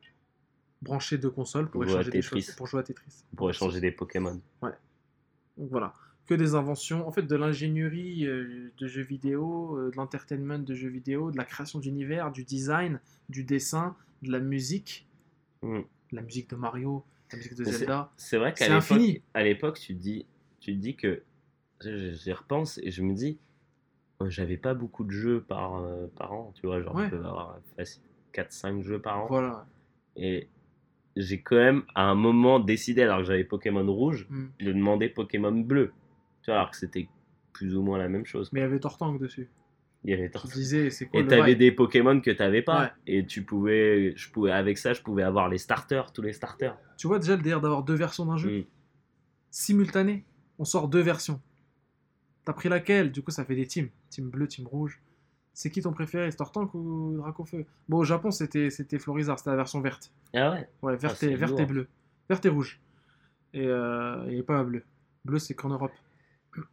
Brancher deux consoles pour Pour échanger des choses, pour jouer à Tetris. Pour échanger des Pokémon. Donc voilà, que des inventions, en fait de l'ingénierie euh, de jeux vidéo, euh, de l'entertainment de jeux vidéo, de la création d'univers, du design, du dessin, de la musique, de la musique de Mario, de la musique de Zelda. C'est vrai qu'à l'époque, infini. à l'époque, tu dis, tu dis que j'y repense et je me dis, euh, j'avais pas beaucoup de jeux par, euh, par an, tu vois, genre Ouais. je peux avoir facile 4-5 jeux par an. Voilà. Et j'ai quand même à un moment décidé, alors que j'avais Pokémon rouge, Hmm. de demander Pokémon bleu. Tu vois, alors que c'était plus ou moins la même chose. Mais il y avait Tortank dessus. Il y avait te disais, c'est quoi Et t'avais des Pokémon que t'avais pas. Ouais. Et tu pouvais, je pouvais, avec ça, je pouvais avoir les starters, tous les starters. Tu vois déjà le délire d'avoir deux versions d'un jeu Mm. simultanées. On sort deux versions. T'as pris laquelle? Du coup, ça fait des teams. Team bleu, team rouge. C'est qui ton préféré? Stortank ou Dracofeu? Bon, au Japon, c'était c'était Florizard, c'était la version verte. Ah ouais? Ouais, verte, c'est et, verte et lourd. bleue. Verte et rouge. Et, euh, et pas bleu. Bleu, c'est qu'en Europe.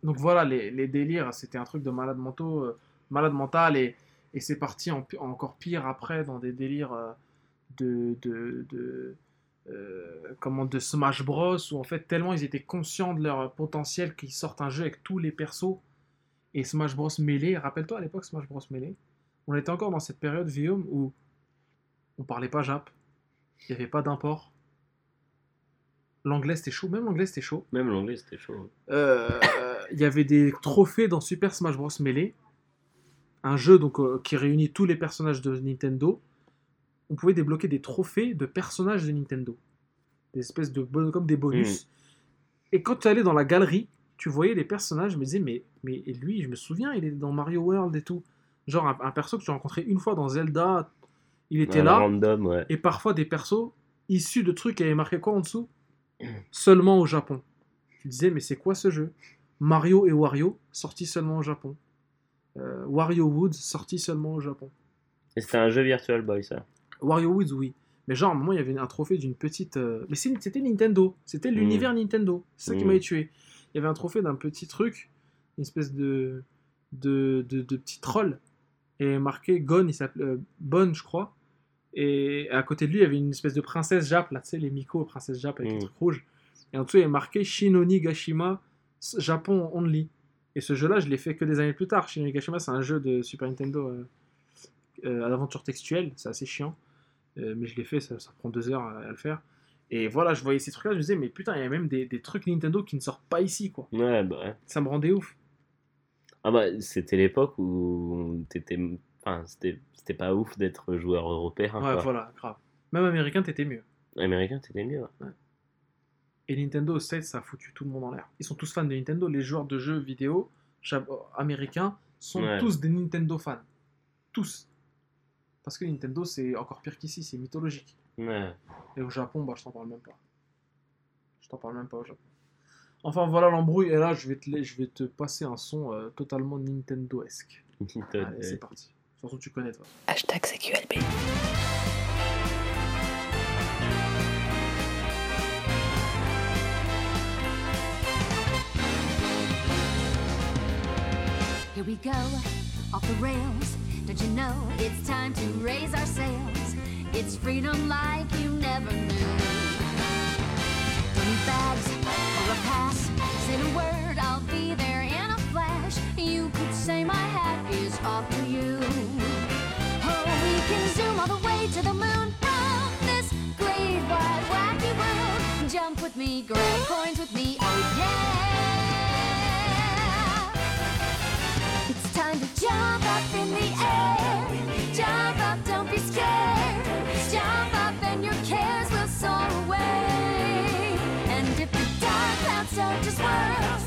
Donc voilà, les, les délires, c'était un truc de malade mentaux, euh, malade mental, et, et c'est parti en, encore pire après dans des délires euh, de, de, de, euh, comment, de Smash Bros, où en fait, tellement ils étaient conscients de leur potentiel qu'ils sortent un jeu avec tous les persos, et Smash Bros Melee, rappelle-toi à l'époque Smash Bros Melee, on était encore dans cette période, Guillaume, où on parlait pas Jap, il n'y avait pas d'import, l'anglais c'était chaud, même l'anglais c'était chaud, Même l'anglais, c'était chaud. euh, il y avait des trophées dans Super Smash Bros Melee, un jeu donc euh, qui réunit tous les personnages de Nintendo. On pouvait débloquer des trophées de personnages de Nintendo, des espèces de comme des bonus. Et quand tu allais dans la galerie, tu voyais les personnages, je me disais mais mais et lui, je me souviens, il est dans Mario World et tout. Genre un, un perso que tu as rencontré une fois dans Zelda, il était Un là Random, ouais. et parfois des persos issus de trucs qui avaient marqué quoi en dessous? Seulement au Japon. Tu disais, mais c'est quoi ce jeu? Mario et Wario, sortis seulement au Japon. Euh, Wario Woods, sorti seulement au Japon. Et c'était un jeu Virtual Boy, ça. Wario Woods, oui. Mais genre, à un moment, il y avait un trophée d'une petite. euh, Mais c'était Nintendo. C'était l'univers Nintendo. C'est ça qui Mm. m'avait tué. Il y avait un trophée d'un petit truc, une espèce de. de, de, de petit troll. Et marqué Gon, il s'appelait. euh, Bonne, je crois. Et à côté de lui, il y avait une espèce de princesse Jap, là, tu sais, les Miko, princesse Jap avec les Mm. trucs rouges. Et en dessous, il y avait marqué Shinoni Gashima, Japon only. Et ce jeu-là, je l'ai fait que des années plus tard. Shinoni Gashima, c'est un jeu de Super Nintendo euh, euh, à l'aventure textuelle. C'est assez chiant. Euh, mais je l'ai fait, ça, ça prend deux heures à, à le faire. Et voilà, je voyais ces trucs-là, je me disais, mais putain, il y a même des, des trucs Nintendo qui ne sortent pas ici, quoi. Ouais, bah ouais. Ça me rendait ouf. Ah bah, c'était l'époque où t'étais... Enfin, c'était pas ouf d'être joueur européen, Ouais, quoi. voilà, grave. Même américain, t'étais mieux. Américain, t'étais mieux. ouais. Et Nintendo aux States, ça a foutu tout le monde en l'air. Ils sont tous fans de Nintendo. Les joueurs de jeux vidéo jap- américains sont Ouais. tous des Nintendo fans. Tous. Parce que Nintendo, c'est encore pire qu'ici, c'est mythologique. Ouais. Et au Japon, bah, je t'en parle même pas. Je t'en parle même pas au Japon. Enfin, voilà l'embrouille. Et là, je vais te, je vais te passer un son euh, totalement Nintendo-esque. Allez, c'est parti. De toute façon, tu connais, toi. Hashtag CQLB. Here we go, off the rails. Don't you know it's time to raise our sails? It's freedom like you never knew. Don't need bags or a pass. Say the word, I'll be there in a flash. You could say my hat is off to you. Oh, we can zoom all the way to the moon from this great wide wacky world. Jump with me, grab just wanna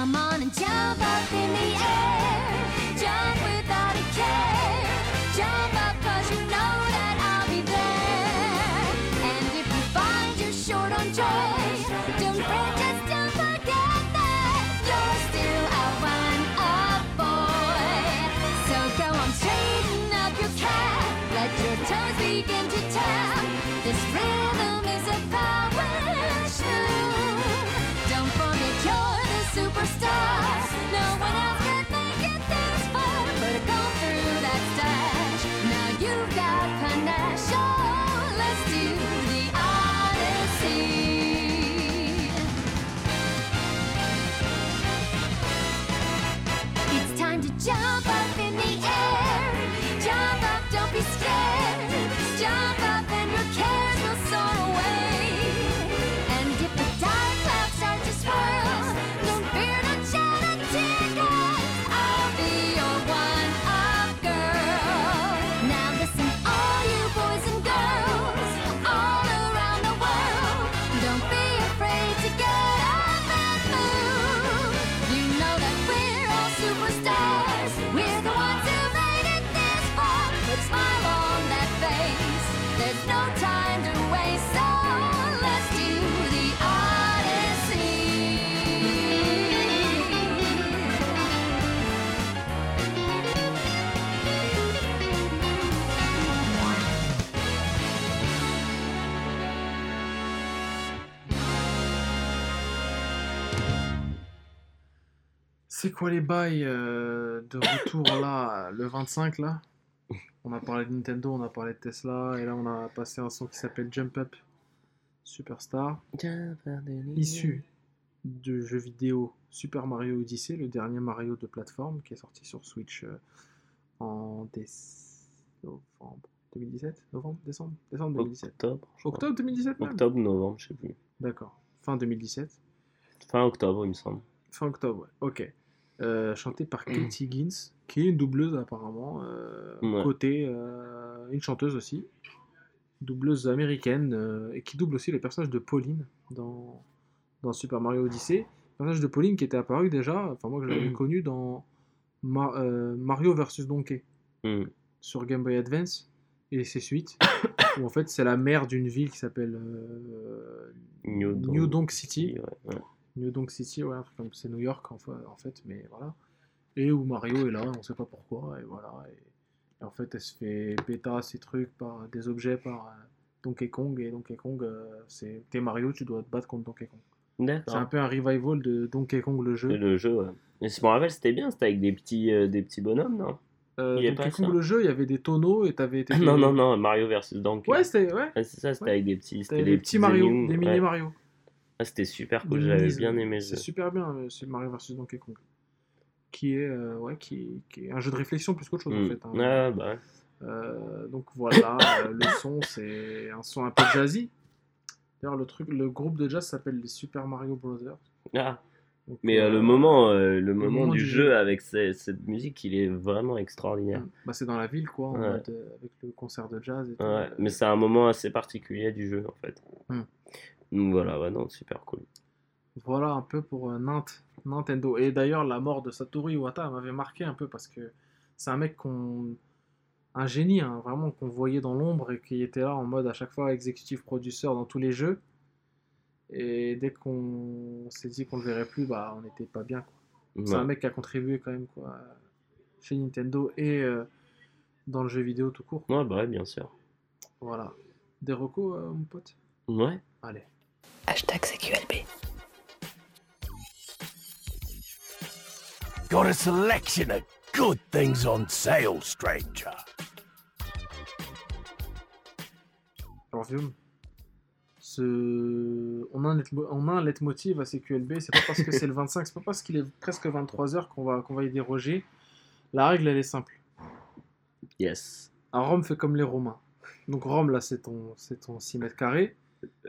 Come on and jump up in the air. Jump without a care. Jump superstar. C'est quoi les bails euh, de retour là, le 25 là? On a parlé de Nintendo, on a parlé de Tesla, et là on a passé un son qui s'appelle Jump Up Superstar, issu du jeu vidéo Super Mario Odyssey, le dernier Mario de plateforme qui est sorti sur Switch euh, en novembre 2017 Novembre Décembre? Décembre 2017 Octobre. je crois. Octobre 2017 même? Octobre, novembre, je sais plus. D'accord. Fin 2017 Fin octobre, il me semble. Fin octobre, ouais. Ok. Euh, chanté par Katie Higgins, qui est une doubleuse apparemment. euh, Ouais. Côté euh, une chanteuse aussi. Doubleuse américaine euh, et qui double aussi le personnage de Pauline dans, dans Super Mario Odyssey. Le personnage de Pauline qui était apparu déjà, enfin moi que j'avais connu dans Ma- Mario vs Donkey Hmm. sur Game Boy Advance et ses suites. où en fait c'est la mère d'une ville qui s'appelle New New Donk City. ouais, ouais. New Donk City, ouais, c'est New York en fait, en fait, mais voilà. Et où Mario est là, on sait pas pourquoi, et voilà. Et, et en fait, elle se fait péta ces trucs par des objets par euh, Donkey Kong, et Donkey Kong, euh, c'est t'es Mario, tu dois te battre contre Donkey Kong. C'est un peu un revival de Donkey Kong le Et jeu. Le jeu, ouais. Mais je me rappelle, c'était bien, c'était avec des petits, euh, des petits bonhommes, non? Euh, il Donkey Kong le jeu, il y avait des tonneaux et t'avais. Non, non, non, Mario versus Donkey. Ouais, c'était ouais. C'est ça, c'était Ouais. avec des petits, c'était des des petits Mario, des mini ouais. Mario. Ah, c'était super cool, j'avais bien euh, aimé C'est super bien, euh, c'est Mario vs Donkey Kong. Qui est, euh, ouais, qui, qui est un jeu de réflexion plus qu'autre chose en Hmm. fait. hein. Ah, bah. Euh, donc voilà, le son c'est un son un peu jazzy. D'ailleurs le truc, le groupe de jazz s'appelle les Super Mario Brothers. Ah, Donc, mais euh, le moment, le moment moment du du jeu jeu. avec ce- cette musique, il est vraiment extraordinaire. bah, c'est dans la ville quoi, en Ouais. mode, avec le concert de jazz et tout. Ouais, mais c'est un moment assez particulier du jeu en fait. Hmm. Donc voilà, ouais, non, super cool. Voilà un peu pour euh, Nantes, Nintendo. Et d'ailleurs la mort de Satoru Iwata m'avait marqué un peu parce que c'est un mec qu'on un génie hein, vraiment qu'on voyait dans l'ombre et qui était là en mode à chaque fois executive producer dans tous les jeux. Et dès qu'on s'est dit qu'on le verrait plus, bah on n'était pas bien quoi. C'est Ouais. un mec qui a contribué quand même quoi chez Nintendo et euh, dans le jeu vidéo tout court. Ouais, bah ouais, bien sûr. Voilà. Des recos, euh, mon pote? Ouais. Allez. Hashtag CQLB. Got a selection of good things on sale, stranger. Alors, Vium, ce... on, a un leitmo- on a un leitmotiv à CQLB, c'est pas parce que c'est le 25, c'est pas parce qu'il est presque 23h qu'on va, qu'on va y déroger. La règle, elle est simple. Yes. À Rome, fait comme les Romains. Donc, Rome, là, c'est ton, c'est ton 6 mètres carrés.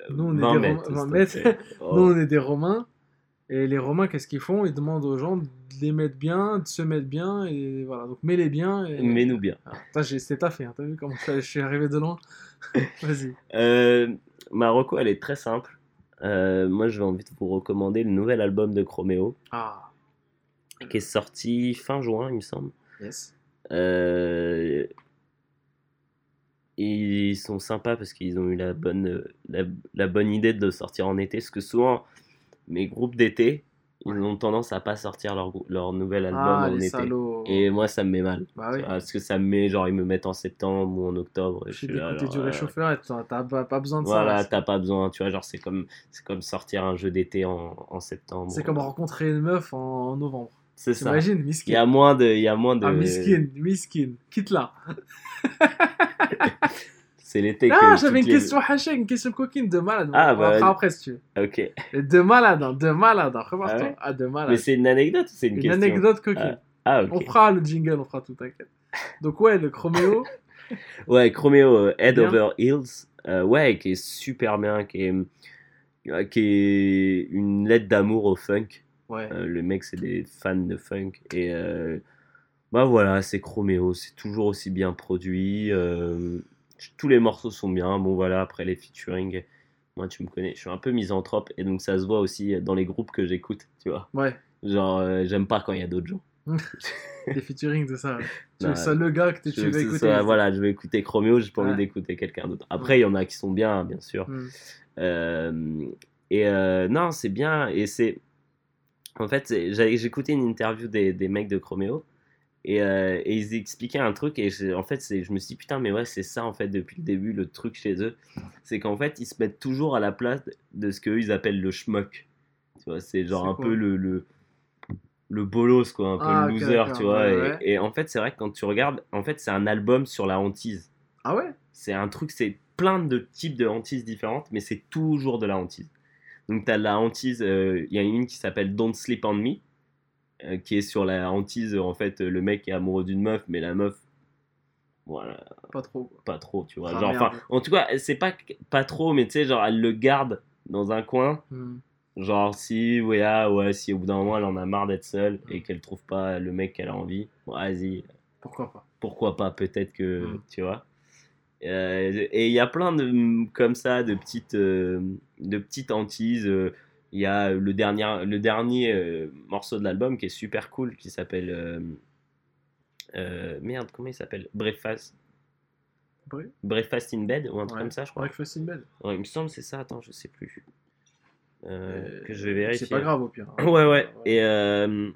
Nous, on est 20 des mètres. Rom- 20 s'il te mètres. plaît. Oh. Nous, on est des Romains. Et les Romains, qu'est-ce qu'ils font? Ils demandent aux gens de les mettre bien, de se mettre bien. Et voilà, donc mets-les bien. Et... Mets-nous bien. Ah, c'est taffé, hein. t'as vu comment je suis arrivé de loin? Vas-y. Euh, ma reco, elle est très simple. Euh, moi, j'ai envie de vous recommander le nouvel album de Chromeo, Ah, qui est sorti fin juin, il me semble. yes. Euh, ils sont sympas parce qu'ils ont eu la bonne, euh, la, la bonne idée de sortir en été. Parce que souvent, mes groupes d'été, ils ont tendance à pas sortir leur, leur nouvel album Ah, en les été. salauds. Et moi, ça me met mal. Bah oui. Parce que ça me met, genre, ils me mettent en septembre ou en octobre. et je suis là, du euh, réchauffeur et t'as t'as pas, pas besoin de Voilà, ça. t'as pas besoin, tu vois, genre, c'est comme, comme sortir un jeu d'été en, en septembre. C'est comme rencontrer une meuf en, en novembre. C'est ça. T'imagines, Il y a moins de. Il y a moins de... Ah, miskin, miskin. Quitte là. C'est l'été que. Ah, j'avais une les- question hachée, une question coquine de malade. Ah, bah, vas-y. après si tu veux. Ok. De malade, hein, de malade. hein. Prépare-toi. Ah ouais Ah, de malade. Mais c'est une anecdote ou c'est une, une question anecdote coquine. Ah. Ah, On fera le jingle, on fera tout, t'inquiète. Donc, ouais, le Chroméo. Ouais, Chromeo, euh, Head Bien. Over Heels, euh, ouais, qui est super bien, qui est, euh, qui est une lettre d'amour au funk. Ouais. Euh, le mec, c'est des fans de funk. Et euh, bah voilà, c'est Chromeo, c'est toujours aussi bien produit. euh, tous les morceaux sont bien. Bon, voilà, après les featuring, moi, tu me connais, je suis un peu misanthrope. Et donc, ça se voit aussi dans les groupes que j'écoute, tu vois. Ouais. Genre, euh, j'aime pas quand il y a d'autres gens. Des featuring, c'est ça. Tu Ouais. veux que ce soit le gars que tu veux écouter. voilà, je vais écouter Chromeo, j'ai pas Ouais. envie d'écouter quelqu'un d'autre. Après, il y en a qui sont bien, bien sûr. Hmm. Euh, et euh, non, c'est bien. Et c'est. En fait, écouté une interview des, des mecs de Chromeo. Et, euh, et ils expliquaient un truc. Et en fait, je me suis dit, putain, mais ouais, c'est ça, en fait, depuis le début, le truc chez eux. C'est qu'en fait, ils se mettent toujours à la place de ce qu'eux, ils appellent le schmuck. Tu vois, c'est genre un peu le. le le bolos quoi un peu Ah, le ok, loser tu vois ouais, et, ouais. et en fait c'est vrai que quand tu regardes en fait c'est un album sur la hantise Ah ouais? C'est un truc, c'est plein de types de hantises différentes, mais c'est toujours de la hantise. Donc, tu as la hantise, euh, il y a une qui s'appelle Don't Sleep on Me, euh, qui est sur la hantise, en fait, euh, le mec est amoureux d'une meuf, mais la meuf, voilà, Pas trop. pas trop, tu vois. Ah, genre, enfin, en tout cas, c'est pas, pas trop, mais tu sais, genre, elle le garde dans un coin, Hmm. genre, si, ouais, ah, ouais, si au bout d'un moment, elle en a marre d'être seule et qu'elle trouve pas le mec qu'elle a envie, bon, vas-y, Pourquoi pas? Pourquoi pas peut-être que Mm. tu vois Euh, et il y a plein de comme ça de petites euh, de petites hantises euh, il y a le dernier le dernier euh, morceau de l'album qui est super cool qui s'appelle euh, euh, merde comment il s'appelle? Breakfast Bre- Breakfast in bed ou un truc Ouais. comme ça je crois Breakfast in bed. Ouais, il me semble que c'est ça attends je sais plus Euh, Euh, que je vais vérifier C'est pas grave au pire. hein. Ouais, ouais. Et euh,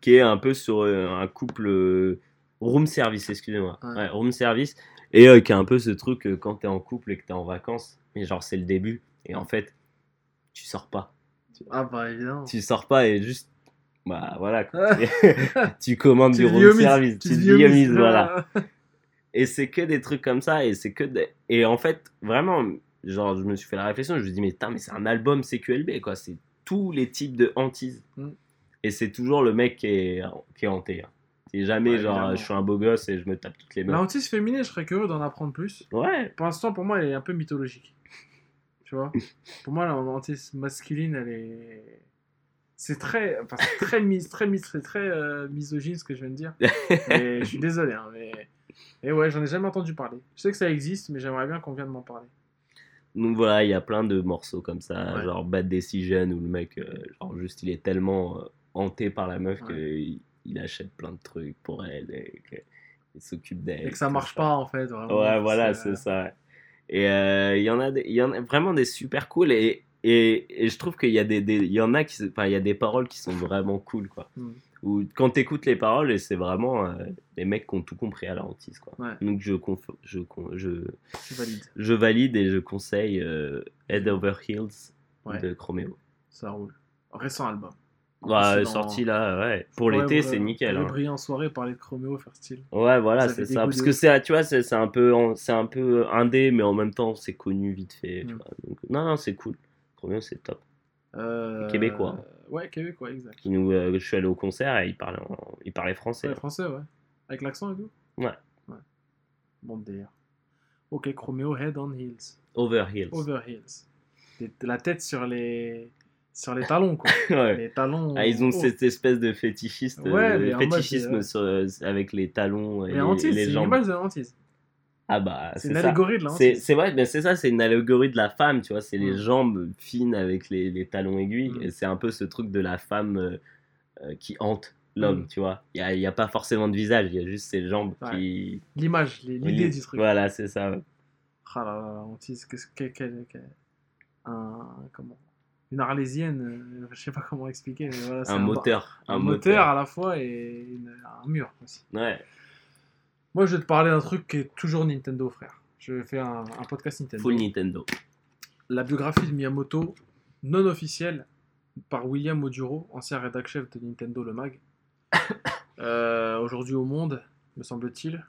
qui est un peu sur euh, un couple euh, room service, excusez-moi. Ouais. Ouais, room service. Et euh, qui a un peu ce truc euh, quand t'es en couple et que t'es en vacances, mais genre c'est le début. Et en fait, tu sors pas. Ah bah évidemment. Tu sors pas et juste. Bah voilà, quoi. tu commandes du room service. tu biomises, voilà. Et c'est que des trucs comme ça, et c'est que des... Et en fait, vraiment, genre, je me suis fait la réflexion, je me suis dit, mais putain, mais c'est un album CQLB, quoi. C'est tous les types de hantises. Mm. Et c'est toujours le mec qui est, qui est hanté. hein. C'est jamais Ouais, genre, évidemment. je suis un beau gosse et je me tape toutes les La meufs. hantise féminine, je serais curieux d'en apprendre plus. Ouais, Pour l'instant, pour moi, elle est un peu mythologique. Tu vois Pour moi, la hantise masculine, elle est. C'est très. Enfin, très, mis, très, mis, très euh, misogyne ce que je viens de dire. mais je suis désolé. Hein, mais... Et ouais, j'en ai jamais entendu parler. Je sais que ça existe, mais j'aimerais bien qu'on vienne m'en parler. donc voilà, il y a plein de morceaux comme ça, Ouais. genre Bad Decision, où le mec, euh, genre, juste, il est tellement euh, hanté par la meuf Ouais. qu'il il achète plein de trucs pour elle et qu'il s'occupe d'elle. Et que ça marche pas, en fait. Vraiment, Ouais, voilà, c'est ça. Et euh, il y en a, il y en a vraiment des super cool et, et, et je trouve qu'il y a des, des- il y en a qui, enfin, il y a des paroles qui sont vraiment cool quoi. Mm. Où quand t'écoutes les paroles et c'est vraiment euh, des mecs qui ont tout compris à la hantise quoi. Ouais. Donc je, conf- je, con- je, Je valide. je valide et je conseille euh, Head Over Heels Ouais. de Chromeo. Ça roule. Récent album. Plus, dans- sorti là, ouais. Pour Ouais, l'été, c'est nickel. Hein. briller en soirée, parler de Chromeo, faire style. Ouais, voilà, c'est ça. Parce que c'est, tu vois, c'est un peu, c'est un peu indé, mais en même temps, c'est connu vite fait. tu Mm. vois. Donc, non, non, c'est cool. Chromeo, c'est top. Euh, Québécois. Ouais, québécois, exact. Nous, euh, je suis allé au concert et il parlait, en- il parlait français. Ouais, français, ouais. Avec l'accent et tout? Ouais. Ouais. Bon délire. Ok, Chromeo, Head on Heels. Over Heels. Over Heels. La tête sur les, sur les talons, quoi. Ouais. Les talons. Ah, ils ont cette espèce de fétichiste, Ouais, euh, en mode, fétichisme euh, sur- euh, avec les talons et les, hantise, les c'est une jambes. de. Ah bah, C'est une ça. allégorie de la C'est vrai, mais c'est ça, c'est une allégorie de la femme, tu vois. C'est les Mm. jambes fines avec les, les talons aiguilles. Mm. Et c'est un peu ce truc de la femme euh, qui hante l'homme, Mm. tu vois. Il n'y a, a pas forcément de visage, il y a juste ses jambes Ouais. qui. L'image, les- l'idée du truc. Voilà, c'est ça. Ah là là, la hantise, qu'est-ce que. quel- quel- un. Comment? Une arlésienne, euh, je sais pas comment expliquer. Mais voilà, Un moteur. Un, moteur à la fois et une- un mur aussi. Ouais. Moi, je vais te parler d'un truc qui est toujours Nintendo, frère. Je fais un, un podcast Nintendo. Full Nintendo. La biographie de Miyamoto, non officielle, par William Oduro, ancien rédac chef de Nintendo Le Mag. Euh, Aujourd'hui au monde, me semble-t-il.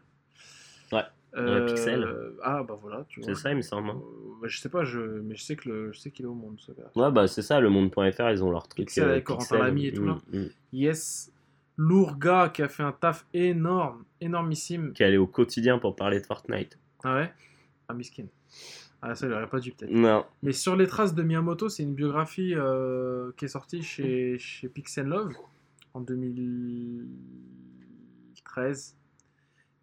Ouais, Euh, Pixel. Ah bah voilà, tu vois. C'est ça, il me semble. hein. Euh, bah, je sais pas, je... mais je sais que le... je sais qu'il est au monde, ce gars. Ouais, bah c'est ça, le monde.fr, ils ont leur truc. Pixel avec Corentin Lamy et tout, là. mm, mm. Yes. lourd gars qui a fait un taf énorme, énormissime. Qui allait au quotidien pour parler de Fortnite. Ah ouais? Ah, miskin. Ah, ça, il aurait pas dû peut-être. Non. Mais sur les traces de Miyamoto, c'est une biographie euh, qui est sortie chez, chez Pixel Love en 2013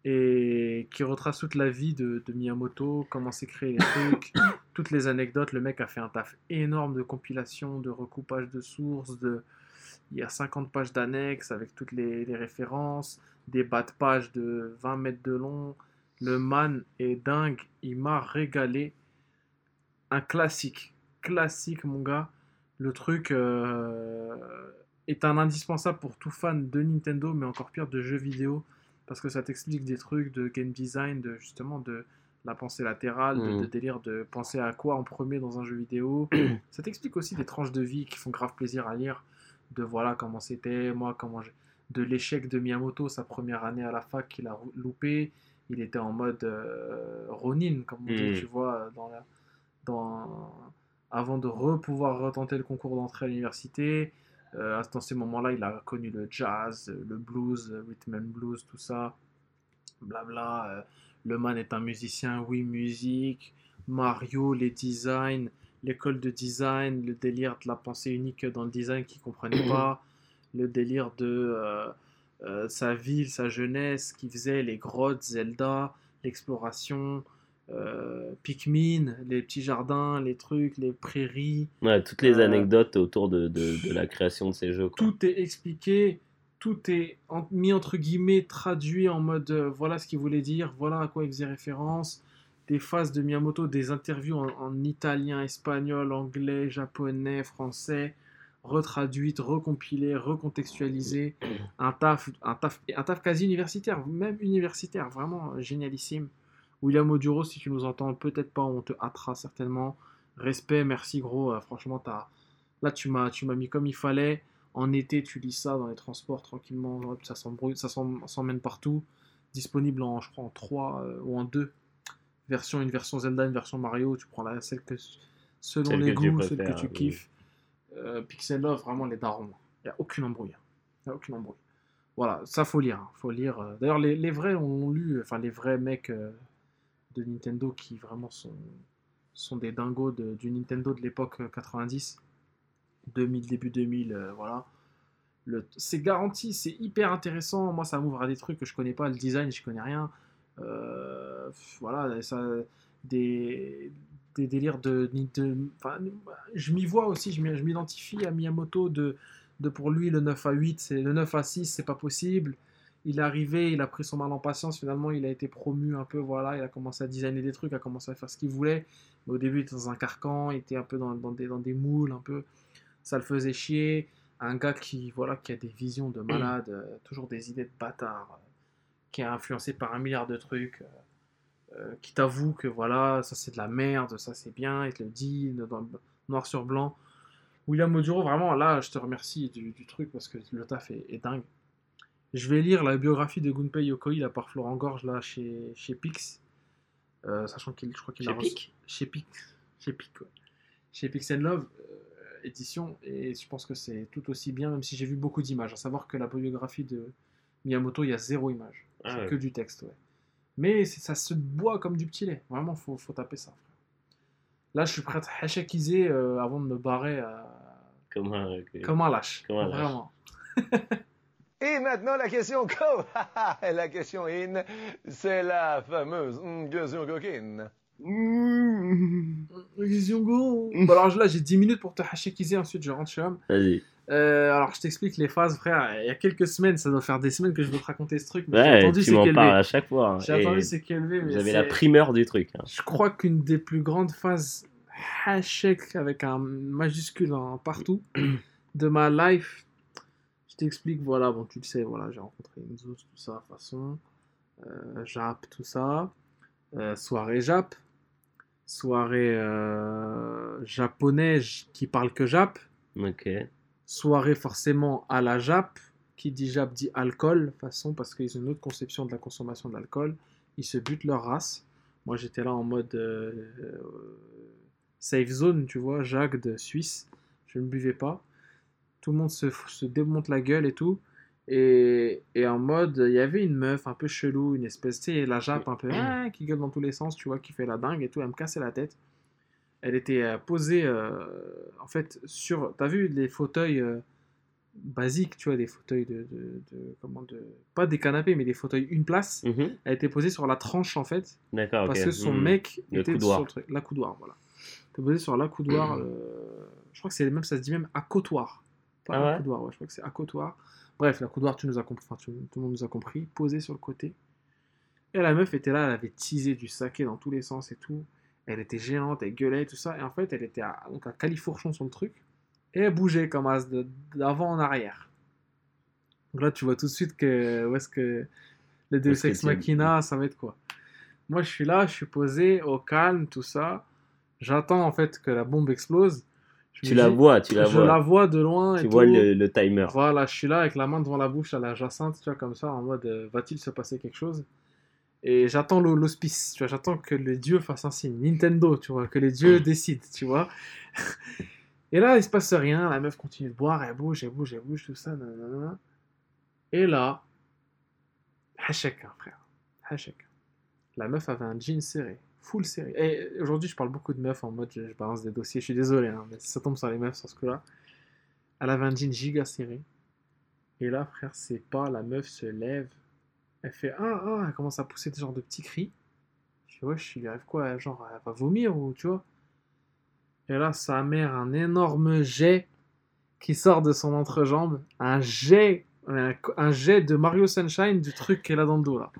et qui retrace toute la vie de, de Miyamoto, comment s'est créé les trucs, toutes les anecdotes. Le mec a fait un taf énorme de compilation, de recoupage de sources, de... il y a 50 pages d'annexes avec toutes les, les références, des bas de page de 20 mètres de long. Le man est dingue, il m'a régalé un classique. Classique, mon gars. Le truc euh, est un indispensable pour tout fan de Nintendo, mais encore pire de jeux vidéo, parce que ça t'explique des trucs de game design, de justement de la pensée latérale, de, Mm. de délire de penser à quoi en premier dans un jeu vidéo. ça t'explique aussi des tranches de vie qui font grave plaisir à lire, de voilà comment c'était, moi comment j'ai de l'échec de Miyamoto, sa première année à la fac qu'il a loupé. Il était en mode euh, Ronin, comme on dit, Mm. tu vois, dans la, dans, avant de re pouvoir retenter le concours d'entrée à l'université. Euh, dans ces moments-là, il a connu le jazz, le blues, le rhythm and blues, tout ça. Blabla. euh, le man est un musicien, oui, musique. Mario, les designs, l'école de design, le délire de la pensée unique dans le design qu'il comprenait pas, le délire de euh, sa ville, sa jeunesse, qui faisait les grottes, Zelda, l'exploration, euh, Pikmin, les petits jardins, les trucs, les prairies. Ouais, toutes les Euh, anecdotes autour de, de, de la création de ces jeux. Quoi. Tout est expliqué, tout est en- mis entre guillemets, traduit en mode euh, voilà ce qu'il voulait dire, voilà à quoi il faisait référence. Des phases de Miyamoto, des interviews en, en italien, espagnol, anglais, japonais, français, retraduites, recompilées, recontextualisées. Un taf, un taf, un taf quasi universitaire, même universitaire, vraiment génialissime. William Oduro, si tu nous entends, peut-être pas, on te hâtera certainement. Respect, merci gros, euh, franchement, t'as... là tu m'as, tu m'as mis comme il fallait. En été, tu lis ça dans les transports tranquillement, ça s'embrouille, ça s'en- s'emmène partout. Disponible en, je crois, en 3 ou en 2 versions, une version Zelda, une version Mario. Tu prends la, celle que, selon Celle les que goûts, celle que tu oui. kiffes. Euh, Pixel Love, vraiment les darons. Il n'y a aucune embrouille. Il n'y a aucune embrouille. Voilà, ça faut lire. hein, Faut lire. euh. D'ailleurs, les, les vrais ont lu, enfin les vrais mecs euh, de Nintendo qui vraiment sont, sont des dingos de- du Nintendo de l'époque euh, 90, 2000, début 2000, euh, voilà. C'est garanti, c'est hyper intéressant. Moi, ça m'ouvre à des trucs que je connais pas. Le design, je connais rien. Euh, voilà, ça, des, des délires de. de- je m'y vois aussi, je m'identifie à Miyamoto de, de pour lui le 9 à 8, c'est le 9 à 6, c'est pas possible. Il est arrivé, il a pris son mal en patience, finalement il a été promu un peu, voilà, il a commencé à designer des trucs, a commencé à faire ce qu'il voulait. Mais au début il était dans un carcan, il était un peu dans, des, moules, un peu, ça le faisait chier. Un gars qui, voilà, qui a des visions de malade, euh, toujours des idées de bâtard, euh, qui est influencé par un milliard de trucs. euh, qui t'avoue que voilà, ça c'est de la merde, ça c'est bien, il te le dit noir sur blanc. William Moduro, vraiment là, je te remercie du, truc parce que le taf est dingue. Je vais lire la biographie de Gunpei Yokoi là par Florent Gorge là chez, chez Pix, Euh, sachant qu'il, je crois qu'il Chez a reçu- chez Pix, chez Pix, ouais. chez Pix and Love euh, édition et je pense que c'est tout aussi bien, même si j'ai vu beaucoup d'images. À savoir que la biographie de Miyamoto, il y a zéro image, Ah ouais. que du texte, ouais. Mais ça se boit comme du petit lait. Vraiment, faut, faut taper ça. frère. Là, je suis prêt à hachakiser euh, avant de me barrer euh, Comme un, comme un lâche. Comme un lâche. Vraiment. Et maintenant, la question co. la question in, c'est la fameuse mm, question coquine. Bon, alors là, j'ai 10 minutes pour te hachakiser. Ensuite, je rentre chez homme. Vas-y. Euh, alors, je t'explique les phases, frère. Il y a quelques semaines, ça doit faire des semaines que je veux te raconter ce truc. Mais j'ai Ouais, attendu tu c'est m'en parles à chaque fois. hein. J'ai Et attendu c'est mais Vous avez la primeur du truc. hein. Je crois qu'une des plus grandes phases hachek avec un majuscule en partout de ma life. Je t'explique, voilà, bon, tu le sais, voilà, j'ai rencontré Enzo, tout ça, façon, euh, Jap, tout ça, euh, soirée Jap, soirée euh, japonais qui parle que Jap, Ok. soirée forcément à la Jap, qui dit Jap dit alcool, façon, parce qu'ils ont une autre conception de la consommation de l'alcool, ils se butent leur race. Moi j'étais là en mode euh, safe zone, tu vois, Jacques de Suisse, je ne buvais pas. Tout le monde se, se démonte la gueule et tout. Et, et en mode, il y avait une meuf un peu chelou, une espèce, tu sais, la jappe un peu, ah, qui gueule dans tous les sens, tu vois, qui fait la dingue et tout, elle me cassait la tête. Elle était euh, posée, euh, en fait, sur, t'as vu les fauteuils euh, basiques, tu vois, des fauteuils de, de, de- comment, de, pas des canapés, mais des fauteuils une place. Mhm. Elle était posée sur la tranche, en fait, D'accord, parce que son Mhm. mec Le était coudoir. sur le truc, la coudoir, voilà. Elle était posée sur la coudoir, je crois que c'est même, ça se dit même à côtoir. Pas Ah à coudoir, ouais, je crois que c'est à côtoir. Bref, la coudoir, tu nous as compris, enfin, tu- tout le monde nous a compris, posée sur le côté. Et la meuf était là, elle avait teasé du saké dans tous les sens et tout. Elle était géante, elle gueulait, tout ça. Et en fait, elle était à, donc à califourchon sur le truc. Et elle bougeait comme as d'avant en arrière. Donc là, tu vois tout de suite que où est-ce que les deux Est-ce que Ex Machina, ça va être quoi Moi, je suis là, je suis posé au calme, tout ça. J'attends en fait que la bombe explose. Je Tu la dis- vois, tu la je vois. la vois de loin. Tu et vois le, le timer. Voilà, je suis là avec la main devant la bouche à la jacinthe, tu vois, comme ça, en mode euh, va-t-il se passer quelque chose? Et j'attends l'hospice, tu vois, j'attends que les dieux fassent un signe. Nintendo, tu vois, que les dieux décident, tu vois. Et là, il se passe rien, la meuf continue de boire, elle bouge, elle bouge, elle bouge, tout ça, nanana. Et là, Hachek, hein, frère. Hachek. La meuf avait un jean serré, full serré. Et aujourd'hui, je parle beaucoup de meufs en mode je, balance des dossiers, je suis désolé, hein, mais ça tombe sur les meufs sur ce coup-là. Elle avait un jean giga serré. Et là, frère, c'est pas, la meuf se lève. Elle fait ah, ah, elle commence à pousser des genres de petits cris. Je fais, ouais, je arrive quoi? Genre, elle va vomir ou tu vois? Et là, sa mère, un énorme jet qui sort de son entrejambe. Un jet, un, un jet de Mario Sunshine du truc qu'elle a dans le dos là.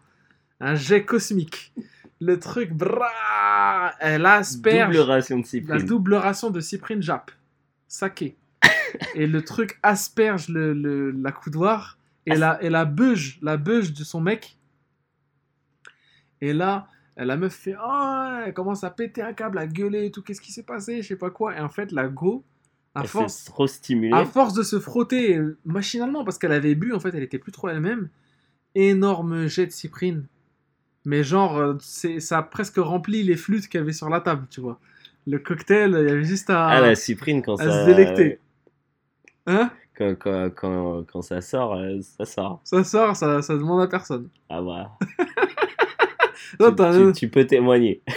Un jet cosmique. Le truc, bra Elle asperge Double ration de la cyprine. double ration de cyprine Jap. Saké. et le truc asperge le, le- la coudoir et la, et la beuge, la beuge de son mec. Et là, la meuf fait Oh, elle commence à péter un câble, à gueuler et tout. Qu'est-ce qui s'est passé? Je sais pas quoi. Et en fait, la go, à Elle force, trop stimulée. à force de se frotter machinalement, parce qu'elle avait bu, en fait, elle était plus trop elle-même. Énorme jet de cyprine. Mais genre, euh, c'est, ça a presque rempli les flûtes qu'il y avait sur la table, tu vois. Le cocktail, il y avait juste à, Ah, la cyprine, quand à ça. se délecter. Hein? Quand, quand, quand, quand ça sort, euh, ça sort. Ça sort, ça, ça demande à personne. Ah bah. Là, tu, peux témoigner.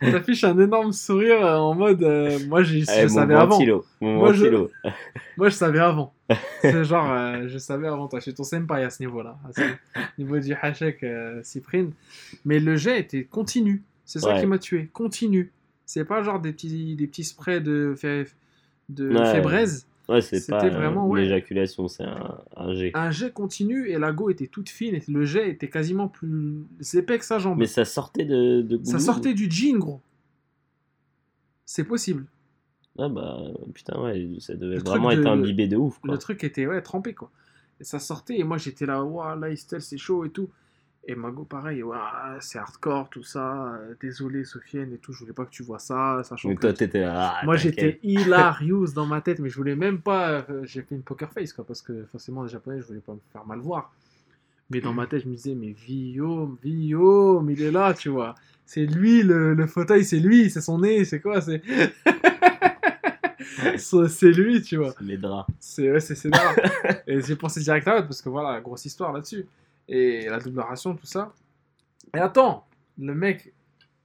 t'affiches un... énorme sourire en mode euh, moi je savais avant Moi, je- ventilo. moi je savais avant c'est genre euh, je savais avant toi je suis ton senpai à ce niveau là à ce niveau du hachek euh, cyprine mais le jet était continu c'est ça Ouais. qui m'a tué continu c'est pas genre des petits des petits sprays de de Ouais. fébraise Ouais, c'est C'était pas euh, vraiment, une ouais. éjaculation, c'est un, un jet. un jet continu et la go était toute fine et le jet était quasiment plus épais que sa jambe Mais ça sortait de, de ça sortait du jean gros c'est possible Ah bah putain, ouais, ça devait Le vraiment truc être de- imbibé de ouf quoi. Le truc était ouais, trempé quoi. Et ça sortait et moi j'étais là, waouh, là Estelle c'est chaud et tout. Et Mago pareil, ouais, c'est hardcore tout ça. euh, désolé Sofiane et tout, je voulais pas que tu vois ça, sachant Mais que toi là. ah, moi j'étais hilarious dans ma tête, mais je voulais même pas. euh, J'ai fait une poker face quoi, parce que forcément les japonais je voulais pas me faire mal voir. Mais dans ma tête je me disais, mais Guillaume, Guillaume, il est là, tu vois. C'est lui le, le fauteuil, c'est lui, c'est son nez, c'est quoi, c'est. C'est- lui, tu vois. Les draps. C'est ouais, c'est là. et j'ai pensé direct à l'autre parce que voilà, grosse histoire là-dessus. Et la double ration, tout ça. Et attends, le mec,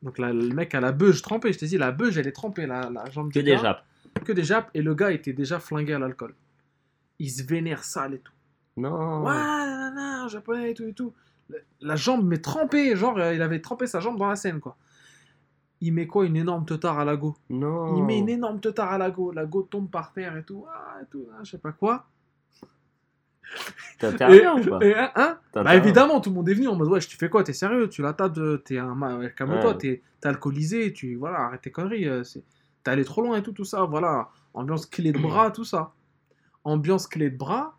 donc la- le mec a la beuge trempée. Je t'ai dit, la beuge, elle est trempée, la, la jambe Que du des gars. jappes. Que des jappes. Et le gars était déjà flingué à l'alcool. Il se vénère sale et tout. Non. Ouais, nanana, japonais et tout et tout. La, la jambe mais trempée, genre euh, il avait trempé sa jambe dans la scène quoi. Il met quoi Une énorme teutard à la go? Non. Il met une énorme teutard à la go. La go tombe par terre et tout. Ah, et tout, ah, je sais pas quoi. T'interviens ou pas et, hein, Bah évidemment, tout le monde est venu en mode ouais, tu fais quoi T'es sérieux Tu la tapes, t'es un calme-toi, Ouais. t'es t'es alcoolisé, tu voilà, arrête tes conneries. euh, T'es allé trop loin et tout, tout ça. Voilà, ambiance clé de bras, tout ça. Ambiance clé de bras.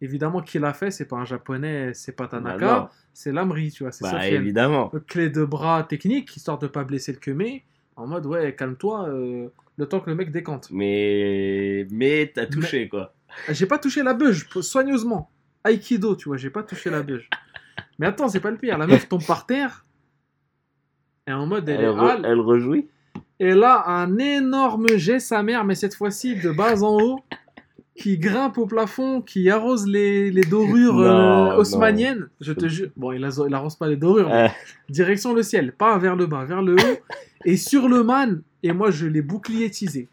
Évidemment, qui l'a fait C'est pas un japonais, c'est pas Bah Tanaka, non. c'est Lamri, tu vois, c'est Bah évidemment. Euh, Clé de bras technique, histoire de pas blesser le kemé. En mode ouais, calme-toi, euh, le temps que le mec décante. Mais mais t'as touché quoi. J'ai pas touché la beuge, soigneusement. Aikido, tu vois, j'ai pas touché la beuge. Mais attends, c'est pas le pire. La meuf tombe par terre. Et en mode, elle, Elle, est re- hale. elle rejouit. Et là, un énorme jet, sa mère, mais cette fois-ci de bas en haut. qui grimpe au plafond, qui arrose les, les dorures Non, euh, non. haussmanniennes. Je te jure. Bon, il, il arrose pas les dorures, Euh, direction le ciel, pas vers le bas, vers le haut. et sur le man, et moi je l'ai boucliétisé.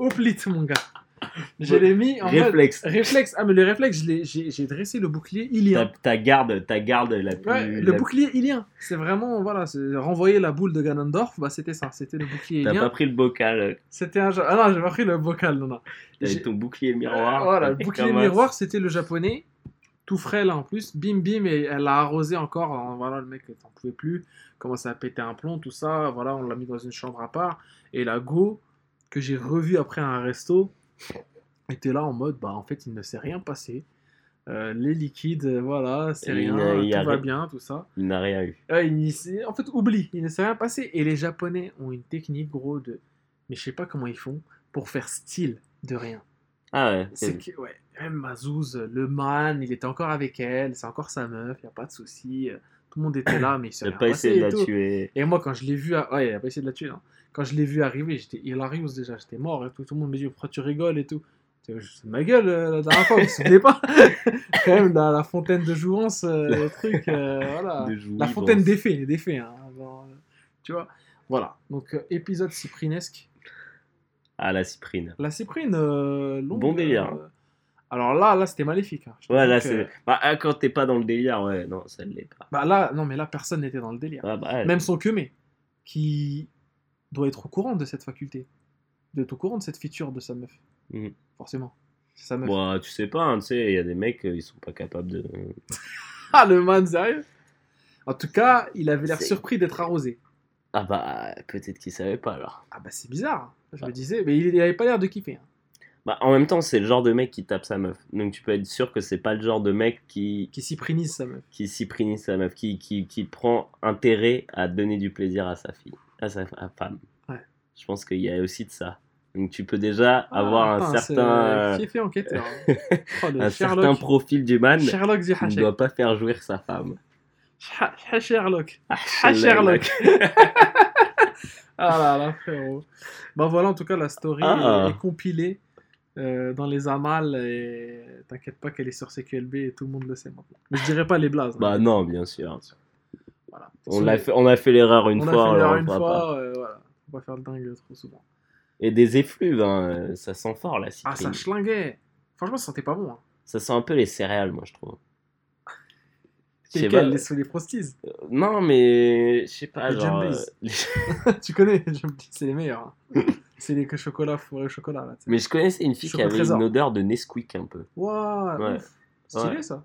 Au plit, mon gars. Je l'ai mis en mode- réflexe. Réflexe. Ah, mais le réflexe, j'ai dressé le bouclier ilien. Ta, garde, ta garde la plus. Ouais, le la- bouclier ilien. C'est vraiment, voilà, c'est renvoyer la boule de Ganondorf, bah c'était ça, c'était le bouclier T'as ilien. pas pris le bocal, C'était un. Ah non, j'ai pas pris le bocal, non, non. t'avais ton bouclier miroir. Voilà, le bouclier miroir, c'était le japonais, tout frais là en plus. Bim bim, et elle a arrosé encore. hein, Voilà, le mec n'en pouvait plus, commençait à péter un plomb, tout ça. Voilà, on l'a mis dans une chambre à part. Et la go, que j'ai revu après un resto, était là en mode, bah en fait, il ne s'est rien passé. Euh, les liquides, euh, voilà, c'est rien, n'a- il tout va rien. bien, tout ça. Il n'a rien eu. Il s'est- en fait, oublie, il ne s'est rien passé. Et les Japonais ont une technique, gros, de. Mais je sais pas comment ils font pour faire style de rien. Ah ouais. C'est que, ouais, même Mazouz, le man, il était encore avec elle, c'est encore sa meuf, il a pas de souci. euh, Tout le monde était là, mais il s'est rien pas passé essayé de la tout. tuer. Et moi, quand je l'ai vu, à- ouais, il a pas essayé de la tuer. hein. Quand je l'ai vu arriver, j'étais hilarious déjà, j'étais mort et tout. Tout le monde me dit pourquoi tu rigoles et tout. C'est ma gueule euh, la dernière fois, vous vous souvenez pas Quand même, la, la fontaine de jouance, euh, le truc, euh, voilà. La fontaine bon. d'effet, d'effet, hein, euh, tu vois. Voilà, donc épisode cyprinesque. Ah, la cyprine. La cyprine, longue, Bon délire. alors là, là c'était maléfique. hein. Ouais, là, c'est. Bah, ah, quand t'es pas dans le délire, ouais, non, ça ne l'est pas. Bah là, non, mais là, personne n'était dans le délire. Ah, bah, Même son queumé, qui doit être au courant de cette faculté, d'être au courant de cette feature de sa meuf. Mhm. Forcément. Sa meuf. Bon, tu sais pas, hein, tu sais, il y a des mecs, euh, ils sont pas capables de. Ah, le man, sérieux? En tout cas, il avait l'air surpris d'être arrosé. Ah, bah, peut-être qu'ils savaient pas alors. Ah bah c'est bizarre. Je Ah. me disais, mais il, il avait pas l'air de kiffer. hein. Bah, en même temps, c'est le genre de mec qui tape sa meuf. Donc, tu peux être sûr que c'est pas le genre de mec qui, Qui cyprinise sa meuf. qui cyprinise sa meuf, qui, qui, qui prend intérêt à donner du plaisir à sa fille, à sa à femme. Ouais. Je pense qu'il y a aussi de ça. Donc, tu peux déjà avoir Ah, un putain, c'est, certain. Qui est fait enquêteur. hein. Oh, un Sherlock. certain profil du man Sherlock qui ne doit pas faire jouir sa femme. Sha- Sherlock. Ah, Ah, Sherlock. ah là là, frérot. Bah voilà, en tout cas, la story Ah. est, est compilée euh, dans les annales et t'inquiète pas qu'elle est sur CQLB et tout le monde le sait maintenant. Mais je dirais pas les blazes. hein. Bah non, bien sûr. Voilà. On, l'a fait, on a fait l'erreur une on fois, a fait l'erreur on le une fois, pas. euh, voilà. Faut pas faire le dingue trop souvent. Et des effluves, hein, euh, ça sent fort la Ah, ça schlinguait. Franchement, ça sentait pas bon. Hein. Ça sent un peu les céréales, moi, je trouve. Pas. Les, les Frosties. Non, mais je sais pas, Les genre. Euh, tu connais, c'est les meilleurs. hein. c'est les que chocolat, fourré au chocolat. Là. Mais je connaissais une fille qui avait trésor. une odeur de Nesquik un peu. Waouh, Ouais. Stylé Ouais. ça.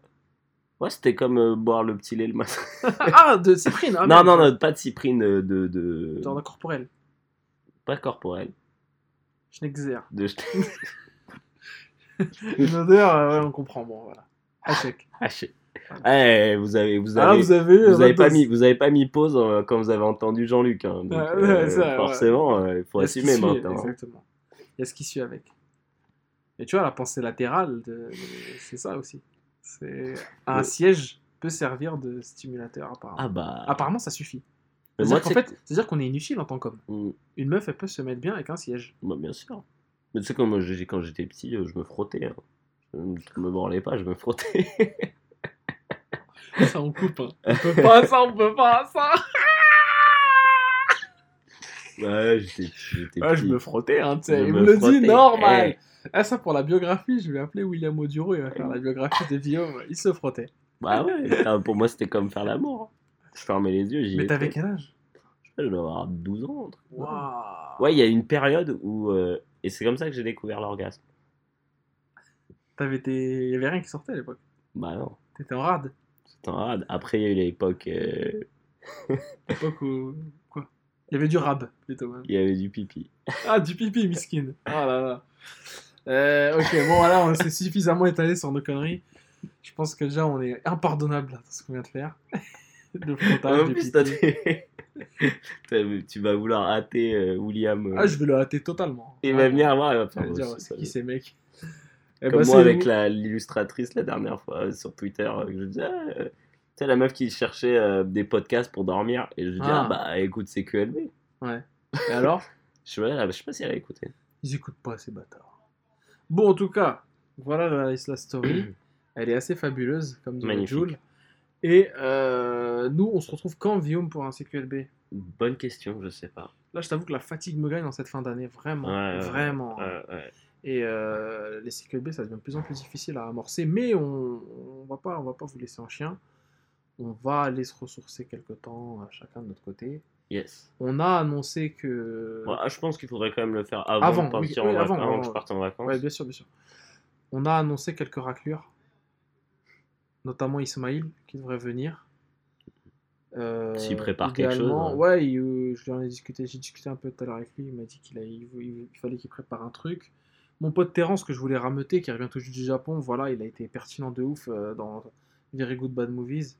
Ouais, c'était comme euh, boire le petit lait le matin. ah, de cyprine. ah, non, non, non, pas de cyprine, euh, de. de... Genre corporel. Pas corporel. Schnexer. De... Une odeur, euh, ouais, on comprend. Bon, voilà. Hachek. Haché. Eh, vous avez, vous Ah, avez, vous avez vous avez pas dose. mis, vous avez pas mis pause euh, quand vous avez entendu Jean-Luc. hein. donc, Ouais, ouais, ça, ouais. forcément, il faut assumer maintenant. hein. Exactement. Il y a ce qui suit avec. Et tu vois, la pensée latérale, de... c'est ça aussi. C'est un Le- siège peut servir de stimulateur apparemment. Ah bah. Apparemment, ça suffit. C'est-à-dire qu'en fait, c'est-à-dire qu'on est inutile en tant qu'homme. Mm, Une meuf, elle peut se mettre bien avec un siège. bah, bien sûr. Mais tu sais, quand, moi, quand j'étais petit, euh, je me frottais. hein. Je ne me branlais pas, je me frottais. Ça, on coupe. hein. On peut pas ça, on peut pas ça. Ouais, j'étais j'étais Ouais, je me frottais, hein, tu sais. Il me me le dit normal. Eh, Ah, ça, pour la biographie, je vais appeler William Oduro, il va faire la biographie de Guillaume. Il se frottait. bah ouais, pour moi, c'était comme faire l'amour. Je fermais les yeux, j'y Mais t'avais quel âge? Je sais pas, je dois avoir 12 ans. Waouh. Ouais, il y a une période où. euh, Et c'est comme ça que j'ai découvert l'orgasme. T'avais tes... Il y avait rien qui sortait à l'époque. Bah non, T'étais en rade. c'était en rade. Après, il y a eu l'époque. euh, L'époque où. Il y avait du rab, plutôt même. Il y avait du pipi. Ah, du pipi, miskin. Ah là là. Euh, ok, bon, voilà, on s'est suffisamment étalé sur nos conneries. Je pense que déjà, on est impardonnable dans ce qu'on vient de faire. Le frontage du plus, pipi. tu vas vouloir hâter euh, William. euh, Ah, je vais le hâter totalement. Il va venir voir, il va faire. dire, oh, c'est qui ces mecs Eh Comme ben, moi avec la- l'illustratrice la dernière fois sur Twitter, je disais, ah, sais, la meuf qui cherchait euh, des podcasts pour dormir, et je lui dis, Ah. ah, bah écoute, c'est QLB. Ouais. Et alors? Je sais, je sais pas si elle a écouté. Ils écoutent pas ces bâtards. Bon, en tout cas, Voilà la, story. Elle est assez fabuleuse, comme Magnifique. Jules. Et euh, nous, on se retrouve quand, Guillaume, pour un CQLB Bonne question, je sais pas. Là, je t'avoue que la fatigue me gagne dans cette fin d'année, vraiment, ouais, vraiment. Ouais, ouais. Et euh, les CQLB, ça devient de plus en plus difficile à amorcer, mais on, on va pas, on va pas vous laisser en chien. On va aller se ressourcer quelque temps, chacun de notre côté. Yes. On a annoncé que, Bon, ah, je pense qu'il faudrait quand même le faire avant, Avant, de partir oui, en oui, avant, que je parte en vacances. ouais, bien sûr, bien sûr. On a annoncé quelques raclures, notamment Ismail qui devrait venir. Euh, S'il prépare quelque chose, hein. Ouais, il, euh, je lui en ai discuté, j'ai discuté un peu tout à l'heure avec lui. Il m'a dit qu'il il fallait qu'il prépare un truc. Mon pote Terence, que je voulais rameuter, qui revient tout juste du Japon, voilà, il a été pertinent de ouf euh, dans Very Good Bad Movies.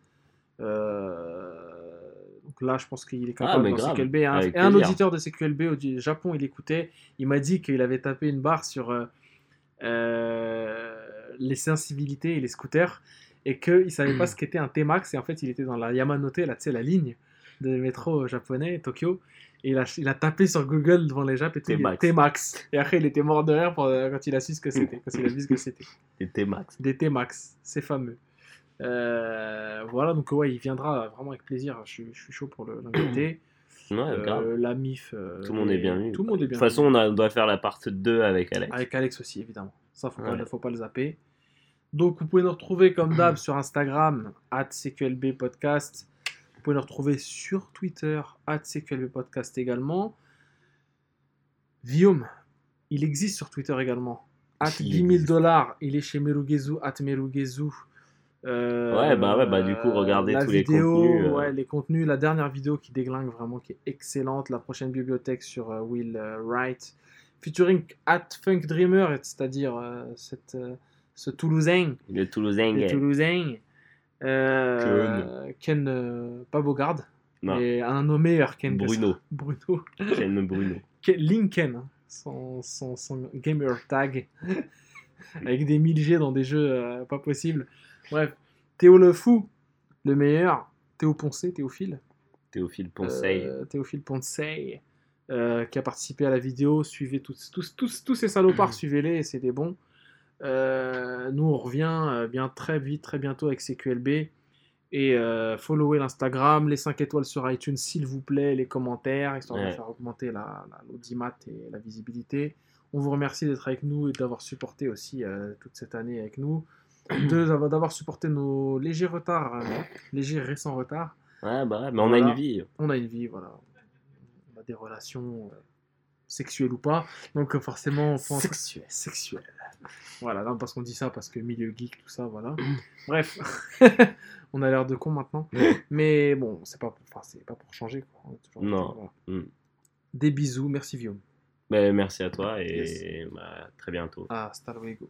Euh, donc là, je pense qu'il est Ah, capable mais dans grave, CQLB. Et un, et auditeur de CQLB au Japon, il écoutait. Il m'a dit qu'il avait tapé une barre sur euh, euh, les sensibilités et les scooters et qu'il savait pas ce qu'était un T-Max. Et en fait, il était dans la Yamanote, là, tu sais, la ligne de métro japonais, Tokyo. Et il a, il a tapé sur Google devant les Japs et tout, T-Max. Et après, il était mort de rire pour- quand il a su ce que c'était, quand il a vu ce que c'était. Et T-Max. Des T-Max, c'est fameux. Euh, voilà, donc ouais, il viendra vraiment avec plaisir. Je suis, je suis chaud pour le- l'inviter. Ouais, Euh, grave. la MIF. euh, Tout le monde est bienvenu. Tout le monde est De bien. toute façon, on, a- on doit faire la part 2 avec Alex. Avec Alex aussi, évidemment. Ça, faut, pas, Ouais. faut pas le zapper. Donc, vous pouvez nous retrouver comme d'hab sur Instagram, at CQLB Podcast. Vous pouvez nous retrouver sur Twitter, at CQLB Podcast également. Guillaume, il existe sur Twitter également. At Il 10 000 existe. dollars, il est chez Merugezu, at Merugezu. Euh, Ouais, bah ouais, bah du coup, regardez la tous les vidéo, contenus, euh. Ouais, les contenus. La dernière vidéo qui déglingue vraiment, qui est excellente. La prochaine bibliothèque sur euh, Will euh, Wright. Featuring at Funk Dreamer, c'est-à-dire euh, cette, euh, ce Toulousain. Le Toulousain. Le Toulousain. Euh, Ken, euh, pas Bogard, Non, mais un nom meilleur Ken. Bruno. Bruno. Ken Bruno. Ken- Lincoln, hein, son, son, son gamer tag, avec des 1000G dans des jeux euh, pas possibles. Bref, Théo le fou, le meilleur. Théo Poncé, Théophile. Théophile Ponceil. Euh, Théophile Poncey, euh, qui a participé à la vidéo. Suivez tous, tous, tous, tous ces salopards, suivez-les, c'est des bons. Euh, nous, on revient euh, bien très vite, très bientôt avec CQLB. Et euh, followez l'Instagram, les 5 étoiles sur iTunes, s'il vous plaît, les commentaires, histoire de Ouais. faire augmenter la, la- l'audimat et la visibilité. On vous remercie d'être avec nous et d'avoir supporté aussi euh, toute cette année avec nous. De- d'avoir supporté nos légers retards, euh, légers récents retards. Ouais, bah mais on Voilà. a une vie. On a une vie, voilà. On a des relations euh, sexuelles ou pas. Donc euh, forcément, on pense... Sexuel. Sexuelles. Voilà, non, parce qu'on dit ça, parce que milieu geek, tout ça, voilà. Bref, on a l'air de con maintenant. Mais bon, c'est pas, enfin, pas pour changer. Quoi. Toujours- Non. voilà. Mm. Des bisous, merci Guillaume. Ben, merci à toi et bah, très bientôt. Ah, hasta luego,